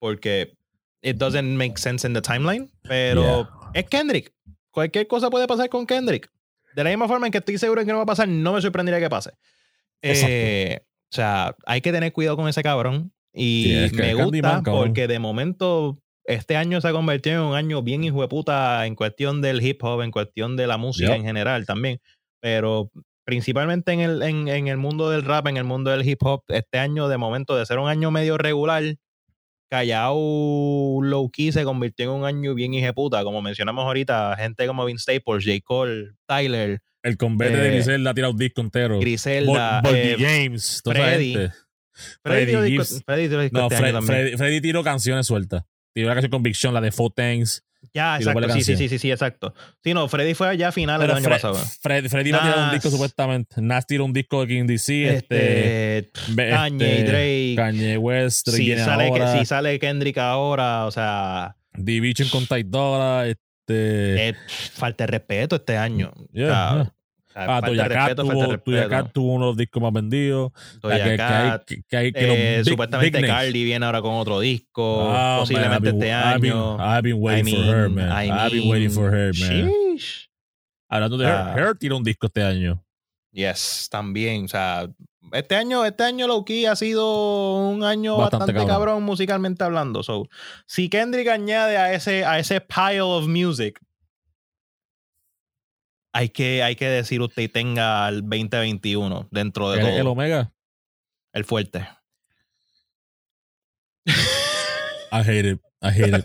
Porque it doesn't make sense in the timeline. Pero es Kendrick. Cualquier cosa puede pasar con Kendrick. De la misma forma en que estoy seguro de que no va a pasar, no me sorprendería que pase. Eh, o sea, hay que tener cuidado con ese cabrón. Y Sí, es que me gusta porque de momento este año se ha convertido en un año bien hijo de puta en cuestión del hip hop, en cuestión de la música en general también. Pero principalmente en el, en, en el mundo del rap, en el mundo del hip hop, este año de momento de ser un año medio regular, Callao Low Key se convirtió en un año bien hijo de puta. Como mencionamos ahorita, gente como Vince Staples, J. Cole, Tyler, El convete de Eh, Griselda ha tirado un disco entero. Griselda, Bol- eh, James, Freddy. Freddy. Freddy disco No, este. Freddy, Freddy tiró canciones sueltas. Tiró la canción con Big Sean, la de Four Things. Ya, exacto. Sí, sí, sí, sí, exacto. Sí, no, Freddy fue allá a finales del año pasado. Fred- Freddy va a tirar un disco supuestamente. Nas tiró un disco de King DC. Este, Este, Kanye, este, Drake. Kanye West. Si, sale, si sale Kendrick ahora, o sea, Division con Ty Dolla. Este, eh, falta de respeto este año. Sea, ah, falta de Doja Cat respeto, falta de tuvo, tuvo uno de los discos más vendidos. Que, que hay, que, hay que eh, los supuestamente. Cardi viene ahora con otro disco, Ah, posiblemente man, I've este been- I've been- año. I've been waiting I for her, mean, man. I I've been waiting for her, man. sheesh. Hablando de Ah. Her, Her tiró un disco este año. Yes, también. O sea, este año, este año Lowkey ha sido un año Bastante bastante, cabrón. cabrón. musicalmente hablando. So, si Kendrick añade a ese, a ese pile of music, hay que, hay que decir usted tenga el 2021 dentro de todo. el Omega. el fuerte. I hate it. I hate it.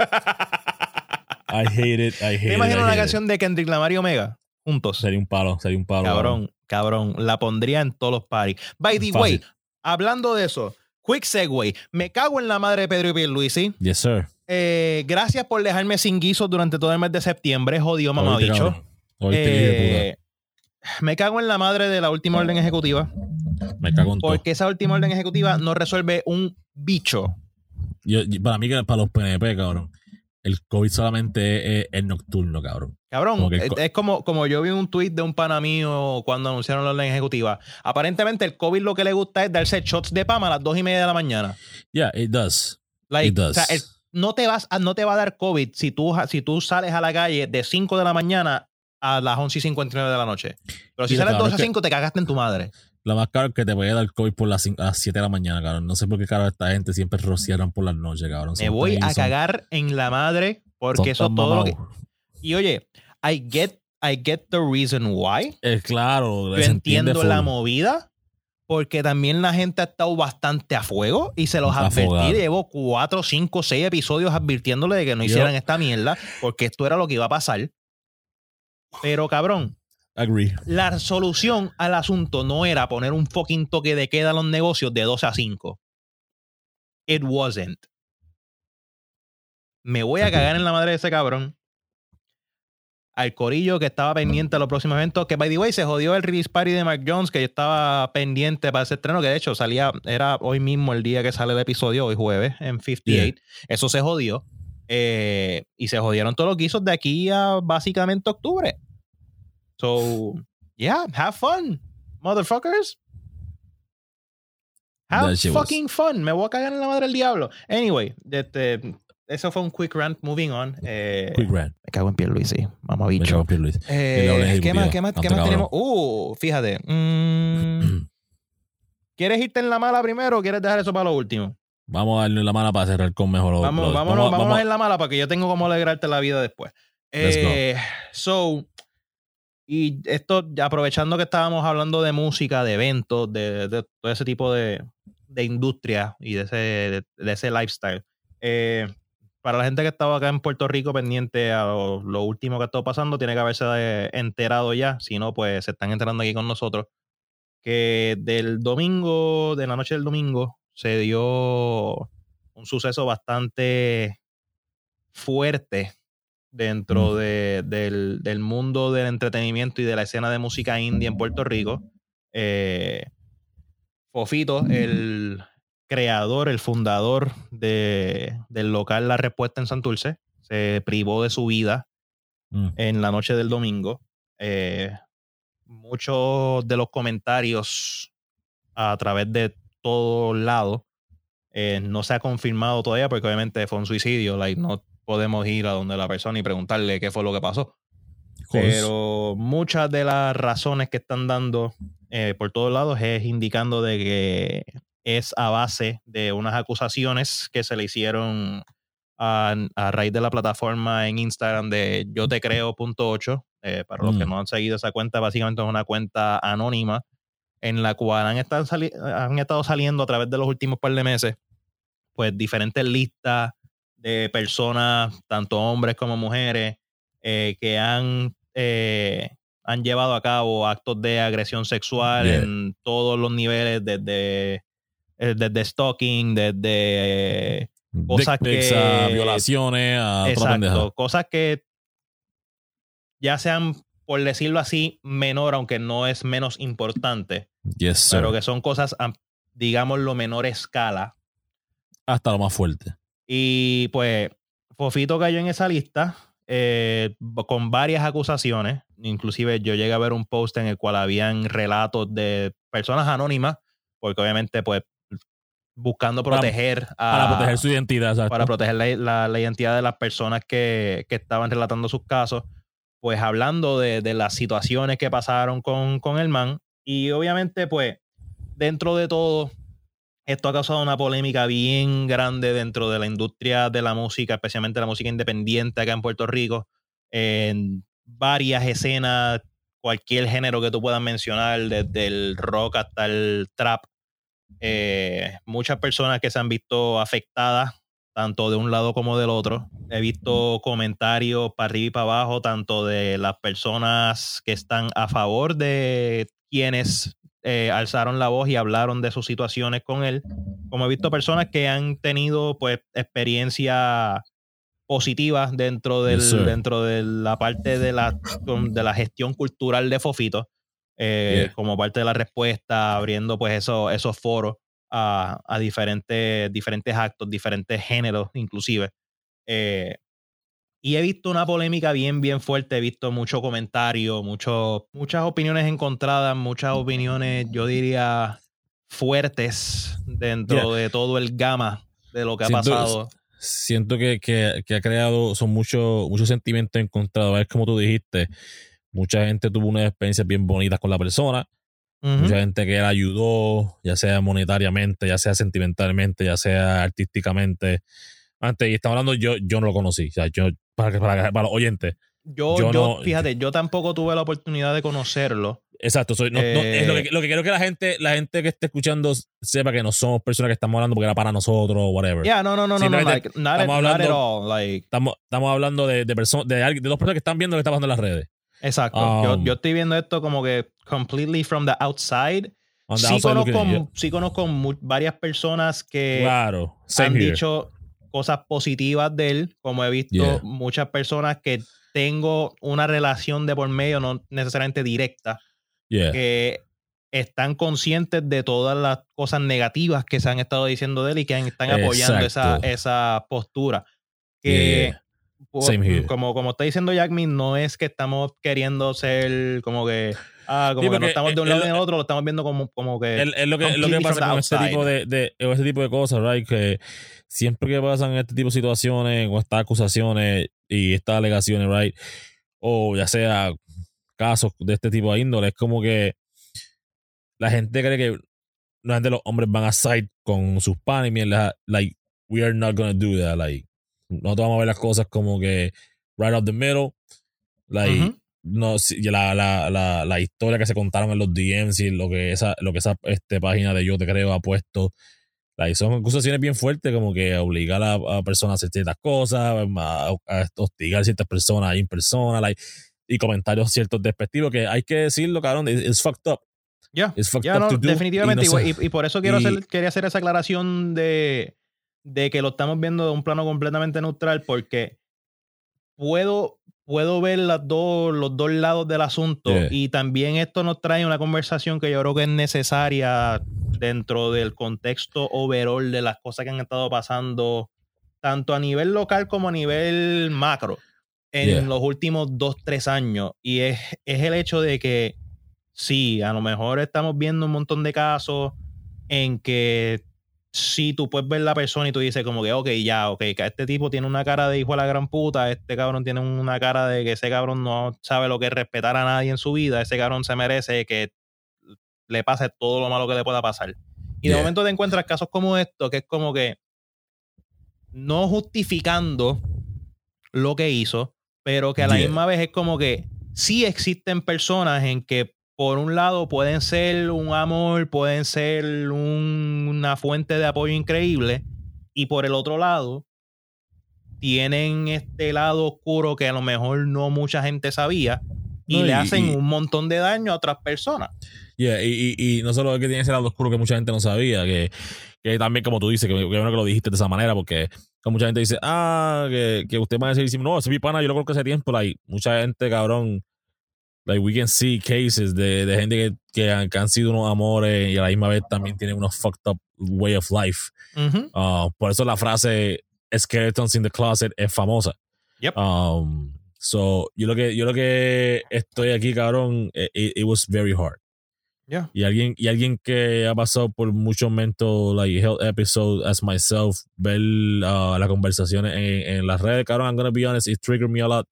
I hate it. I hate ¿Te imaginas una hate it. canción de Kendrick Lamar y Omega? Juntos. Sería un palo, sería un palo. Cabrón, cabrón. La pondría en todos los parties. By the Fácil. way, hablando de eso, quick segue. Me cago en la madre de Pedro y Pierluisi. Yes, sir. Eh, gracias por dejarme sin guisos durante todo el mes de septiembre, jodido cabrón. Eh, me cago en la madre de la última orden ejecutiva. Me cago en todo. porque esa última orden ejecutiva no resuelve un bicho. Yo- para mí, que para los PNP, cabrón, el COVID solamente es, nocturno, cabrón. Cabrón, Como es, co- es como, como yo vi un tweet de un pana mío cuando anunciaron la orden ejecutiva. Aparentemente el COVID lo que le gusta es darse shots de pama a las dos y media de la mañana. Yeah, it does. Like, It does. o sea, el- no, te vas a, no te va a dar COVID si tú, si tú sales a la calle de 5 de la mañana a las 11 y 59 de la noche. Pero si sales claro, 2 a es que- 5, te cagaste en tu madre. Lo más caro es que te puede dar COVID por las, cin- a las 7 de la mañana, cabrón. No sé por qué, caro, esta gente siempre rociaron por las noches, cabrón. Me voy a son- cagar en la madre porque eso todo lo que... Y oye, I get, I get the reason why. Eh, claro, Yo entiendo la movida porque también la gente ha estado bastante a fuego y se los advertí. Llevo cuatro, cinco, seis episodios advirtiéndole de que no Yo- hicieran esta mierda porque esto era lo que iba a pasar. Pero cabrón, Agree. La solución al asunto no era poner un fucking toque de queda a los negocios de 12 a 5. It wasn't. Me voy a cagar en la madre de ese cabrón. Al corillo que estaba pendiente a los próximos eventos. Que, by the way, se jodió el release party de Mark Jones, que yo estaba pendiente para ese estreno. Que de hecho salía, era hoy mismo el día que sale el episodio, hoy jueves, en 58. Eso se jodió. Eh, y se jodieron todos los guisos de aquí a básicamente octubre. So, yeah, have fun, motherfuckers. Have was- fucking fun. Me voy a cagar en la madre del diablo. Anyway, este, eso fue un quick rant. Moving on. Eh, Quick rant. Me cago en piel, Luis, sí. Mamá Me bicho. cago en Pierre Luis. Eh, ¿Qué más, qué más, qué más tenemos? Uh, fíjate. mm, ¿Quieres irte en la mala primero o quieres dejar eso para lo último? Vamos a darle la mala para cerrar con mejor. Vamos, vámonos, vámonos vamos- en la mala porque yo tengo como alegrarte la vida después. Eh, so, y esto, aprovechando que estábamos hablando de música, de eventos, de, de todo ese tipo de, de industria y de ese, de, de ese lifestyle. eh, para la gente que estaba acá en Puerto Rico pendiente a lo, lo último que está pasando, tiene que haberse enterado ya. Si no, pues se están enterando aquí con nosotros. Que del domingo, de la noche del domingo, se dio un suceso bastante fuerte dentro Mm. de- del, del mundo del entretenimiento y de la escena de música indie en Puerto Rico. Eh, Fofito, el creador, el fundador de- del local La Respuesta en Santurce, se privó de su vida Mm. en la noche del domingo. Eh, muchos de los comentarios a través de todos lados eh, no se ha confirmado todavía porque obviamente fue un suicidio. Like, no podemos ir a donde la persona y preguntarle qué fue lo que pasó. Pero muchas de las razones que están dando eh, por todos lados es indicando de que es a base de unas acusaciones que se le hicieron a, a raíz de la plataforma en Instagram de yo te creo.8. Eh, para los que Mm. no han seguido esa cuenta, básicamente es una cuenta anónima en la cual han estado, sali- han estado saliendo a través de los últimos par de meses, pues diferentes listas de personas, tanto hombres como mujeres, eh, que han, eh, han llevado a cabo actos de agresión sexual Yeah. en todos los niveles, desde, eh, desde stalking, desde... cosas Dick que- a violaciones, a exacto, cosas que ya sean, por decirlo así, menor, aunque no es menos importante, Yes, sir. pero que son cosas, digamos, lo menor escala. Hasta lo más fuerte. Y pues Fofito cayó en esa lista eh, con varias acusaciones. Inclusive yo llegué a ver un post en el cual habían relatos de personas anónimas, porque obviamente pues buscando Para- proteger a... Para proteger su identidad, exacto. para proteger la, la- la identidad de las personas que, que estaban relatando sus casos, pues hablando de, de las situaciones que pasaron con, con el man. Y obviamente, pues, dentro de todo, esto ha causado una polémica bien grande dentro de la industria de la música, especialmente la música independiente acá en Puerto Rico, en varias escenas, cualquier género que tú puedas mencionar, desde el rock hasta el trap. Eh, muchas personas que se han visto afectadas tanto de un lado como del otro. He visto comentarios para arriba y para abajo, tanto de las personas que están a favor de quienes eh, alzaron la voz y hablaron de sus situaciones con él, como he visto personas que han tenido pues experiencia positiva dentro del Yes, dentro de la parte de la de la gestión cultural de Fofito eh, Yeah. como parte de la respuesta abriendo pues esos esos foros a, a diferentes, diferentes actos, diferentes géneros, inclusive. Eh, y he visto una polémica bien, bien fuerte. He visto mucho comentario, mucho, muchas opiniones encontradas, muchas opiniones, yo diría, fuertes dentro de todo el gama de lo que ha pasado. Siento que, que, que ha creado, son muchos muchos sentimientos encontrados. Es como tú dijiste, mucha gente tuvo unas experiencias bien bonitas con la persona. Mucha gente que la ayudó, ya sea monetariamente, ya sea sentimentalmente, ya sea artísticamente. Antes, y estamos hablando, yo, yo no lo conocí. O sea, yo, para, para, para los oyentes. Yo, yo yo, no- fíjate, yo tampoco tuve la oportunidad de conocerlo. Exacto, soy, no, no, Eh, es lo, que, lo que quiero que la gente, la gente que esté escuchando sepa que no somos personas que estamos hablando porque era para nosotros o whatever. Ya, no, no, no, no, no, like, not, at- estamos not at hablando- all, like, Estamos, estamos hablando de, de, personas de, de dos personas que están viendo lo que está pasando en las redes. Exacto. yo, Um, yo estoy viendo esto como que completely from the outside. The Sí outside conozco, yeah. sí conozco varias personas que Claro, han here. dicho cosas positivas de él, como he visto Yeah. muchas personas que tengo una relación de por medio, no necesariamente directa, Yeah. que están conscientes de todas las cosas negativas que se han estado diciendo de él y que están apoyando esa, esa postura. Que, Yeah. po- Same here. como, como está diciendo Jackmin, no es que estamos queriendo ser como que, ah, como Sí, que no estamos de un lado ni otro, lo estamos viendo como, como que... Es, lo que, lo que pasa con este tipo de, de- este tipo de cosas, right? Que siempre que pasan este tipo de situaciones, o estas acusaciones y estas alegaciones, right? O ya sea casos de este tipo de índole, es como que la gente cree que la gente, los hombres van a side con sus panes y mierda, like, we are not gonna do that, like, nosotros vamos a ver las cosas como que right up the middle, like, Ujú. No la, la, la, la historia que se contaron en los DMs y lo que esa, lo que esa este, página de Yo Te Creo ha puesto. Like, son acusaciones bien fuertes, como que obligar a, a personas a hacer ciertas cosas, a, a hostigar a ciertas personas en persona, like, y comentarios ciertos despectivos que hay que decirlo, cabrón, it's, fucked up. Ya, It's fucked up no, to do, definitivamente. y no Y, sé- y- y por eso quiero y- hacer, quería hacer esa aclaración de, de que lo estamos viendo de un plano completamente neutral, porque puedo, puedo ver las dos, los dos lados del asunto. Yeah. Y también esto nos trae una conversación que yo creo que es necesaria dentro del contexto overall de las cosas que han estado pasando, tanto a nivel local como a nivel macro, en Yeah. los últimos dos, tres años. Y es, es el hecho de que sí, a lo mejor estamos viendo un montón de casos en que sí, tú puedes ver la persona y tú dices como que, ok, ya, ok, que este tipo tiene una cara de hijo de la gran puta, este cabrón tiene una cara de que ese cabrón no sabe lo que es respetar a nadie en su vida, ese cabrón se merece que le pase todo lo malo que le pueda pasar. Y de momento te encuentras casos como esto, que es como que no justificando lo que hizo, pero que a la Yeah. misma vez es como que sí existen personas en que por un lado pueden ser un amor, pueden ser un- una fuente de apoyo increíble, y por el otro lado tienen este lado oscuro que a lo mejor no mucha gente sabía y No, le y- hacen y- un montón de daño a otras personas. Yeah, y, no solo es que tiene ese lado oscuro que mucha gente no sabía, que, que también, como tú dices, que, que bueno que lo dijiste de esa manera, porque que mucha gente dice, ah, que, que usted va a decir, no, ese es mi pana, yo lo creo que hace tiempo, like, mucha gente, cabrón, like, we can see cases de, de gente que, que, han, que han sido unos amores y a la misma vez también tienen unos fucked up way of life. Uh, por eso la frase skeletons in the closet es famosa. Yep. Um, so, yo lo que, yo lo que estoy aquí, cabrón, it, it- it was very hard Yeah. y alguien y alguien que ha pasado por muchos mental like health episodes as myself ver uh, las conversaciones en, en las redes cabrón I'm gonna be honest it triggered me a lot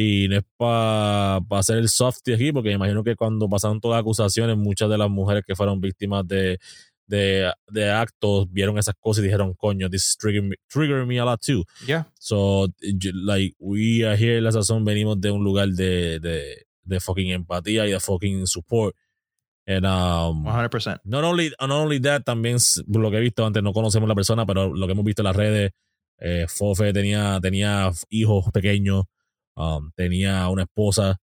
y no es para pa hacer el softy aquí porque me imagino que cuando pasaron todas las acusaciones muchas de las mujeres que fueron víctimas de de, de actos vieron esas cosas y dijeron coño this is triggering me, triggering me a lot too Yeah. So, like, we are here, la sazón, venimos de un lugar de, de, de fucking empatía y de fucking support. And, um, 100%. not only, not only that, también lo que he visto antes, no conocemos la persona, pero lo que hemos visto en las redes, eh, Fofe tenía, tenía hijos pequeños, um, tenía una esposa,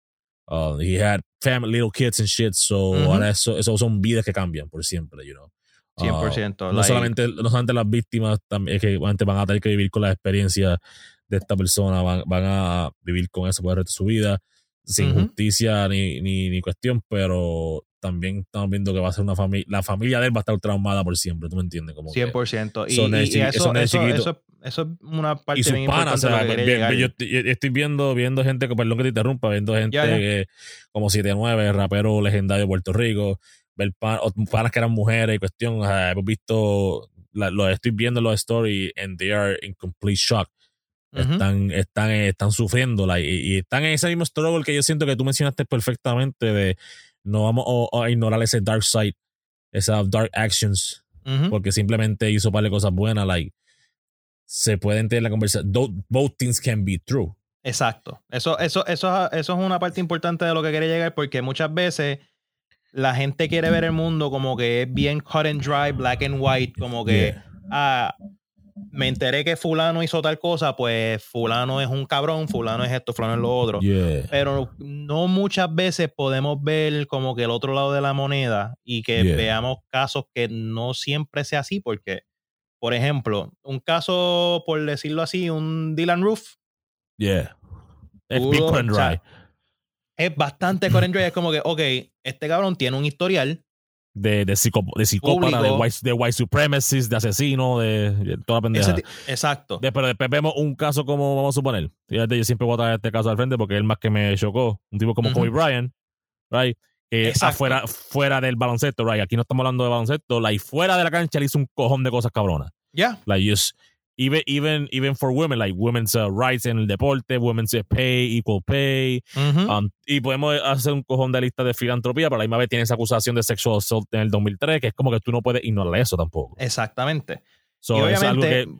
uh, he had family, little kids and shit, so Ujú. ahora eso, eso son vidas que cambian por siempre, you know. Uh, 100%. no like- solamente, no solamente las víctimas, también es que van a tener que vivir con la experiencia de esta persona, van, van a vivir con eso por el resto de su vida, sin Ujú. justicia ni, ni, ni cuestión, pero también estamos viendo que va a ser una familia, la familia de él va a estar traumada por siempre, ¿tú me entiendes? Como que- 100%. Y, son y- y chiqui- eso, eso, chiquito. eso, eso es una parte y sus bien panas, o importante sea, bien- llegar. yo, estoy- estoy viendo, viendo gente, perdón que te interrumpa, viendo gente Ya, ya. que como 7-9, rapero legendario de Puerto Rico, ver pan- panas que eran mujeres y cuestión, o sea, hemos visto, la- lo estoy viendo en los stories and they are in complete shock. Ujú. Están, están, están sufriendo like, y, y están en ese mismo struggle que yo siento que tú mencionaste perfectamente de no vamos a, a ignorar ese dark side, esas dark actions Ujú. porque simplemente hizo par de cosas buenas, like, se pueden tener la conversación. Both things can be true. Exacto. Eso, eso, eso, eso es una parte importante de lo que quería llegar porque muchas veces la gente quiere ver el mundo como que es bien cut and dry, black and white, como que Yeah. ah, me enteré que fulano hizo tal cosa, pues fulano es un cabrón, fulano es esto, fulano es lo otro. Yeah. Pero no muchas veces podemos ver como que el otro lado de la moneda y que Yeah. veamos casos que no siempre sea así, porque, por ejemplo, un caso, por decirlo así, un Dylan Roof, Yeah. Es Pudo, o sea, Dry. es bastante cut and dry. Es como que, ok, este cabrón tiene un historial. De, de, psico- de psicópata, de white, de white supremacist, de asesino, de, de toda pendeja. exacto. De- pero después vemos un caso como, vamos a suponer, fíjate, yo siempre voy a traer este caso al frente porque es el más que me chocó. Un tipo como Ujú. Kobe Bryant, right? Que Exacto. afuera, fuera del baloncesto, right? Aquí no estamos hablando de baloncesto, like, fuera de la cancha le hizo un cojón de cosas cabronas. Ya. Like, just, even, even, even for women, like, women's uh, rights en el deporte, women's pay, equal pay, Ujú. Um, y podemos hacer un cojón de lista de filantropía, pero la misma vez tiene esa acusación de sexual assault en el 2003, que es como que tú no puedes ignorar eso tampoco. Exactamente. So, y es algo obviamente, que.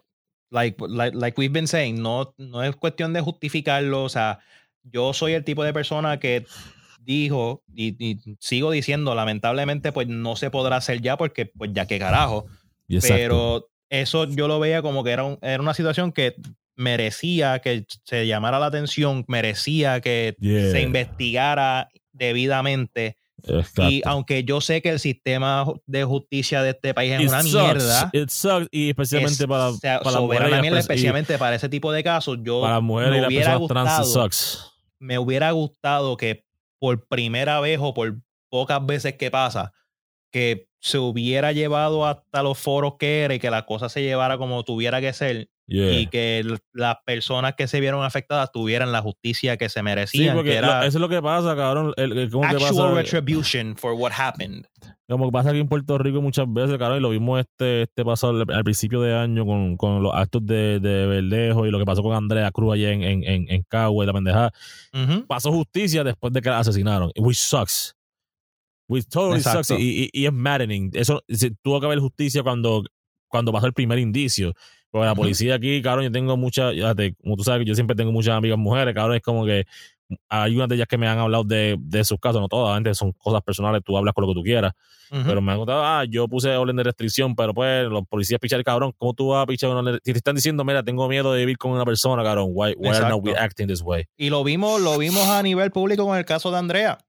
like, like, like we've been saying, no, no es cuestión de justificarlo. O sea, yo soy el tipo de persona que dijo y, y sigo diciendo, lamentablemente, pues no se podrá hacer ya porque, pues ya que carajo. exacto. Pero eso yo lo veía como que era, un- era una situación que merecía que se llamara la atención, merecía que Yeah. se investigara debidamente. Exacto. Y aunque yo sé que el sistema de justicia de este país es It una sucks. mierda, It sucks. Y especialmente es- para, o sea, para las mujeres. las mierda, y especialmente para ese tipo de casos, yo para mujeres me y hubiera trans, gustado, me hubiera gustado que por primera vez o por pocas veces que pasa, que se hubiera llevado hasta los foros que era y que la cosa se llevara como tuviera que ser Yeah. y que las personas que se vieron afectadas tuvieran la justicia que se Sí, merecían, porque que lo- era eso es lo que pasa, cabrón. El, el- como que actual pasa, retribution for what happened. como que pasa aquí en Puerto Rico muchas veces, cabrón, y lo vimos este, este pasado al, principio de año con, con los actos de, de Verdejo y lo que pasó con Andrea Cruz allá en, en, en, en Cagua y la pendejada. Pasó justicia después de que la asesinaron. Which sucks. Which totally Exacto. sucks. Y, y- y es maddening. Eso se- tuvo que haber justicia cuando, cuando pasó el primer indicio. Porque la policía aquí, cabrón, yo tengo muchas, como tú sabes que yo siempre tengo muchas amigas mujeres, cabrón, es como que hay unas de ellas que me han hablado de, de sus casos, no todas, obviamente son cosas personales, tú hablas con lo que tú quieras, pero me han contado, ah, yo puse orden de restricción, pero pues los policías pichar, cabrón, ¿cómo tú vas a pichar una orden? Si te están diciendo, mira, tengo miedo de vivir con una persona, cabrón, why, why are not we acting this way? Y lo vimos, lo vimos a nivel público con el caso de Andrea.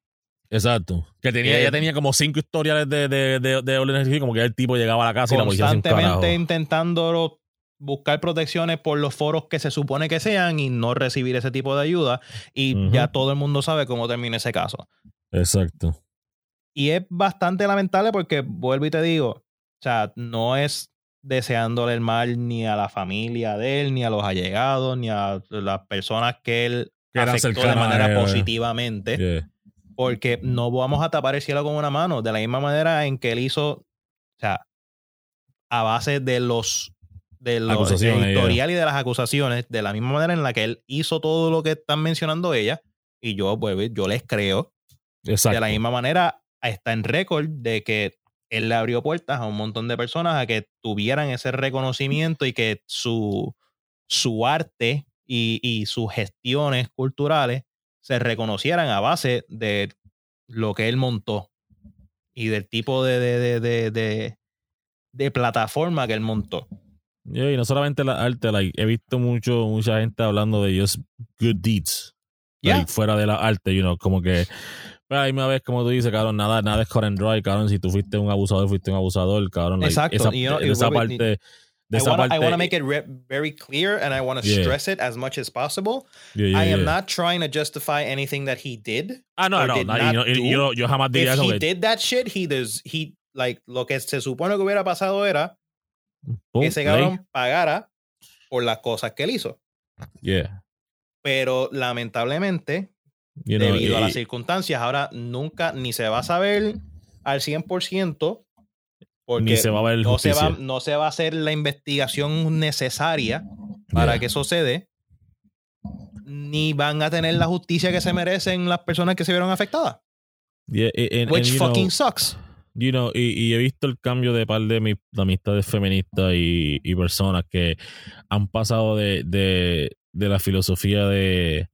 Exacto. Que tenía, ya tenía como cinco historiales de, de, de, de orden ejecutiva, como que el tipo llegaba a la casa y la policía constantemente intentando buscar protecciones por los foros que se supone que sean y no recibir ese tipo de ayuda. Y ya todo el mundo sabe cómo termina ese caso. Exacto. Y es bastante lamentable porque, vuelvo y te digo, o sea, no es deseándole el mal ni a la familia de él, ni a los allegados, ni a las personas que él afectó de manera positivamente. Yeah. porque no vamos a tapar el cielo con una mano, de la misma manera en que él hizo, o sea, a base de los de los historial y de las acusaciones, de la misma manera en la que él hizo todo lo que están mencionando ella, y yo, pues, yo les creo, Exacto. de la misma manera está en récord de que él le abrió puertas a un montón de personas a que tuvieran ese reconocimiento y que su, su arte y, y sus gestiones culturales se reconocieran a base de lo que él montó y del tipo de, de, de- de plataforma que él montó. Yeah, y no solamente la arte, like, he visto mucho, mucha gente hablando de just good deeds. Yeah. like, fuera de la arte, you know, como que. Pero ahí una vez, como tú dices, cabrón, nada, nada es cut and dry, cabrón. Si tú fuiste un abusador, fuiste un abusador, cabrón. like, Exacto, Esa, y yo no- de y esa parte. De I esa wanna, I parte. wanna make it re- very clear and I want to Yeah. stress it as much as possible. Yeah, yeah, I am not trying to justify anything that he did. Ah, no, no, did no, no, yo, yo jamás diría If eso. he que, did that shit, he does he like lo que se supone que hubiera pasado era pum, que ese ley. cabrón pagara por las cosas que él hizo. Yeah. Pero lamentablemente, You know, debido a las circunstancias, ahora nunca ni se va a saber al 100% porque ni se va a ver no se, va, justicia. no se va a hacer la investigación necesaria para Yeah. que eso se dé, ni van a tener la justicia que se merecen las personas que se vieron afectadas. Yeah, and- and- Which and, you know, fucking sucks. You know, y, y he visto el cambio de par de mis de amistades feministas y, y personas que han pasado de, de, de la filosofía de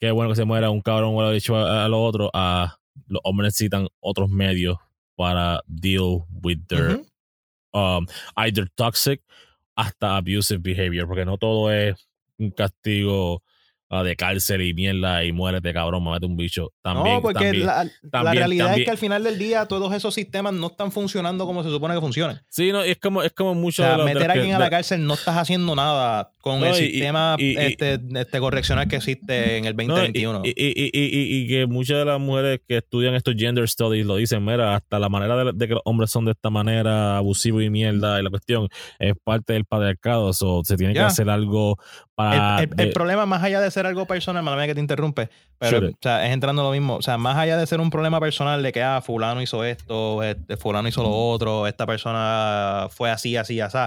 que es bueno que se muera un cabrón o lo dicho a, a lo otro a los hombres necesitan otros medios para deal with their um, either toxic hasta abusive behavior, porque no todo es un castigo de cárcel y mierda y muérete, cabrón, me mete un bicho. También, no, porque también- la, la también- realidad es que al final del día todos esos sistemas no están funcionando como se supone que funcionan. Sí, no, es como, es como O mucho de sea, de meter los a que- alguien a la cárcel no estás haciendo nada con No, el y- sistema y- este, este correccional que existe en el No, y- 2021. y, y, y, y- y que muchas de las mujeres que estudian estos gender studies lo dicen, mira, hasta la manera de, de que los hombres son de esta manera, abusivo y mierda, y la cuestión es parte del patriarcado, so, se tiene que hacer algo para... el, el- problema, más allá de ser algo personal, mala mía que te interrumpe, pero Sure. o sea, es entrando lo mismo. O sea, más allá de ser un problema personal de que, ah, fulano hizo esto, este, fulano hizo lo otro, esta persona fue así, así, así.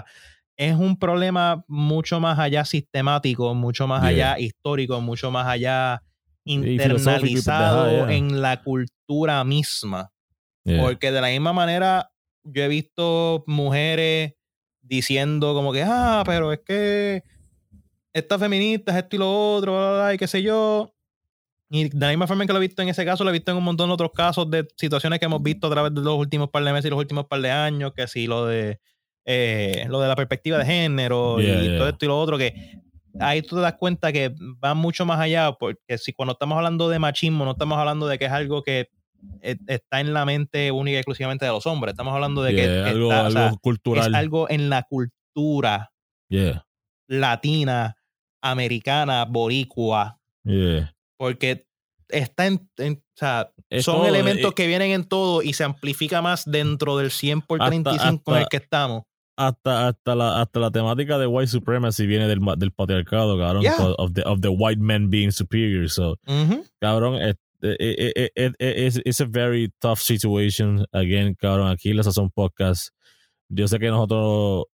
Es un problema mucho más allá sistemático, mucho más Yeah. allá histórico, mucho más allá internalizado yeah. en la cultura misma. Porque de la misma manera, yo he visto mujeres diciendo como que, ah, pero es que esta feminista es esto y lo otro, bla, bla, bla, y qué sé yo. Y de la misma forma en que lo he visto en ese caso, lo he visto en un montón de otros casos de situaciones que hemos visto a través de los últimos par de meses y los últimos par de años, que sí, lo de eh, lo de la perspectiva de género Yeah, y yeah. todo esto y lo otro, que ahí tú te das cuenta que va mucho más allá, porque si cuando estamos hablando de machismo, no estamos hablando de que es algo que eh, está en la mente única y exclusivamente de los hombres, estamos hablando de que, Yeah, que algo, está- o algo sea, cultural. es algo en la cultura latina, americana, boricua, porque está en, en- o sea, Es son todo, elementos eh, que vienen en todo y se amplifica más dentro del 100 por Hasta- 35 en el hasta- que estamos. Hasta, hasta, la, hasta la temática de white supremacy viene del, del patriarcado, cabrón, Yeah. of, the, of the white men being superior, so... Ujú. cabrón, it, it, it, it, it- it's, it's a very tough situation. Again, cabrón, aquí en la Sazón Podcast. Yo sé que nosotros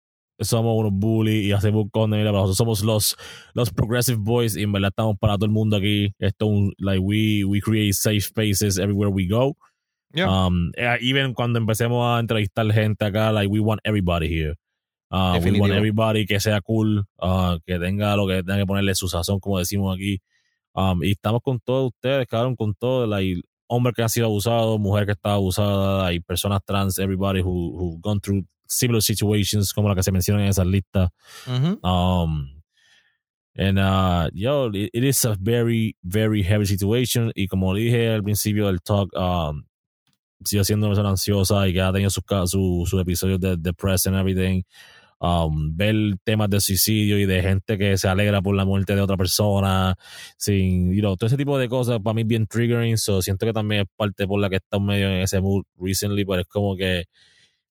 somos unos bullies y hacemos contenido, pero nosotros somos los, los progressive boys y en verdad estamos para todo el mundo aquí. Esto, like, we, we create safe spaces everywhere we go. Yeah. Um, eh, even cuando empecemos a entrevistar gente acá, like, we want everybody here. Uh, we want everybody que sea cool, uh, que tenga lo que tenga que ponerle su sazón, como decimos aquí. Um, y estamos con todos ustedes, cabrón, con todo, like, hombres que han sido abusados, mujeres que están abusadas, hay personas trans, everybody who, who gone through similar situations como la que se menciona en esas listas. Um, and uh, yo, it, it is a very, very heavy situation. Y como dije al principio del talk, um, sigue siendo una persona ansiosa y que ha tenido sus sus episodios de depressed and everything. Um, ver temas de suicidio y de gente que se alegra por la muerte de otra persona, sin, you know, todo ese tipo de cosas para mí es bien triggering. So siento que también es parte por la que está medio en ese mood recently, pero es como que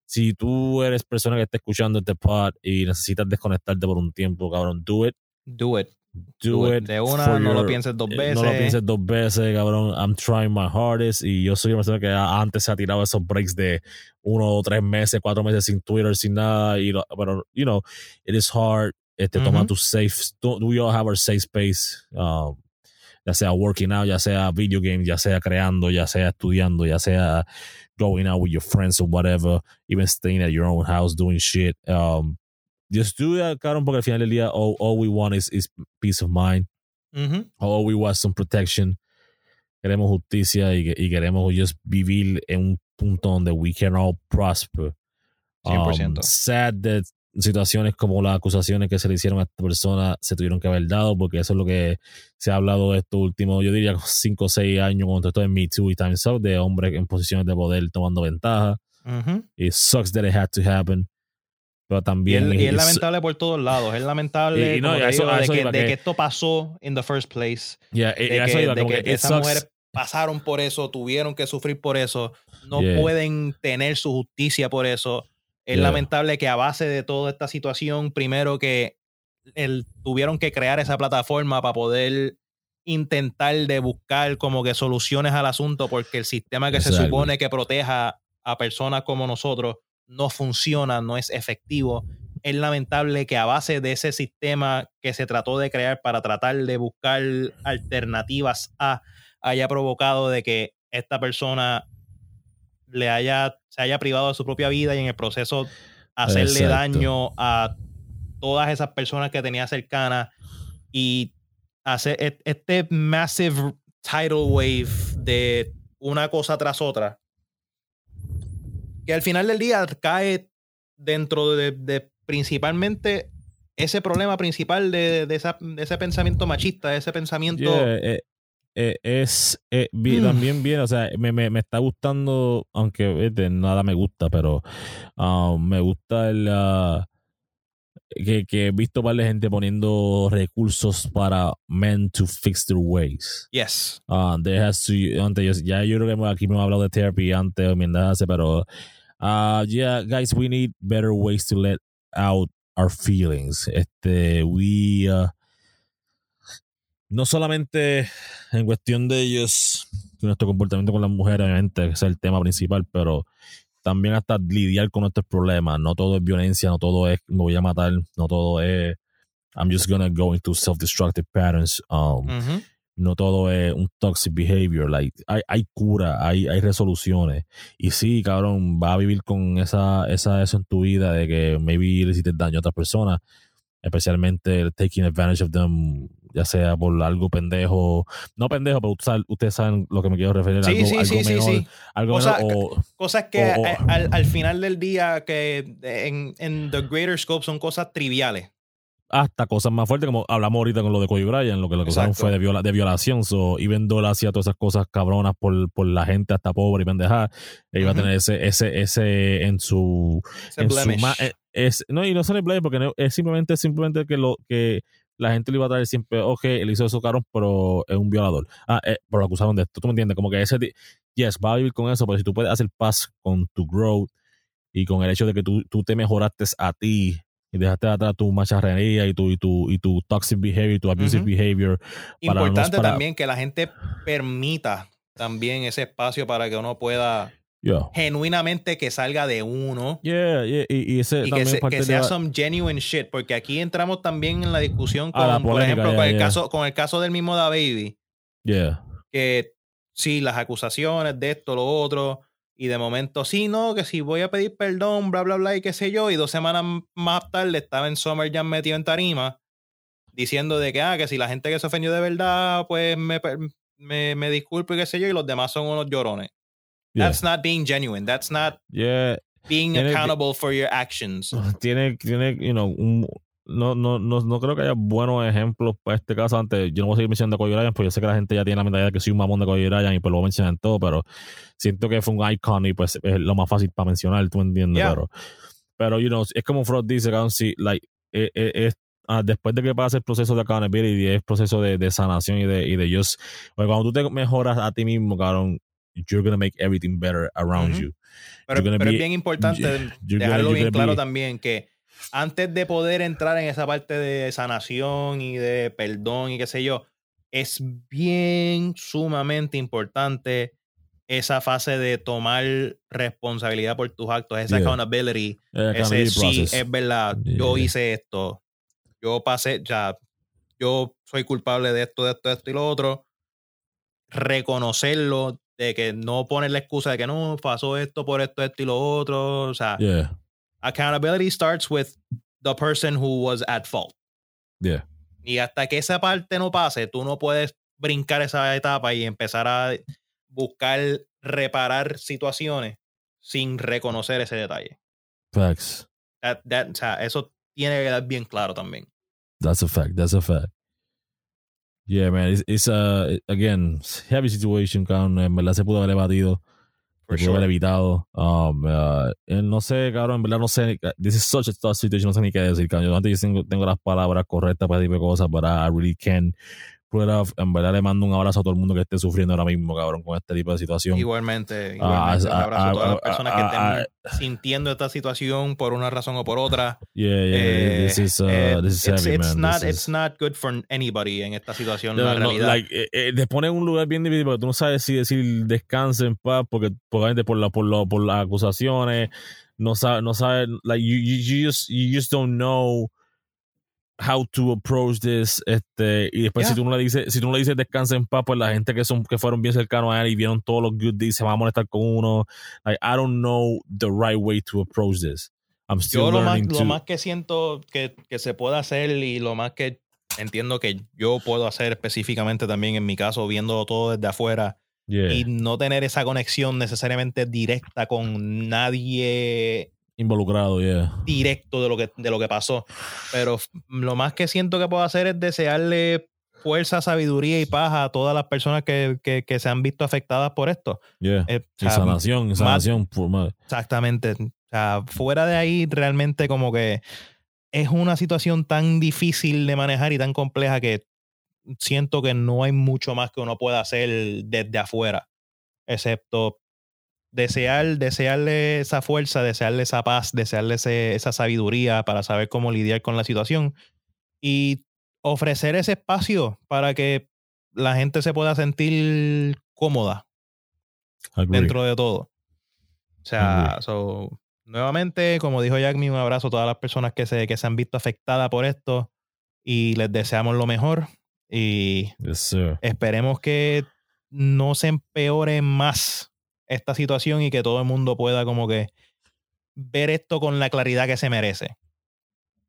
si tú eres persona que está escuchando este pod y necesitas desconectarte por un tiempo, cabrón, do it. Do it. Do, Do it. De una, no lo your- pienses dos eh, veces. No lo pienses dos veces, cabrón. I'm trying my hardest. Y yo soy una persona que antes se ha tirado esos breaks de uno o tres meses, cuatro meses sin Twitter, sin nada. Y lo- pero, you know, it is hard. Este, toma Ujú. tu safe. We all have our safe space. Um, ya sea working out, ya sea video games, ya sea creando, ya sea estudiando, ya sea going out with your friends or whatever, even staying at your own house doing shit. Um, just do that, cabrón, porque al final del día, all, all we want is, is peace of mind. All we want some protection. Queremos justicia y, y queremos just vivir en un punto donde we can all prosper. 100%. Um, sad that situaciones como las acusaciones que se le hicieron a esta persona se tuvieron que haber dado, porque eso es lo que se ha hablado de estos últimos, yo diría, 5 o 6 años, cuando esto de Me Too y Time's Up, de hombres en posiciones de poder tomando ventaja. It sucks that it had to happen. Pero también. y es lamentable por todos lados. Es lamentable Y- no, y eso- digo, de, que, de que- que esto pasó in the first place. yeah, De que, de como que esas mujeres pasaron por eso, tuvieron que sufrir por eso, no Yeah. pueden tener su justicia por eso. Es Yeah. lamentable que a base de toda esta situación, primero que el, tuvieron que crear esa plataforma para poder intentar de buscar como que soluciones al asunto porque el sistema que se supone que proteja a personas como nosotros no funciona, no es efectivo. Es lamentable que a base de ese sistema que se trató de crear para tratar de buscar alternativas a haya provocado de que esta persona le haya se haya privado de su propia vida y en el proceso hacerle Exacto. daño a todas esas personas que tenía cercanas y hacer et- este massive tidal wave de una cosa tras otra que al final del día cae dentro de, de principalmente ese problema principal de, de esa- de ese pensamiento machista, de ese pensamiento. Yeah, eh, eh, es eh, Mm. también bien, o sea, me, me, me está gustando, aunque de nada me gusta, pero ah, me gusta el ah, que, que he visto varias gente poniendo recursos para men to fix their ways. Yes. Ah, there has to, antes, ya yo creo que aquí me he hablado de therapy antes, hace, pero ah yeah, guys, we need better ways to let out our feelings. Este, we uh, no solamente en cuestión de ellos, nuestro comportamiento con las mujeres, obviamente, que es el tema principal, pero también hasta lidiar con nuestros problemas. No todo es violencia, no todo es me voy a matar, no todo es I'm just gonna go into self-destructive patterns. Um, no todo es un toxic behavior. Like, hay, hay cura, hay, hay resoluciones. Y sí, cabrón, va a vivir con esa, esa, eso en tu vida de que maybe le hiciste daño a otras personas, especialmente taking advantage of them, ya sea por algo pendejo, no pendejo, pero ustedes saben lo que me quiero referir. Sí, algo, sí, algo sí, sí, menor, sí. algo menor, o- Cosas que O- al, al final del día, que en, en the greater scope son cosas triviales. hasta cosas más fuertes, como hablamos ahorita con lo de Kobe Bryant, lo que lo acusaron fue de, viola, de violación. So, even él hacía todas esas cosas cabronas por, por la gente hasta pobre y pendejada, él iba a tener ese, ese, ese en su, Ese en su eh, es, no, y no son el blame porque no- es simplemente, simplemente que lo que la gente le iba a traer siempre, ok, él hizo eso cabrón, pero es un violador. Ah, eh, pero lo acusaron de esto, tú me entiendes, como que ese, yes, va a vivir con eso, pero si tú puedes hacer paz con tu growth y con el hecho de que tú, tú te mejoraste a ti y dejaste atrás tu macharrería y tu, y tu, y tu toxic behavior, tu abusive behavior. para no- Importante para- también que la gente permita también ese espacio para que uno pueda Yeah. genuinamente que salga de uno Yeah, yeah, y, y ese y que, se- sea la- some genuine shit, porque aquí entramos también en la discusión con, por ejemplo, con el caso con el caso del mismo Da Baby, Yeah. que sí, las acusaciones de esto, lo otro, y de momento, sí, no, que si voy a pedir perdón, bla, bla, bla, y qué sé yo, y dos semanas más tarde estaba en Summer Jam metido en tarima, diciendo de que, ah, que si la gente que se ofendió de verdad, pues me, me, me disculpo y qué sé yo, y los demás son unos llorones. Yeah. That's not being genuine. That's not Yeah. being Tiene accountable for your actions. tiene, tiene, you know, un, no, no, no, no creo que haya buenos ejemplos para este caso. Antes, yo no voy a seguir mencionando a Kobe Bryant, porque yo sé que la gente ya tiene la mentalidad de que soy un mamón de Kobe Bryant y pues lo voy a mencionar en todo, pero siento que fue un icon y pues es lo más fácil para mencionar, tú entiendes, Yeah. pero, pero, you know, es como Frost dice, cabrón, si, like, eh, eh, es- ah, después de que pase el proceso de accountability, es proceso de, de sanación y de, y de just, cuando tú te mejoras a ti mismo, cabrón, you're gonna make everything better around Ujú. you. Pero, pero be- es bien importante dejarlo bien claro be- también que antes de poder entrar en esa parte de sanación y de perdón y qué sé yo, es bien sumamente importante esa fase de tomar responsabilidad por tus actos, esa Yeah. accountability, Eh, ese sí, es verdad, yo Yeah. hice esto, yo pasé, ya, yo soy culpable de esto, de esto, de esto y lo otro, reconocerlo, de que no poner la excusa de que no, pasó esto por esto, esto y lo otro, o sea, Yeah, accountability starts with the person who was at fault. yeah. Y hasta que esa parte no pase, tú no puedes brincar esa etapa y empezar a buscar reparar situaciones sin reconocer ese detalle. Facts. That- that- o sea, eso tiene que quedar bien claro también. That's a fact. That's a fact. Yeah, man. It's, it's uh, again, heavy situation, cabrón. En verdad se pudo haber evadido. For se pudo haber sure. evitado. Um, uh, no sé, cabrón. En verdad no sé. This is such a tough situation. No sé ni qué decir, cabrón. Yo antes yo tengo, tengo las palabras correctas para ese tipo de cosas, but I really can't off. En verdad le mando un abrazo a todo el mundo que esté sufriendo ahora mismo, cabrón, con este tipo de situación. Igualmente, Ah, igualmente. un ah, abrazo a todas ah, las personas ah, que ah, estén sintiendo esta situación por una razón o por otra. Yeah, yeah. Eh, this is, uh, eh, this is it's, heavy, it's man. not, This is- it's not good for anybody en esta situación, No, la no, realidad. like, eh, eh, te pone en un lugar bien difícil porque tú no sabes si decir descanse en paz porque probablemente por la por la, por las acusaciones no sabes no sabes like you, you, you just you just don't know how to approach this este y después Yeah. si tú no le dices si tú no le dices descanse en paz pues la gente que son que fueron bien cercanos a él y vieron todos los good deeds se van a molestar con uno. Like I don't know the right way to approach this. I'm still yo lo más, learning lo to más que siento que, que se puede hacer y lo más que entiendo que yo puedo hacer específicamente también en mi caso, viendo todo desde afuera yeah. y no tener esa conexión necesariamente directa con nadie Involucrado, yeah. directo de lo que, de lo que pasó. Pero lo más que siento que puedo hacer es desearle fuerza, sabiduría y paz a todas las personas que, que- que se han visto afectadas por esto. Yeah. Eh, Y sanación, sanación. por madre. Exactamente. O sea, fuera de ahí, realmente como que es una situación tan difícil de manejar y tan compleja que siento que no hay mucho más que uno pueda hacer desde afuera, excepto desear, desearle esa fuerza, desearle esa paz, desearle ese- esa sabiduría para saber cómo lidiar con la situación y ofrecer ese espacio para que la gente se pueda sentir cómoda Agree. dentro de todo. O sea, so, nuevamente, como dijo Jackme, un abrazo a todas las personas que se, que se han visto afectadas por esto y les deseamos lo mejor y Yes, esperemos que no se empeore más esta situación y que todo el mundo pueda como que ver esto con la claridad que se merece.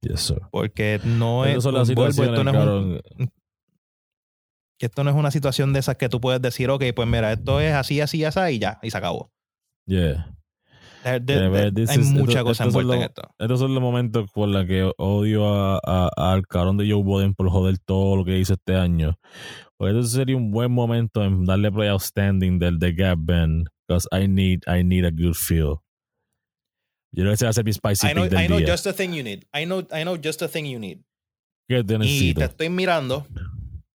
Yes, sir. Porque no es, son las esto no es un- que esto no es una situación de esas que tú puedes decir, ok, pues mira, esto es así, así, así y ya, y se acabó. Yeah. De- de- Yeah, de- hay is- mucha esto- cosa en esto. Estos son los momentos por los que odio a, a- al cabrón de Joe Biden por joder todo lo que hizo este año. Porque eso sería un buen momento en darle play outstanding del The Gap Band. Because I need, I need a good feel. Yo creo que ese va a ser mi spicy I know, pick del I know día. just the thing you need. I know, I know just the thing you need. ¿Qué te Y te estoy mirando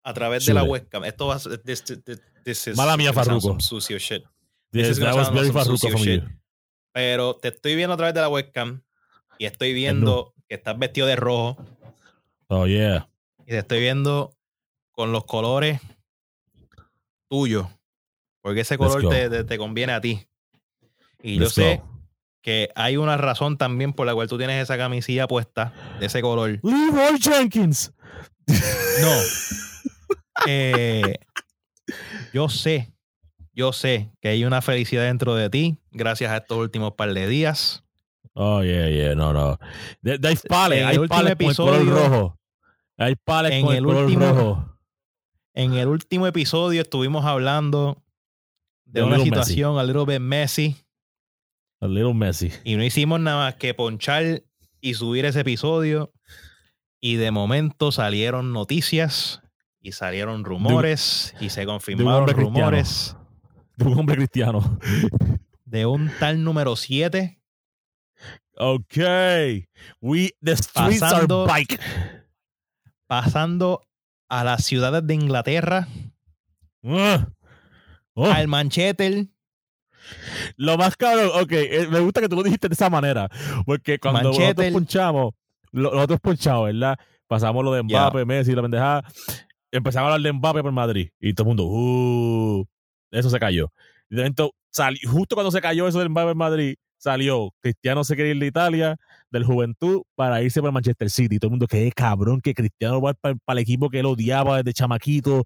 a través de la webcam. Esto va a ser- this, this, this is Mala mía, Farruko. sucio shit. Yes, this is that was very farruko from shit. you. Pero te estoy viendo a través de la webcam y estoy viendo que estás vestido de rojo Oh, yeah. y te estoy viendo con los colores tuyos. Porque ese color te, te- te conviene a ti. Y Let's yo sé go. que hay una razón también por la cual tú tienes esa camisilla puesta de ese color. Leroy Jenkins. No. Eh, yo sé, yo sé que hay una felicidad dentro de ti gracias a estos últimos par de días. Oh, yeah, yeah. No, no. De, de hay pales, En hay pales con el color rojo. Hay pales En con el, el color último- rojo. En el último episodio estuvimos hablando de A una situación a little bit messy A little messy. y no hicimos nada más que ponchar y subir ese episodio y de momento salieron noticias y salieron rumores y se confirmaron cristiano. rumores De un hombre cristiano. de un tal número 7 Okay. We, the streets Pasando- are bike. pasando a las ciudades de Inglaterra, Ah. Oh, al Manchester, Lo más cabrón, ok, eh, me gusta que tú lo dijiste de esa manera, porque cuando Manchete. nosotros ponchamos, lo- nosotros ponchamos, ¿verdad? Pasamos lo de. Mbappé, Messi, la pendejada, empezamos a hablar de Mbappé por Madrid, y todo el mundo, uh, eso se cayó. De justo cuando se cayó eso del Mbappé en Madrid, salió Cristiano se quería ir de Italia, del Juventud, para irse para Manchester City. Todo el mundo, qué cabrón que Cristiano va para, el equipo que él odiaba desde chamaquito,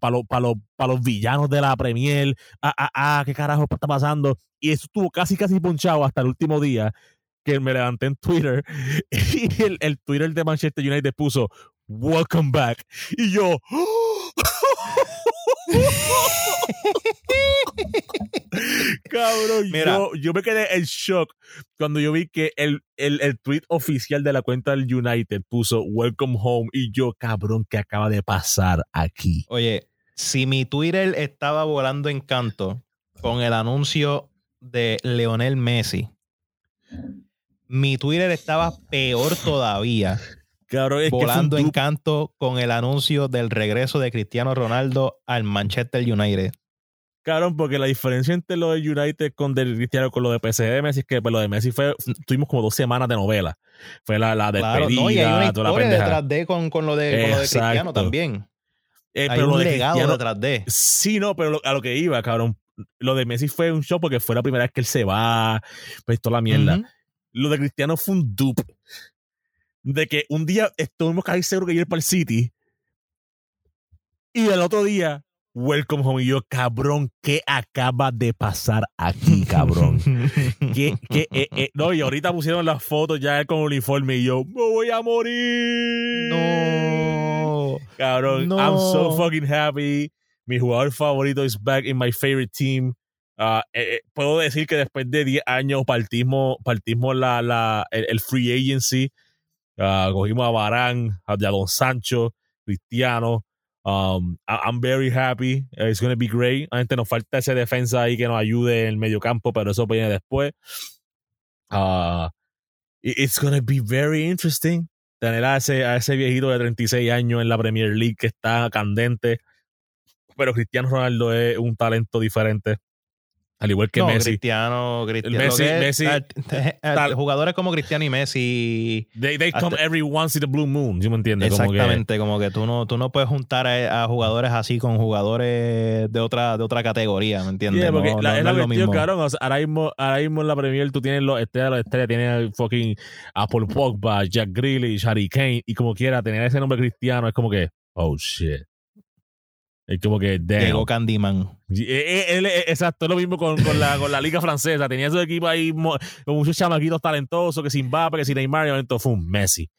para los para los- para los villanos de la Premier, ah, ah, ah, qué carajo está pasando. Y eso estuvo casi, casi ponchado hasta el último día que me levanté en Twitter y el, el Twitter de Manchester United puso Welcome back. Y yo, cabrón, Mira. yo, yo me quedé en shock cuando yo vi que el, el, el tweet oficial de la cuenta del United puso Welcome home. Y yo, cabrón, ¿qué acaba de pasar aquí? Oye, si mi Twitter estaba volando en canto con el anuncio de Leonel Messi, mi Twitter estaba peor todavía, Cabrón, es que volando en canto con el anuncio del regreso de Cristiano Ronaldo al Manchester United. Cabrón, porque la diferencia entre lo de United con del Cristiano con lo de PSG de Messi es que pues, lo de Messi fue, tuvimos como dos semanas de novela. Fue la, la Claro, despedida, no, y hay una toda la historia detrás de con, con lo de, con lo de. Cristiano también. Eh, Hay pero lo un de legado Cristiano- detrás de. Sí, no, pero lo- a lo que iba, cabrón. Lo de Messi fue un show porque fue la primera vez que él se va, pues toda la mierda. Lo de Cristiano fue un dupe. De que un día estuvimos casi seguros que iba a ir para el City. Y el otro día, welcome home. Y yo, cabrón, ¿qué acaba de pasar aquí, cabrón? que, que, eh, eh, no, y ahorita pusieron las fotos ya con uniforme y yo, me voy a morir. No. Cabrón, No. I'm so fucking happy. Mi jugador favorito is back in my favorite team. Ah, eh, puedo decir que después de 10 años partimos, partimos la, la, el, el free agency. Ah, cogimos a Barán, a Don Sancho, Cristiano. Um, I'm very happy. It's going to be great. Gente, nos falta ese defensa ahí que nos ayude en el medio campo, pero eso viene después. It- it's going to be very interesting tener a ese, a ese viejito de 36 años en la Premier League que está candente. Pero Cristiano Ronaldo es un talento diferente. Al igual que no, Messi. Cristiano, Cristiano. Messi- es- Messi- al- al- tal- jugadores como Cristiano y Messi. They, they come Hasta- every once in the blue moon. ¿Sí me entiendes? Como que- Exactamente, como que tú no, tú no puedes juntar a, a jugadores así con jugadores de otra, de otra categoría, ¿me entiendes? Yeah, porque no, la, no- es la cuestión, mismo. cabrón. O sea, ahora, mismo, ahora mismo en la Premier tú tienes los estrellas, los estrellas, tienes fucking Apple Pogba, Jack Grealish, Harry Kane, y como quiera, tener ese nombre cristiano es como que, oh shit. Es como que, damn. Llegó Candyman. Eh, eh, él- eh, exacto, es lo mismo con, con la, con la liga francesa. Tenía esos equipos ahí con muchos chamaquitos talentosos, que sin Mbappé, que sin Neymar, y momento fue un Messi.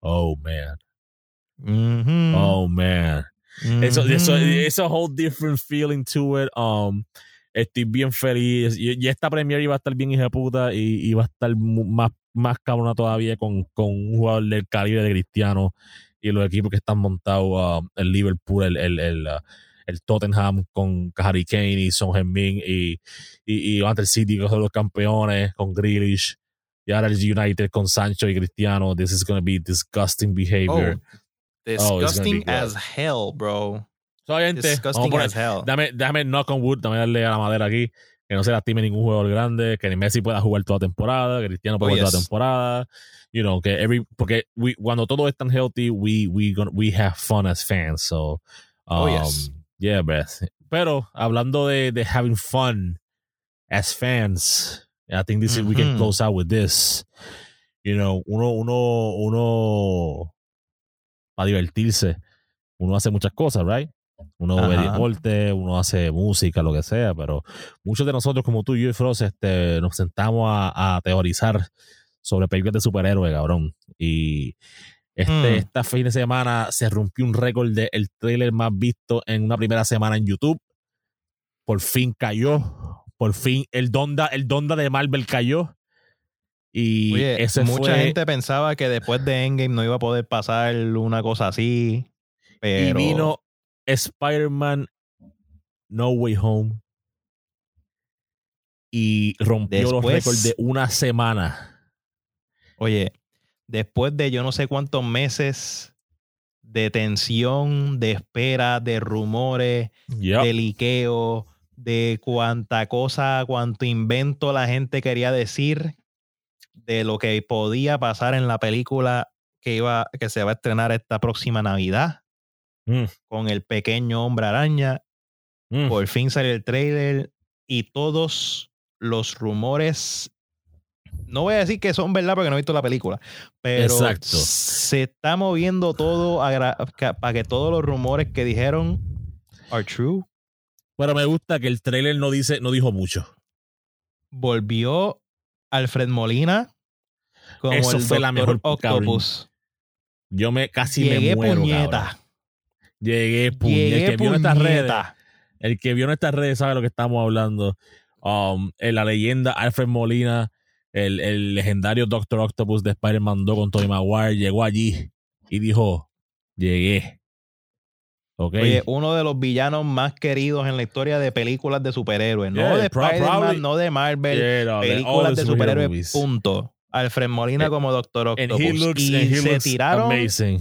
Oh, man. Oh, man. Eso, eso, ujú. it's a whole different feeling to it. Um, estoy bien feliz. Y, y esta Premier iba a estar bien hija de puta y iba a estar más, más cabrona todavía con, con un jugador del calibre de Cristiano y los equipos que están montados, um, el Liverpool, el, el, el, uh, el Tottenham con Harry Kane y Son Heung-min y, y, y Manchester City que son los campeones con Grealish. Y ahora el United con Sancho y Cristiano. This is going to be disgusting behavior. Oh, Oh, disgusting as hell, bro. So, gente, vamos a Disgusting poner- as hell. Dame, dame knock on wood, dame darle a la madera aquí. Que no se lastime ningún jugador grande, que ni Messi pueda jugar toda temporada, que Cristiano pueda Oh, jugar toda yes. temporada. You know, que every, porque we, cuando todo es tan healthy, we, we, gonna, we have fun as fans. So, um, Oh, yes. yeah, Beth. Pero hablando de, de having fun as fans, I think this is, we can Ujú. close out with this. You know, uno, uno, uno, para divertirse, uno hace muchas cosas, right? Uno ve Ajá. deporte, uno hace música, lo que sea, pero muchos de nosotros, como tú, yo y Frost, este, nos sentamos a, a teorizar sobre películas de superhéroes, cabrón. Y este, Mm. esta fin de semana se rompió un récord de el trailer más visto en una primera semana en YouTube. Por fin cayó. Por fin el Donda, el Donda de Marvel cayó. Y Oye, ese mucha fue, gente pensaba que después de Endgame no iba a poder pasar una cosa así. Pero Y vino Spider-Man No Way Home. Y rompió los Después- récords de una semana. Oye, después de yo no sé cuántos meses de tensión, de espera, de rumores, Yep. de liqueo, de cuánta cosa, cuánto invento la gente quería decir de lo que podía pasar en la película que iba que se va a estrenar esta próxima Navidad Mm, con el pequeño hombre araña. mm. Por fin salió el trailer y todos los rumores no voy a decir que son verdad porque no he visto la película, pero Exacto. se está moviendo todo para que todos los rumores que dijeron are true. Pero me gusta que el trailer no dice, no dijo mucho. Volvió Alfred Molina como Eso el fue la mejor, cabrón. Octopus. Yo me casi Llegué me muero. puñeta. cabrón. Llegué puñeta. El que vio nuestras redes, puñeta. el que vio nuestras redes sabe lo que estamos hablando. Um, en la leyenda Alfred Molina, el, el legendario Doctor Octopus de Spider-Man 2 con Tobey Maguire, llegó allí y dijo: Llegué. Ok. Oye, uno de los villanos más queridos en la historia de películas de superhéroes. Yeah, no de Spider-Man, no de Marvel. Yeah, no, all películas de superhéroes, movies. punto. Alfred Molina Eh, como Doctor And Octopus. he looks, y and he se looks tiraron. amazing.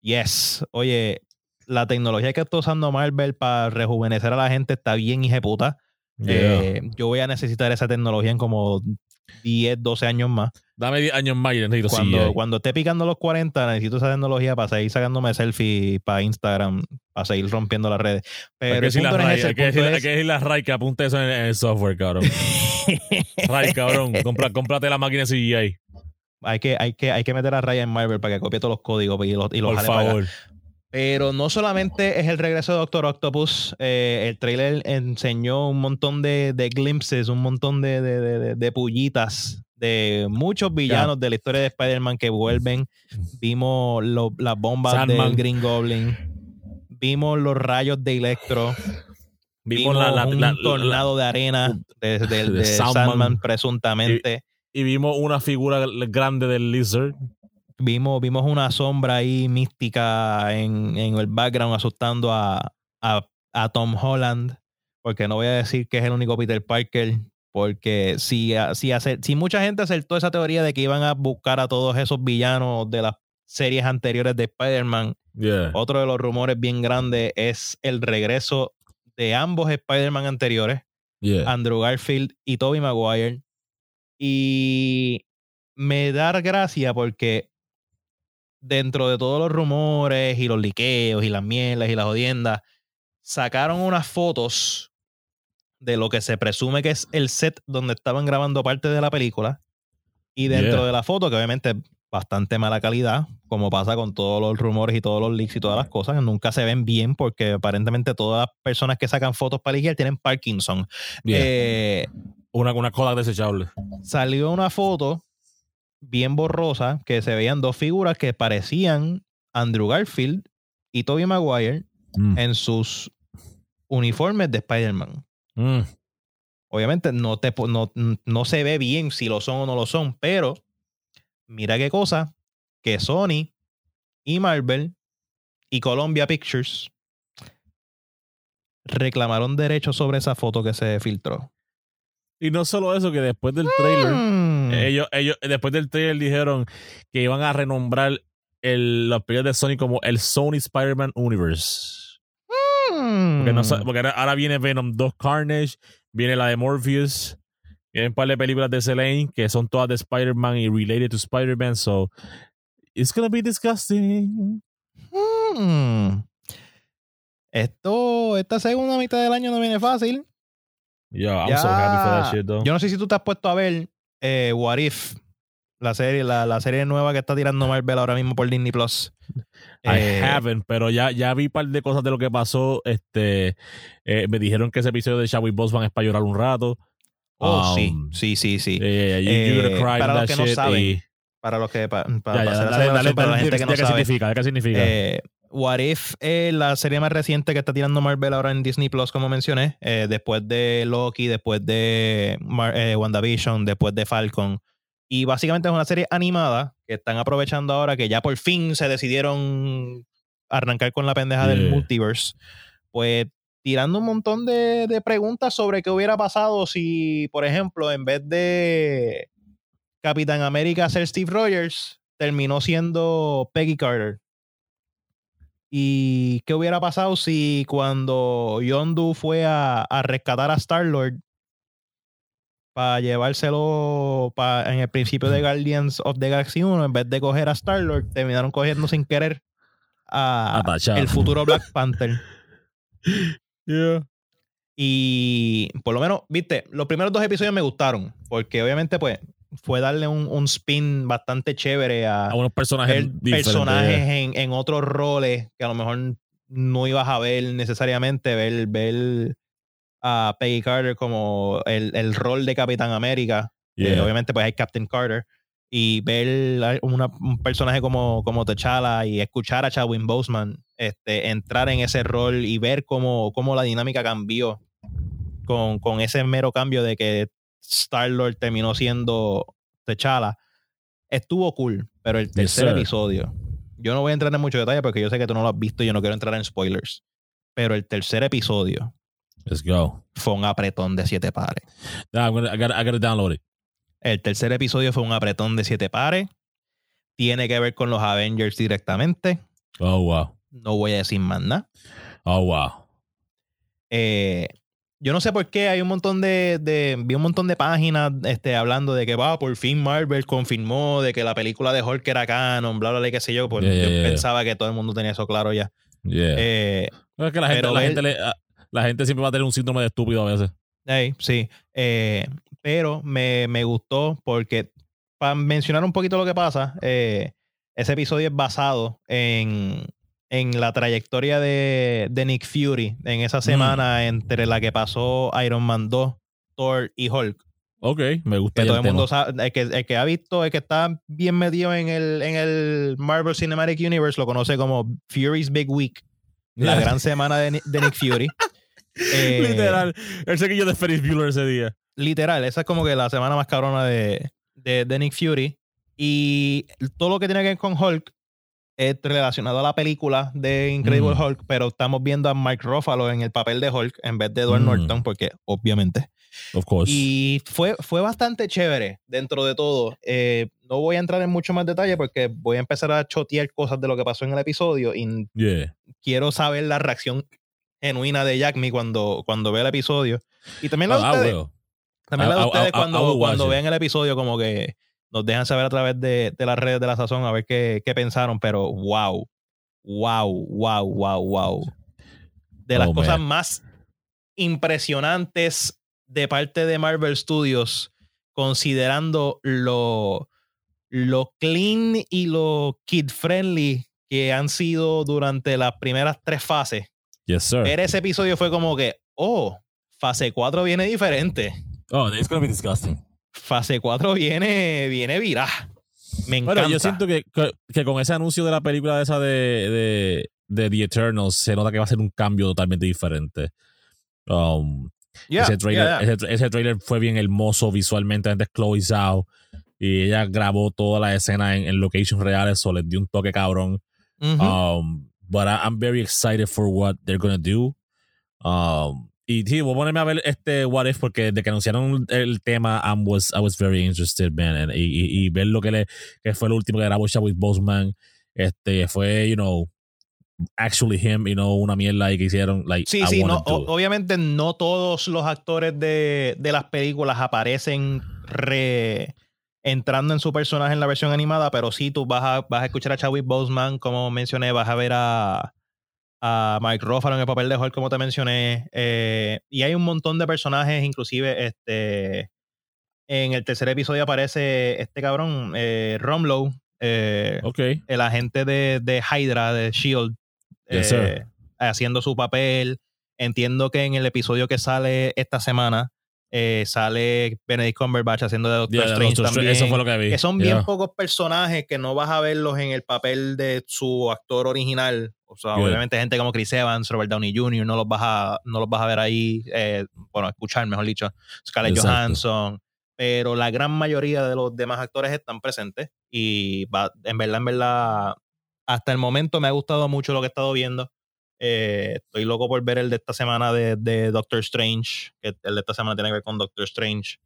Yes. Oye, la tecnología que está usando Marvel para rejuvenecer a la gente está bien puta. Yeah. Eh, yo voy a necesitar esa tecnología en como 10, 12 años más. Dame 10 años más y necesito Cuando, CGI. cuando esté picando los 40, necesito esa tecnología para seguir sacándome selfies para Instagram, para seguir rompiendo las redes. Hay Pero que no es hay que decirle- hay es- que decirle a Ray que apunte eso en, en el software, cabrón. Ray, cabrón, compra, cómprate la máquina CGI, hay que, hay, que, hay que meter a Ryan Marvel para que copie todos los códigos y los, y los por jale para acá. Pero no solamente es el regreso de Doctor Octopus, eh, el trailer enseñó un montón de, de glimpses, un montón de, de, de- pullitas de muchos villanos de la historia de Spider-Man que vuelven. Vimos lo- las bombas Sandman. del Green Goblin. Vimos los rayos de Electro. Vimos, la- la- un la- tornado de arena de, Sandman. Sandman, presuntamente. y vimos una figura grande del Lizard. Vimos, vimos una sombra ahí mística en, en el background asustando a, a, a Tom Holland. Porque no voy a decir que es el único Peter Parker. Porque si, si, hace- si mucha gente acertó esa teoría de que iban a buscar a todos esos villanos de las series anteriores de Spider-Man, Yeah. otro de los rumores bien grandes es el regreso de ambos Spider-Man anteriores, Yeah. Andrew Garfield y Tobey Maguire. Y me da gracia porque dentro de todos los rumores y los liqueos y las mielas y las jodiendas, sacaron unas fotos de lo que se presume que es el set donde estaban grabando parte de la película. Y dentro Yeah. de la foto, que obviamente es bastante mala calidad, como pasa con todos los rumores y todos los leaks y todas las cosas, nunca se ven bien porque aparentemente todas las personas que sacan fotos para liquear tienen Parkinson. Yeah. Eh, una, una cola desechable. salió una foto bien borrosa que se veían dos figuras que parecían Andrew Garfield y Tobey Maguire Mm. en sus uniformes de Spider-Man. Mm. Obviamente no, te, no, no se ve bien si lo son o no lo son, pero mira qué cosa que Sony y Marvel y Columbia Pictures reclamaron derechos sobre esa foto que se filtró. Y no solo eso, que después del trailer, Mm. ellos, ellos, después del trailer dijeron que iban a renombrar el, los películas de Sony como el Sony Spider-Man Universe. Porque, no sa- Mm. porque ahora, ahora viene Venom 2 Carnage, viene la de Morpheus, vienen un par de películas de Selene que son todas de Spider-Man y related to Spider-Man, so it's gonna be disgusting. Mm. Esto, esta segunda mitad del año no viene fácil. Yo, I'm Ya- so happy for that shit, though. Yo no sé si tú te has puesto a ver eh, What If, la serie, la, la serie nueva que está tirando Marvel ahora mismo por Disney Plus. I Eh, haven't, pero ya, ya vi un par de cosas de lo que pasó. Este, eh, me dijeron que ese episodio de Chadwick Boseman es para llorar un rato. Oh, sí, Um, sí, sí, sí. Eh, Eh, cry para los that que no saben, y- Para los que, Ya, para ya, hacer dale, dale, para la dale, gente que no ¿qué sabe. significa? ¿Qué significa? Eh, What If es la serie más reciente que está tirando Marvel ahora en Disney Plus, como mencioné, eh, después de Loki, después de Mar- eh, WandaVision, después de Falcon. Y básicamente es una serie animada que están aprovechando ahora que ya por fin se decidieron arrancar con la pendeja del multiverse. Pues tirando un montón de, de preguntas sobre qué hubiera pasado si, por ejemplo, en vez de Capitán América ser Steve Rogers, terminó siendo Peggy Carter. ¿Y qué hubiera pasado si cuando Yondu fue a, a rescatar a Star-Lord para llevárselo pa- en el principio de Guardians of the Galaxy 1, en vez de coger a Star-Lord, terminaron cogiendo sin querer a el futuro Black Panther? Yeah. Y por lo menos, viste, los primeros dos episodios me gustaron, porque obviamente pues fue darle un, un spin bastante chévere a, A unos personajes personajes en, en otros roles que a lo mejor no ibas a ver necesariamente, ver, ver a Peggy Carter como el, el rol de Capitán América. obviamente pues hay Captain Carter. Y ver una- un personaje como, como T'Challa y escuchar a Chadwick Boseman este, entrar en ese rol y ver cómo, cómo la dinámica cambió con, con ese mero cambio de que Star-Lord terminó siendo T'Challa. Estuvo cool, pero el tercer episodio, yo no voy a entrar en mucho detalle porque yo sé que tú no lo has visto y yo no quiero entrar en spoilers. Pero el tercer episodio Let's go. fue un apretón de siete pares. I'm gonna, I, gotta, I gotta download it. El tercer episodio fue un apretón de siete pares. Tiene que ver con los Avengers directamente. Oh, wow. No voy a decir más nada. Oh, wow. Eh, yo no sé por qué hay un montón de, de- vi un montón de páginas este, hablando de que va, por fin Marvel confirmó de que la película de Hulk era canon, bla, bla, bla, qué sé yo. Pues Yeah, yo yeah. pensaba que todo el mundo tenía eso claro ya. Yeah. Eh, Pero es que la gente, pero la, ver- gente le- ah, la gente siempre va a tener un síndrome de estúpido a veces. Sí. Eh, pero me, me gustó porque, para mencionar un poquito lo que pasa, eh, ese episodio es basado en, en la trayectoria de, de Nick Fury en esa Mm. semana entre la que pasó Iron Man 2, Thor y Hulk. Ok, me gusta Que todo el mundo sabe, el que, el que ha visto, el que está bien metido en el, en el Marvel Cinematic Universe, lo conoce como Fury's Big Week, la gran semana de, Ni- de Nick Fury. Eh, Literal. El sequillo de Ferris Bueller ese día. literal, esa es como que la semana más cabrona de, de, de Nick Fury. Y todo lo que tiene que ver con Hulk es relacionado a la película de Incredible Mm. Hulk, pero estamos viendo a Mike Ruffalo en el papel de Hulk en vez de Edward Mm. Norton, porque obviamente. Of course. Y fue, fue bastante chévere dentro de todo. Eh, no voy a entrar en mucho más detalle porque voy a empezar a chotear cosas de lo que pasó en el episodio y yeah. quiero saber la reacción genuina de Jack Me cuando, cuando vea el episodio. Y también la de ustedes. También la de cuando, cuando vean el episodio, como que nos dejan saber a través de, de las redes de la sazón a ver qué, qué pensaron, pero wow, wow, wow, wow, wow. De las Oh, cosas man. más impresionantes de parte de Marvel Studios, considerando lo, lo clean y lo kid friendly que han sido durante las primeras tres fases. Yes, sir. Ver ese episodio fue como que, oh, fase 4 viene diferente Oh, it's gonna be disgusting. Fase 4 viene, viene virá. Me encanta. Bueno, yo siento que, que, que con ese anuncio de la película esa de, de, de The Eternals se nota que va a ser un cambio totalmente diferente. Um, Yeah, ese, trailer, yeah, yeah. Ese, ese trailer fue bien hermoso visualmente. Antes Chloe Zhao y ella grabó toda la escena en, en locations reales, so les dio un toque cabrón. Ujú. Um, but I, I'm very excited for what they're gonna do. Um, y sí, voy a ponerme a ver este What If porque de que anunciaron el tema, I was, I was very interested, man. And- y, y, y ver lo que, le, que fue lo último que grabó Chadwick Boseman, este, fue, you know, actually him, y no una mierda ahí que hicieron. Like, Sí, I sí, no, o- obviamente no todos los actores de, de las películas aparecen re, entrando en su personaje en la versión animada, pero sí tú vas a, vas a escuchar a Chadwick Boseman, como mencioné, vas a ver a, a Mike Ruffalo en el papel de Hulk, como te mencioné, eh, y hay un montón de personajes, inclusive este en el tercer episodio aparece este cabrón, eh, Romlow, eh, el agente de, de Hydra, de Shield, Yes, eh, haciendo su papel. Entiendo que en el episodio que sale esta semana sale Benedict Cumberbatch haciendo de Doctor Yeah, Strange Doctor Strange, también. Eso fue lo que vi. que son bien pocos personajes que no vas a verlos en el papel de su actor original. O sea, Good. obviamente gente como Chris Evans, Robert Downey Jr., no los vas a, no los vas a ver ahí, eh, bueno, escuchar, mejor dicho, Scarlett Exacto. Johansson. Pero la gran mayoría de los demás actores están presentes. Y va, en verdad, en verdad, hasta el momento me ha gustado mucho lo que he estado viendo. Eh, estoy loco por ver el de esta semana de, de Doctor Strange. Que el de esta semana tiene que ver con Doctor Strange.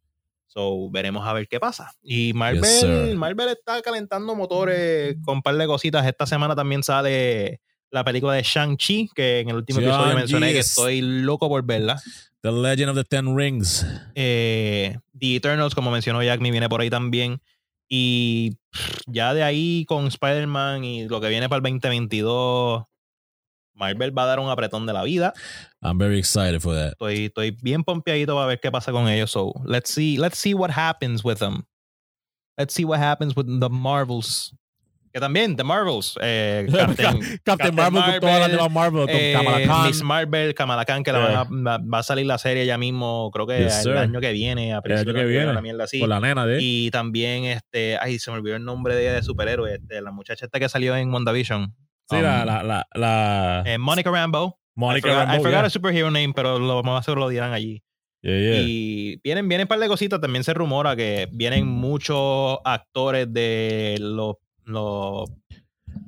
So, veremos a ver qué pasa. Y Marvel. Marvel está calentando motores con un par de cositas. Esta semana también sale la película de Shang-Chi, que en el último episodio mencioné que es- estoy loco por verla. The Legend of the Ten Rings. Eh, The Eternals, como mencionó Jack, me viene por ahí también. Y ya de ahí con Spider-Man y lo que viene para el 2022, Marvel va a dar un apretón de la vida. I'm very excited for that. Estoy, estoy bien pompeadito para ver qué pasa con ellos. So, let's see, let's see what happens with them. Let's see what happens with the Marvels. Que también, The Marvels. Eh, Captain, Captain, Captain Marvel, con todas las Marvel, demás Marvel, con eh, Kamala Khan. Miss Marvel, Kamala Khan, que la van a- va, a salir la serie ya mismo, creo que Yes, el sir. año que viene, a año principios que viene. una mierda así. Con la nena de. Y también, este, ay, se me olvidó el nombre de ella de superhéroe, este, la muchacha esta que salió en WandaVision. sí, Um, la, la, la, la eh, Monica Rambo. I forgot, I forgot yeah. a superhero name, pero lo más seguro lo dirán allí. Yeah, yeah. Y vienen, vienen un par de cositas. También se rumora que vienen muchos actores de los. Los-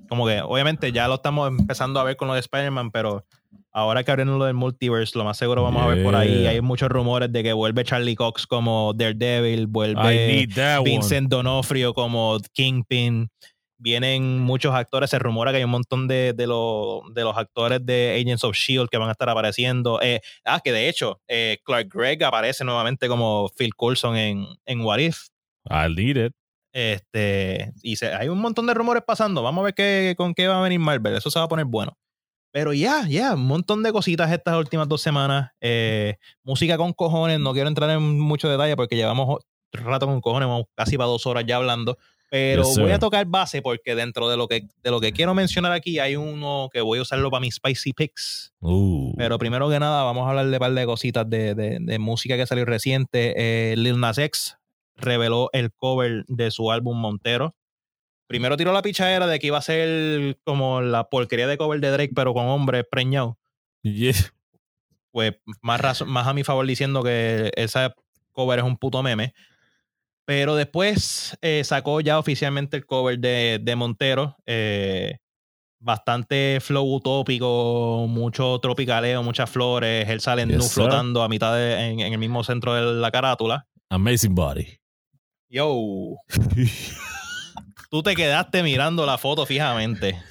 como que, obviamente, ya lo estamos empezando a ver con lo de Spider-Man, pero ahora que abren lo del multiverse, lo más seguro vamos a ver por ahí. Hay muchos rumores de que vuelve Charlie Cox como Daredevil, vuelve one. Vincent Donofrio como Kingpin. Vienen muchos actores, se rumora que hay un montón de, de, los- de los actores de Agents of Shield que van a estar apareciendo. Eh, ah, que de hecho, eh, Clark Gregg aparece nuevamente como Phil Coulson en, en What If. I need it. Este, y se- hay un montón de rumores pasando. Vamos a ver qué, con qué va a venir Marvel. Eso se va a poner bueno. Pero ya, ya, un montón de cositas estas últimas dos semanas. Eh, música con cojones. No quiero entrar en mucho detalle porque llevamos rato con cojones, vamos casi para dos horas ya hablando. Pero Yes, voy a tocar base porque dentro de lo que de lo que quiero mencionar aquí hay uno que voy a usarlo para mis spicy picks. Uh. Pero primero que nada, vamos a hablar de un par de cositas de, de- de música que salió reciente. Eh, Lil Nas X reveló el cover de su álbum Montero. Primero tiró la pichadera de que iba a ser como la porquería de cover de Drake, pero con hombres preñados. Yeah. pues más, razón, más a mi favor diciendo que esa cover es un puto meme. Pero después eh, sacó ya oficialmente el cover de, de Montero. Eh, bastante flow utópico, mucho tropicaleo, muchas flores. Él sale Yes, nu flotando a mitad de, en, en el mismo centro de la carátula. Amazing body. Yo, tú te quedaste mirando la foto fijamente.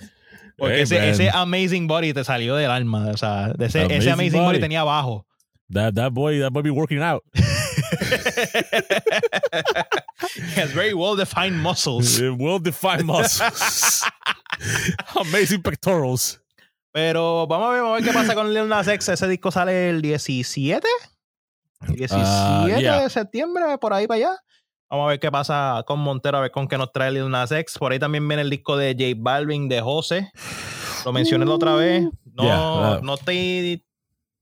Porque Hey, ese, Amazing Body te salió del alma. O sea, de ese, ese Amazing Body body. tenía abajo. That, that boy, that boy be working out. Has very well defined muscles. well defined muscles. Amazing pectorals. Pero vamos a ver, vamos a ver qué pasa con Lil Nas X. Ese disco sale el 17. 17 Ah, yeah. de septiembre, por ahí para allá. Vamos a ver qué pasa con Montero, a ver con qué nos trae Lil Nas X. Por ahí también viene el disco de J Balvin de José. Lo mencioné la otra vez. No, Yeah, claro. no estoy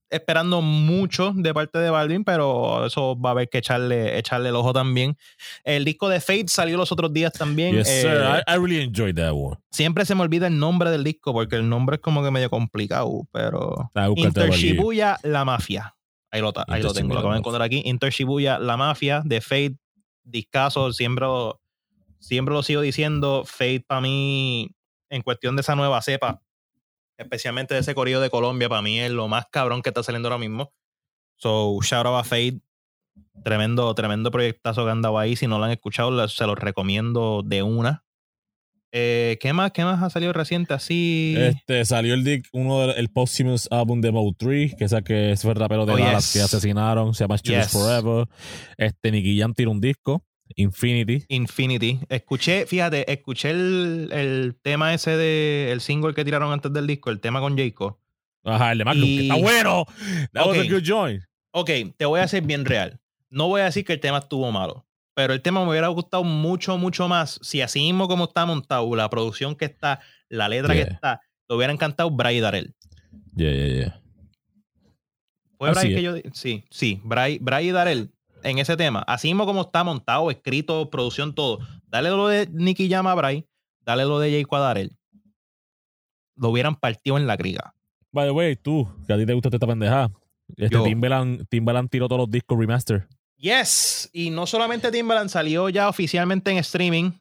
esperando mucho de parte de Balvin, pero eso va a haber que echarle, echarle el ojo también. El disco de Fate salió los otros días también. Yes, Eh, sir. I, I really enjoyed that one. siempre se me olvida el nombre del disco porque el nombre es como que medio complicado, pero Ah, Inter. Shibuya La Mafia. Ahí lo, ahí lo tengo, lo acabo de encontrar aquí. Inter Shibuya La Mafia de Fate, discaso, siempre, siempre lo sigo diciendo. Fate para mí, en cuestión de esa nueva cepa, especialmente de ese corrido de Colombia, para mí es lo más cabrón que está saliendo ahora mismo. So, shout out a Fate. Tremendo, tremendo proyectazo que han dado ahí. Si no lo han escuchado, se los recomiendo de una. Eh, ¿Qué más? ¿Qué más ha salido reciente así? Este salió el uno del el posthumous álbum de Mo 3, que es el que es el rapero de Oh, Dallas yes. que asesinaron, se llama Students Yes. Forever. Este Nicky Jam tiró un disco, Infinity. Infinity. Escuché, fíjate, escuché el, el tema ese de el single que tiraron antes del disco, el tema con Jacob. Ajá, el de Magnum, Y- que está bueno. That was a good joint. Ok, te voy a ser bien real. No voy a decir que el tema estuvo malo, pero el tema me hubiera gustado mucho, mucho más si así mismo como está montado, la producción que está, la letra que está, lo hubiera encantado Bray Darrell. Yeah, yeah, yeah. ¿Fue Bray que yo Sí, sí, Bray, Bray Darrell en ese tema. Así mismo como está montado, escrito, producción, todo. Dale lo de Nicky Llama a Bray, dale lo de Jayco a Darrell. Lo hubieran partido en la criga. By the way, tú, que a ti te gusta esta pendejada. Este Timbaland tiró todos los discos remaster. Yes, y no solamente Timbaland salió ya oficialmente en streaming.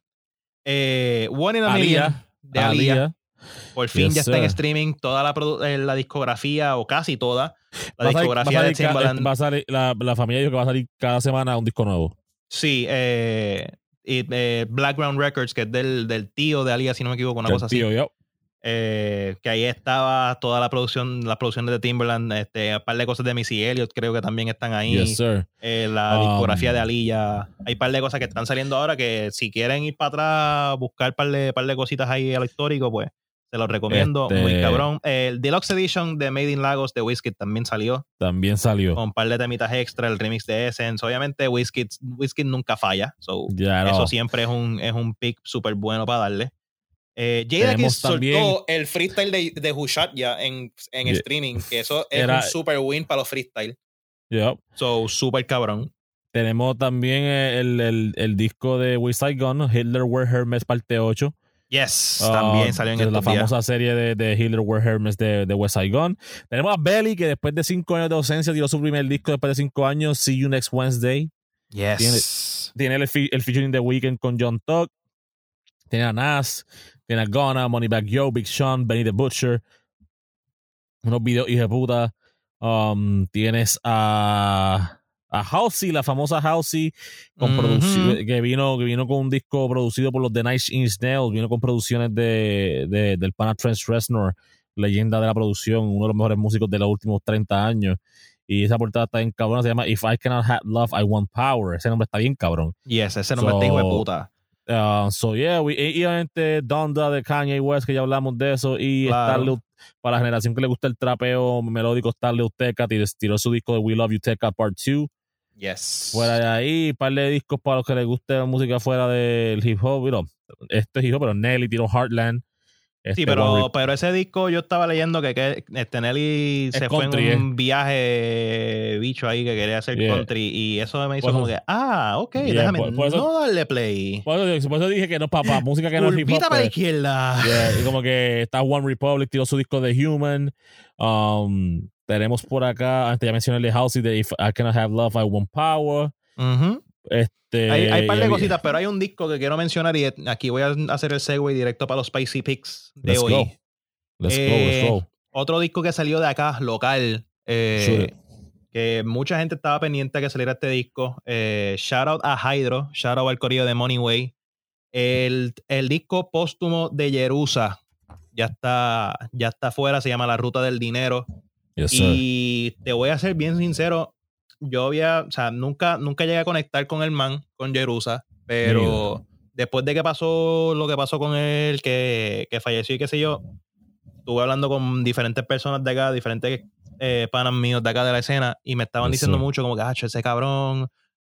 Eh, One in a. Million de. Aaliyah. Por fin Yes, ya está en streaming toda la, eh, la discografía, o casi toda, la Va a salir- discografía de Timbaland. va a salir- la, la familia dijo que va a salir cada semana un disco nuevo. Sí, eh, y, eh, Blackground Records, que es del, del tío de Aliyah, si no me equivoco, una Que cosa así. tío, yo. Eh, que ahí estaba toda la producción, las producciones de Timberland, este, un par de cosas de Missy Elliott, creo que también están ahí. Yes, sir. Eh, la Um, discografía de Aliyah. Hay un par de cosas que están saliendo ahora que si quieren ir para atrás, buscar un par de, par de cositas ahí a lo histórico, pues se los recomiendo. Este- Muy cabrón. El Deluxe Edition de Made in Lagos de Whiskey también salió También salió. con un par de temitas extra, el remix de Essence. Obviamente Whiskey, Whiskey nunca falla. So, Ya, no. Eso siempre es un, es un pick súper bueno para darle. Eh, Jada Kiss soltó también- el freestyle de, de Who Shot ya en, en Yeah. streaming, que eso es Era- un super win para los freestyle. Yup. So, súper cabrón. Tenemos también el, el, el disco de West Side Gun, Hitler Were Hermes parte 8. Yes, Ah, también salió en de la días. famosa serie de, de Hitler Were Hermes de, de West Side Gun. Tenemos a Belly, que después de cinco años de ausencia tiró su primer disco después de cinco años, See You Next Wednesday. Yes. Tiene el, fi- el featuring de Weekend con John Tuck. Tiene a Nas. Tiene a Ghana, Moneybag Yo, Big Sean, Benny the Butcher. Unos videos hija de puta. Um, tienes a, a Halsey, la famosa Halsey, con que, vino, que vino con un disco producido por los The Nice Inch Nails. Vino con producciones de, de- del pana Trent Reznor, leyenda de la producción, uno de los mejores músicos de los últimos 30 años. Y esa portada está bien cabrón, se llama If I Cannot Have Love, I Want Power. Ese nombre está bien cabrón. Yes, ese nombre So- está hijo de puta. Uh, so yeah, we, y y obviamente Donda de Kanye West, que ya hablamos de eso, y Claro. Para la generación que le gusta el trapeo melódico, Starley Uteca tiró, tiró su disco de We Love You Teca Part 2. Yes. Fuera de ahí, un par de discos para los que les guste la música fuera del hip hop. You know, esto es hip hop, pero Nelly tiró Heartland. Este, Sí, pero, pero ese disco yo estaba leyendo que, que este Nelly se country, fue en un viaje bicho ahí que quería hacer Yeah. country y eso me hizo Por como eso- que, ah, ok, Yeah, déjame por- por eso- no darle play. por, eso, por eso dije que no, papá, música que no es hip hop. Para la pues, izquierda. yeah, y como que está One Republic, tiró su disco de Human. Um, tenemos por acá, antes ya mencioné el de Halsey de If I Cannot Have Love, I Want Power. Este, Hay, hay un par de cositas, pero hay un disco que quiero mencionar y aquí voy a hacer el segue directo para los Spicy Picks de Let's hoy. go. Let's go, Eh, let's go. Otro disco que salió de acá, local, eh, que mucha gente estaba pendiente a que saliera este disco. Eh, shout out a Hydro, shout out al corillo de Money Way. El, el disco póstumo de Jerusa ya está, ya está fuera, se llama La Ruta del Dinero. Yes. Y te voy a ser bien sincero, yo había, o sea, nunca, nunca llegué a conectar con el man, con Jerusa, pero después de que pasó lo que pasó con él, que, que falleció y qué sé yo, estuve hablando con diferentes personas de acá, diferentes eh, panas míos de acá de la escena, y me estaban diciendo mucho como que, ah, ese cabrón,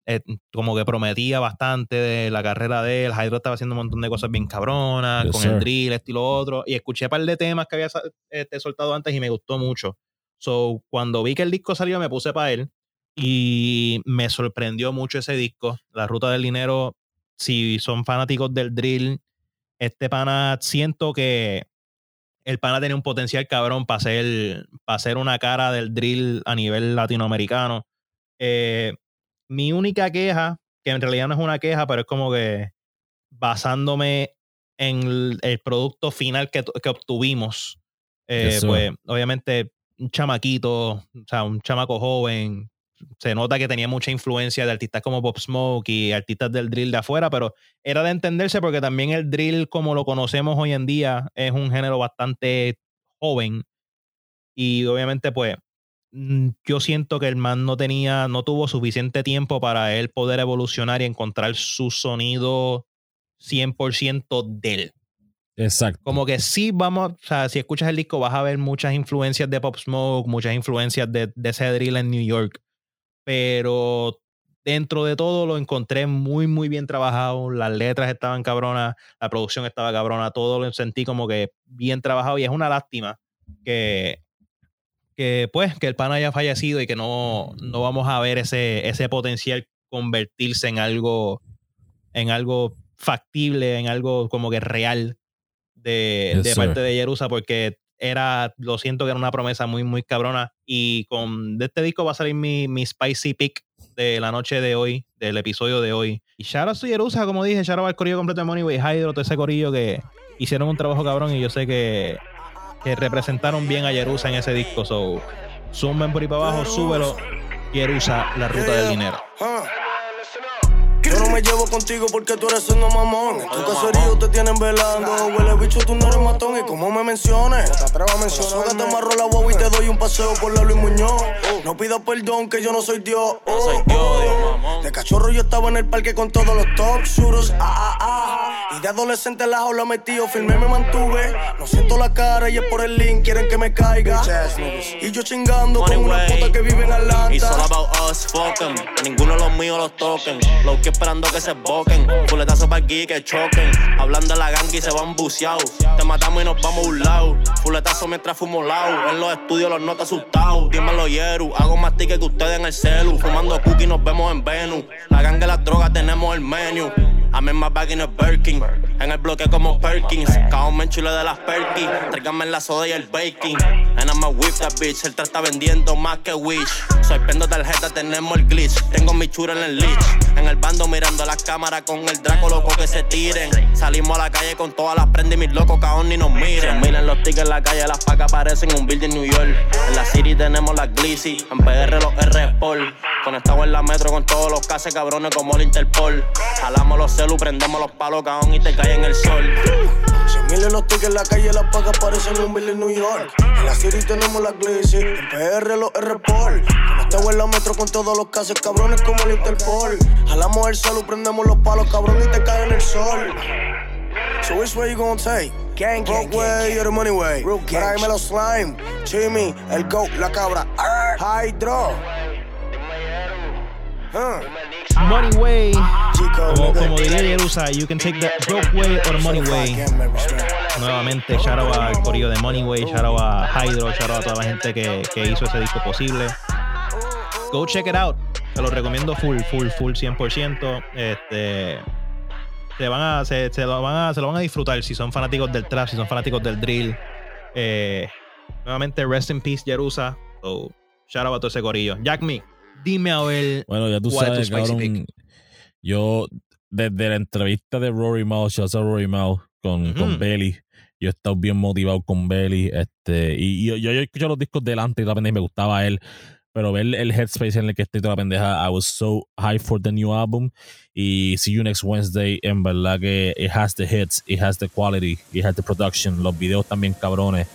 eh, como que prometía bastante de la carrera de él, Hydro estaba haciendo un montón de cosas bien cabronas, Yes, con sir. el drill, esto y lo otro, y escuché un par de temas que había este, soltado antes y me gustó mucho. So, cuando vi que el disco salió, me puse para él y me sorprendió mucho ese disco. La Ruta del Dinero, si son fanáticos del drill, este pana, siento que el pana tenía un potencial cabrón para hacer, para hacer una cara del drill a nivel latinoamericano. Eh, mi única queja, que en realidad no es una queja, pero es como que basándome en el, el producto final que, que obtuvimos, eh, pues obviamente un chamaquito, o sea, un chamaco joven, se nota que tenía mucha influencia de artistas como Pop Smoke y artistas del drill de afuera, pero era de entenderse porque también el drill como lo conocemos hoy en día es un género bastante joven y obviamente pues mm, yo siento que el man no tenía, no tuvo suficiente tiempo para él poder evolucionar y encontrar su sonido 100% de él. Exacto. Como que sí vamos, o sea, si escuchas el disco vas a ver muchas influencias de Pop Smoke, muchas influencias de, de ese drill en New York, pero dentro de todo lo encontré muy, muy bien trabajado, las letras estaban cabronas, la producción estaba cabrona, todo lo sentí como que bien trabajado y es una lástima que, que pues, que el pan haya fallecido y que no, no vamos a ver ese, ese potencial convertirse en algo, en algo factible, en algo como que real de, Yes, de parte de Jerusa, porque era, lo siento que era una promesa muy, muy cabrona. Y con de este disco va a salir mi, mi spicy pick de la noche de hoy, del episodio de hoy. Y to Jerusa, como dije, shout out al corillo completo de Moneyway Hydro, todo ese corillo que hicieron un trabajo cabrón y yo sé que, que representaron bien a Jerusa en ese disco. So, zoomen por ahí para abajo, súbelo. Jerusa, la ruta del dinero. Yo no me llevo contigo porque tú eres siendo mamón. En tu caserío te tienen velando. Huele bicho, tú no eres matón. Y como me menciones, te atrevas a mencionar. te amarro la guagua y te doy un paseo por la Luis Muñoz. No pidas perdón que yo no soy Dios. Oh, oh. De cachorro yo estaba en el parque con todos los top shooters. Ah, ah, ah. Y de adolescente en la jaula metido, firme me mantuve. No siento la cara y es por el link, quieren que me caiga. Y yo chingando con una puta que vive en Atlanta. It's all about us, fuck 'em. Ninguno de los míos los toquen. Los que esperando que se boquen. Fuletazo para aquí que choquen. Hablando de la gang y se van buceados. Te matamos y nos vamos a un lado. Fuletazo mientras fumo lao. En los estudios los noto asustados. Dímelo, Yeru. Hago más tickets que ustedes en el celu. Fumando cookies nos vemos en Venus. La gang de las drogas tenemos el menú. I'm in my bag in a. En el bloque como Perkins. Cao me enchule de las Perkins. Tráigame la soda y el baking. And I'm whip that bitch. El tra está vendiendo más que Wish. Soy pendo tarjeta, tenemos el glitch. Tengo mi chura en el leech. En el bando mirando las cámaras con el Draco loco que se tiren. Salimos a la calle con todas las prendas y mis locos caón ni nos miren. Miren los tickets en la calle, las pacas parecen un building New York. En la city tenemos las Glizzy. En PR los R Sport. Conectado en la metro con todos los cases cabrones como el Interpol. Jalamos los celu, prendemos los palos caón y te cae en el sol. Cien mil en los tickets en la calle, las pagas parecen un bill en New York. En la city tenemos la Glizzy, en PR los R-Pol. Conectado en la metro con todos los casos cabrones como el Interpol. Jalamos el celu, prendemos los palos, cabrón, y te cae en el sol. So which way you gonna take? Gang, gang, Broke way or the money way? Real gang Tráeme los slime, Jimmy, el goat, la cabra. Hydro. Huh. Money way. Como, diría Jerusa, you can take the broke way or the money way. Nuevamente, shout out al corillo de Moneyway, shout out a Hydro, shout out a toda la gente que, que hizo ese disco posible. Go check it out. Te lo recomiendo full, full, full, 100%. Este, se, van a, se, se lo van a, se lo van a disfrutar si son fanáticos del trap, si son fanáticos del drill. Eh, nuevamente, rest in peace, Jerusa. So, shout out a todo ese corillo. Jack Me, dime a ver. Bueno, ya tú ¿Cuál es tu sabes, cabrón. Yo, desde la entrevista de Rory Mal, shouts a Rory Mal con, Ujú. con Belly, yo he estado bien motivado con Belly. Este, y yo, yo, yo escucho los discos delante y la pendeja y me gustaba él. Pero ver el headspace en el que estoy toda la pendeja, I was so high for the new album. Y See You Next Wednesday, en verdad que it has the hits, it has the quality, it has the production, los videos también cabrones.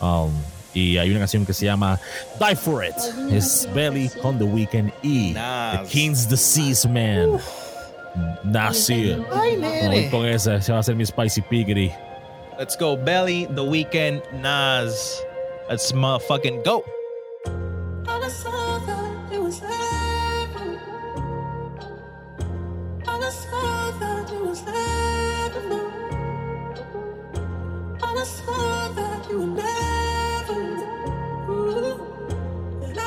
Um, y hay una canción que se llama Die For It. Es Belly on the Weekend y The King's Disease Man. Nasir. Ay, Vamos a ir con esa, ese va a ser mi Spicy Piggery. Let's go, Belly, The Weeknd, Nas. Let's motherfucking go. All I saw that it was heaven. All I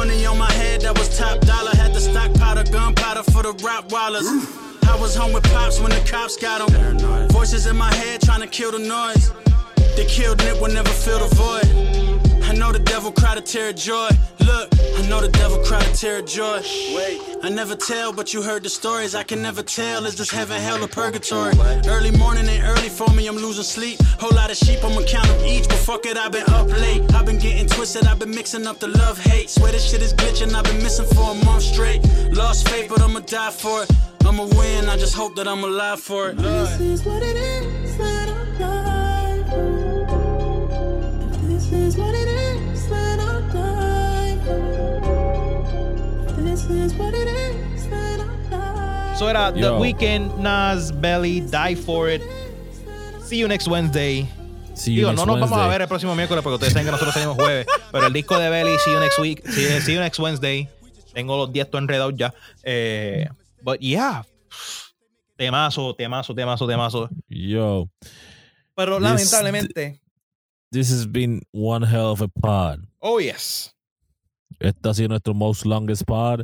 Money on my head, that was top dollar. Had the stockpile, gunpowder for the Rottweilers. I was home with pops when the cops got them. Voices in my head trying to kill the noise. They killed Nip will never fill the void. I know the devil cried a tear of joy. Look, I know the devil cried a tear of joy. Wait, I never tell, but you heard the stories. I can never tell. Is this heaven, hell, or purgatory? Early morning ain't early for me. I'm losing sleep. Whole lot of sheep, I'ma count them each. But fuck it, I've been up late. I've been getting twisted. I've been mixing up the love hate. Swear this shit is glitching. I've been missing for a month straight. Lost faith, but I'ma die for it. I'ma win. I just hope that I'm alive for it. This is what it is, then I'll die for it. If this is what it is, die. So era The Yo. Weeknd, Nas, Belly, Die For It. See you next Wednesday. See you Digo, next no nos vamos a ver el próximo miércoles porque ustedes saben que nosotros salimos jueves. pero el disco de Belly, See You Next Week, See, see You Next Wednesday. Tengo los 10 todos enredados ya. Eh, but yeah. Temazo, temazo, temazo, temazo. Yo, Pero This- lamentablemente. this has been one hell of a pod. Oh, yes. Este ha sido nuestro most longest pod.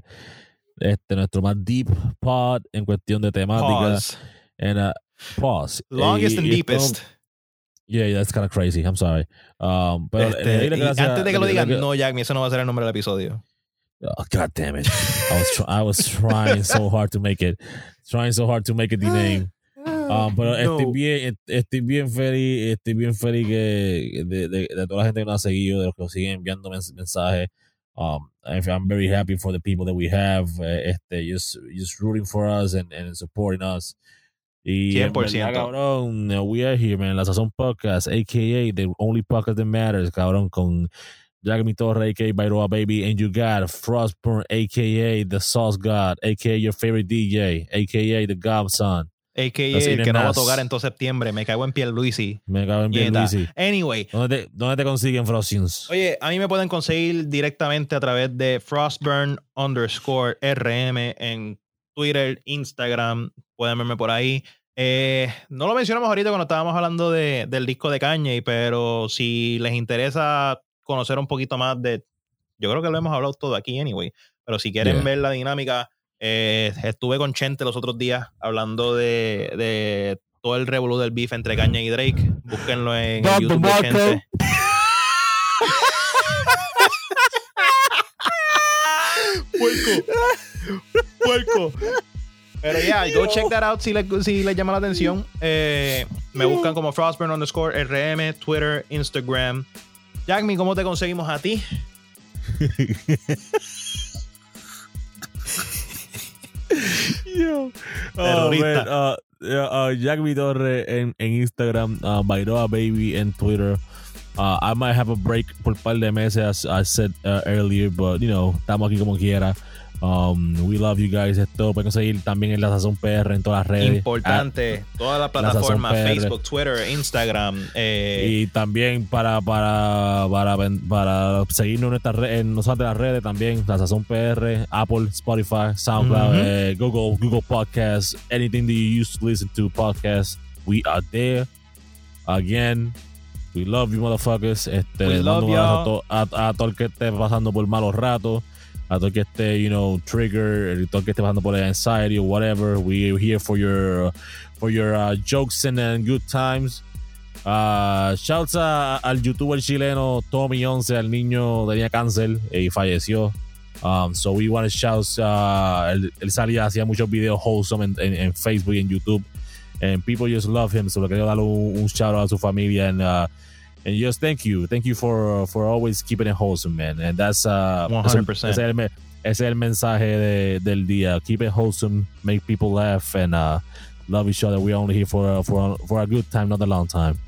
Este, nuestro más deep pod en cuestión de temática. Pause. And, uh, pause. Longest Y- and y esto- deepest. Yeah, that's kind of crazy. I'm sorry. Um, pero Este, le gracias- antes de que lo digan, no, Jack, eso no va a ser el nombre del episodio. Oh, God damn it. I was, I was trying so hard to make it. Trying so hard to make it the name. Um, pero estoy No. bien, estoy bien feliz, estoy bien feliz que de, de, de toda la gente que nos ha seguido, de los que siguen enviando mens- mensajes. Um, I'm very happy for the people that we have, eh, este, just, just rooting for us and, and supporting us. Y en 100%. cabrón, we are here, man. La Sazón Podcast, a.k.a. the only podcast that matters, cabrón, con Jagmi Torre, a.k.a. Bairoa Baby, and you got Frostburn, a.k.a. the Sauce God, a.k.a. your favorite DJ, a.k.a. the Godson. Los el que no va a tocar en todo septiembre. Me cago en piel, Luisi. Me cago en bien, Luisi. Anyway, ¿Dónde te, ¿Dónde te consiguen Frostings? Oye, a mí me pueden conseguir directamente a través de Frostburn underscore RM en Twitter, Instagram. Pueden verme por ahí. Eh, no lo mencionamos ahorita cuando estábamos hablando de- del disco de Kanye, pero si les interesa conocer un poquito más de. Yo creo que lo hemos hablado todo aquí, anyway. Pero si quieren Yeah. ver la dinámica, eh, estuve con Chente los otros días hablando de, de todo el revolú del beef entre Kanye y Drake. Búsquenlo en el. YouTube de. Chente. Puerco. Puerco. Pero ya, go check that out si les si les llama la atención. Eh, me buscan como Frostburn underscore RM, Twitter, Instagram. Jackme, ¿cómo te conseguimos a ti? Yo. Oh, man, uh, yeah, uh, Jack Mi Torre en, en Instagram, uh, Bairoa Baby en Twitter. Uh, I might have a break por par de meses, as I said uh, earlier, but you know, estamos aquí como quiera. Um, we love you guys. Esto pueden conseguir también en la Sazón PR en todas las redes. Importante. Todas las La PR. Facebook, Twitter, Instagram. eh, Y también para, para, para, para seguirnos en, nuestras re- en nosotras las redes también, la Sazón PR, Apple, Spotify, SoundCloud, eh, Google, Google Podcasts, anything that you used to listen to podcasts, we are there. Again, we love you motherfuckers. Este, We love a, a, a todo el que esté pasando por malos ratos, a todo el que esté, you know, trigger, a todo el que esté pasando por anxiety or whatever. We're here for your, for your uh, jokes and, good times. Uh, shouts a- al youtuber chileno Tommy11, al niño tenía cáncer y falleció. Um, so we want to shout, uh, él, él salía, hacía muchos videos wholesome en, en, en Facebook y en YouTube. And people just love him. So le quería dar un, un shout out a su familia. And, uh, and just thank you. Thank you for, for always keeping it wholesome, man. And that's, uh, 100%. Ese, es el, me- ese es el mensaje de- del día. Keep it wholesome, make people laugh, and uh, love each other. We're only here for, uh, for, for a good time, not a long time.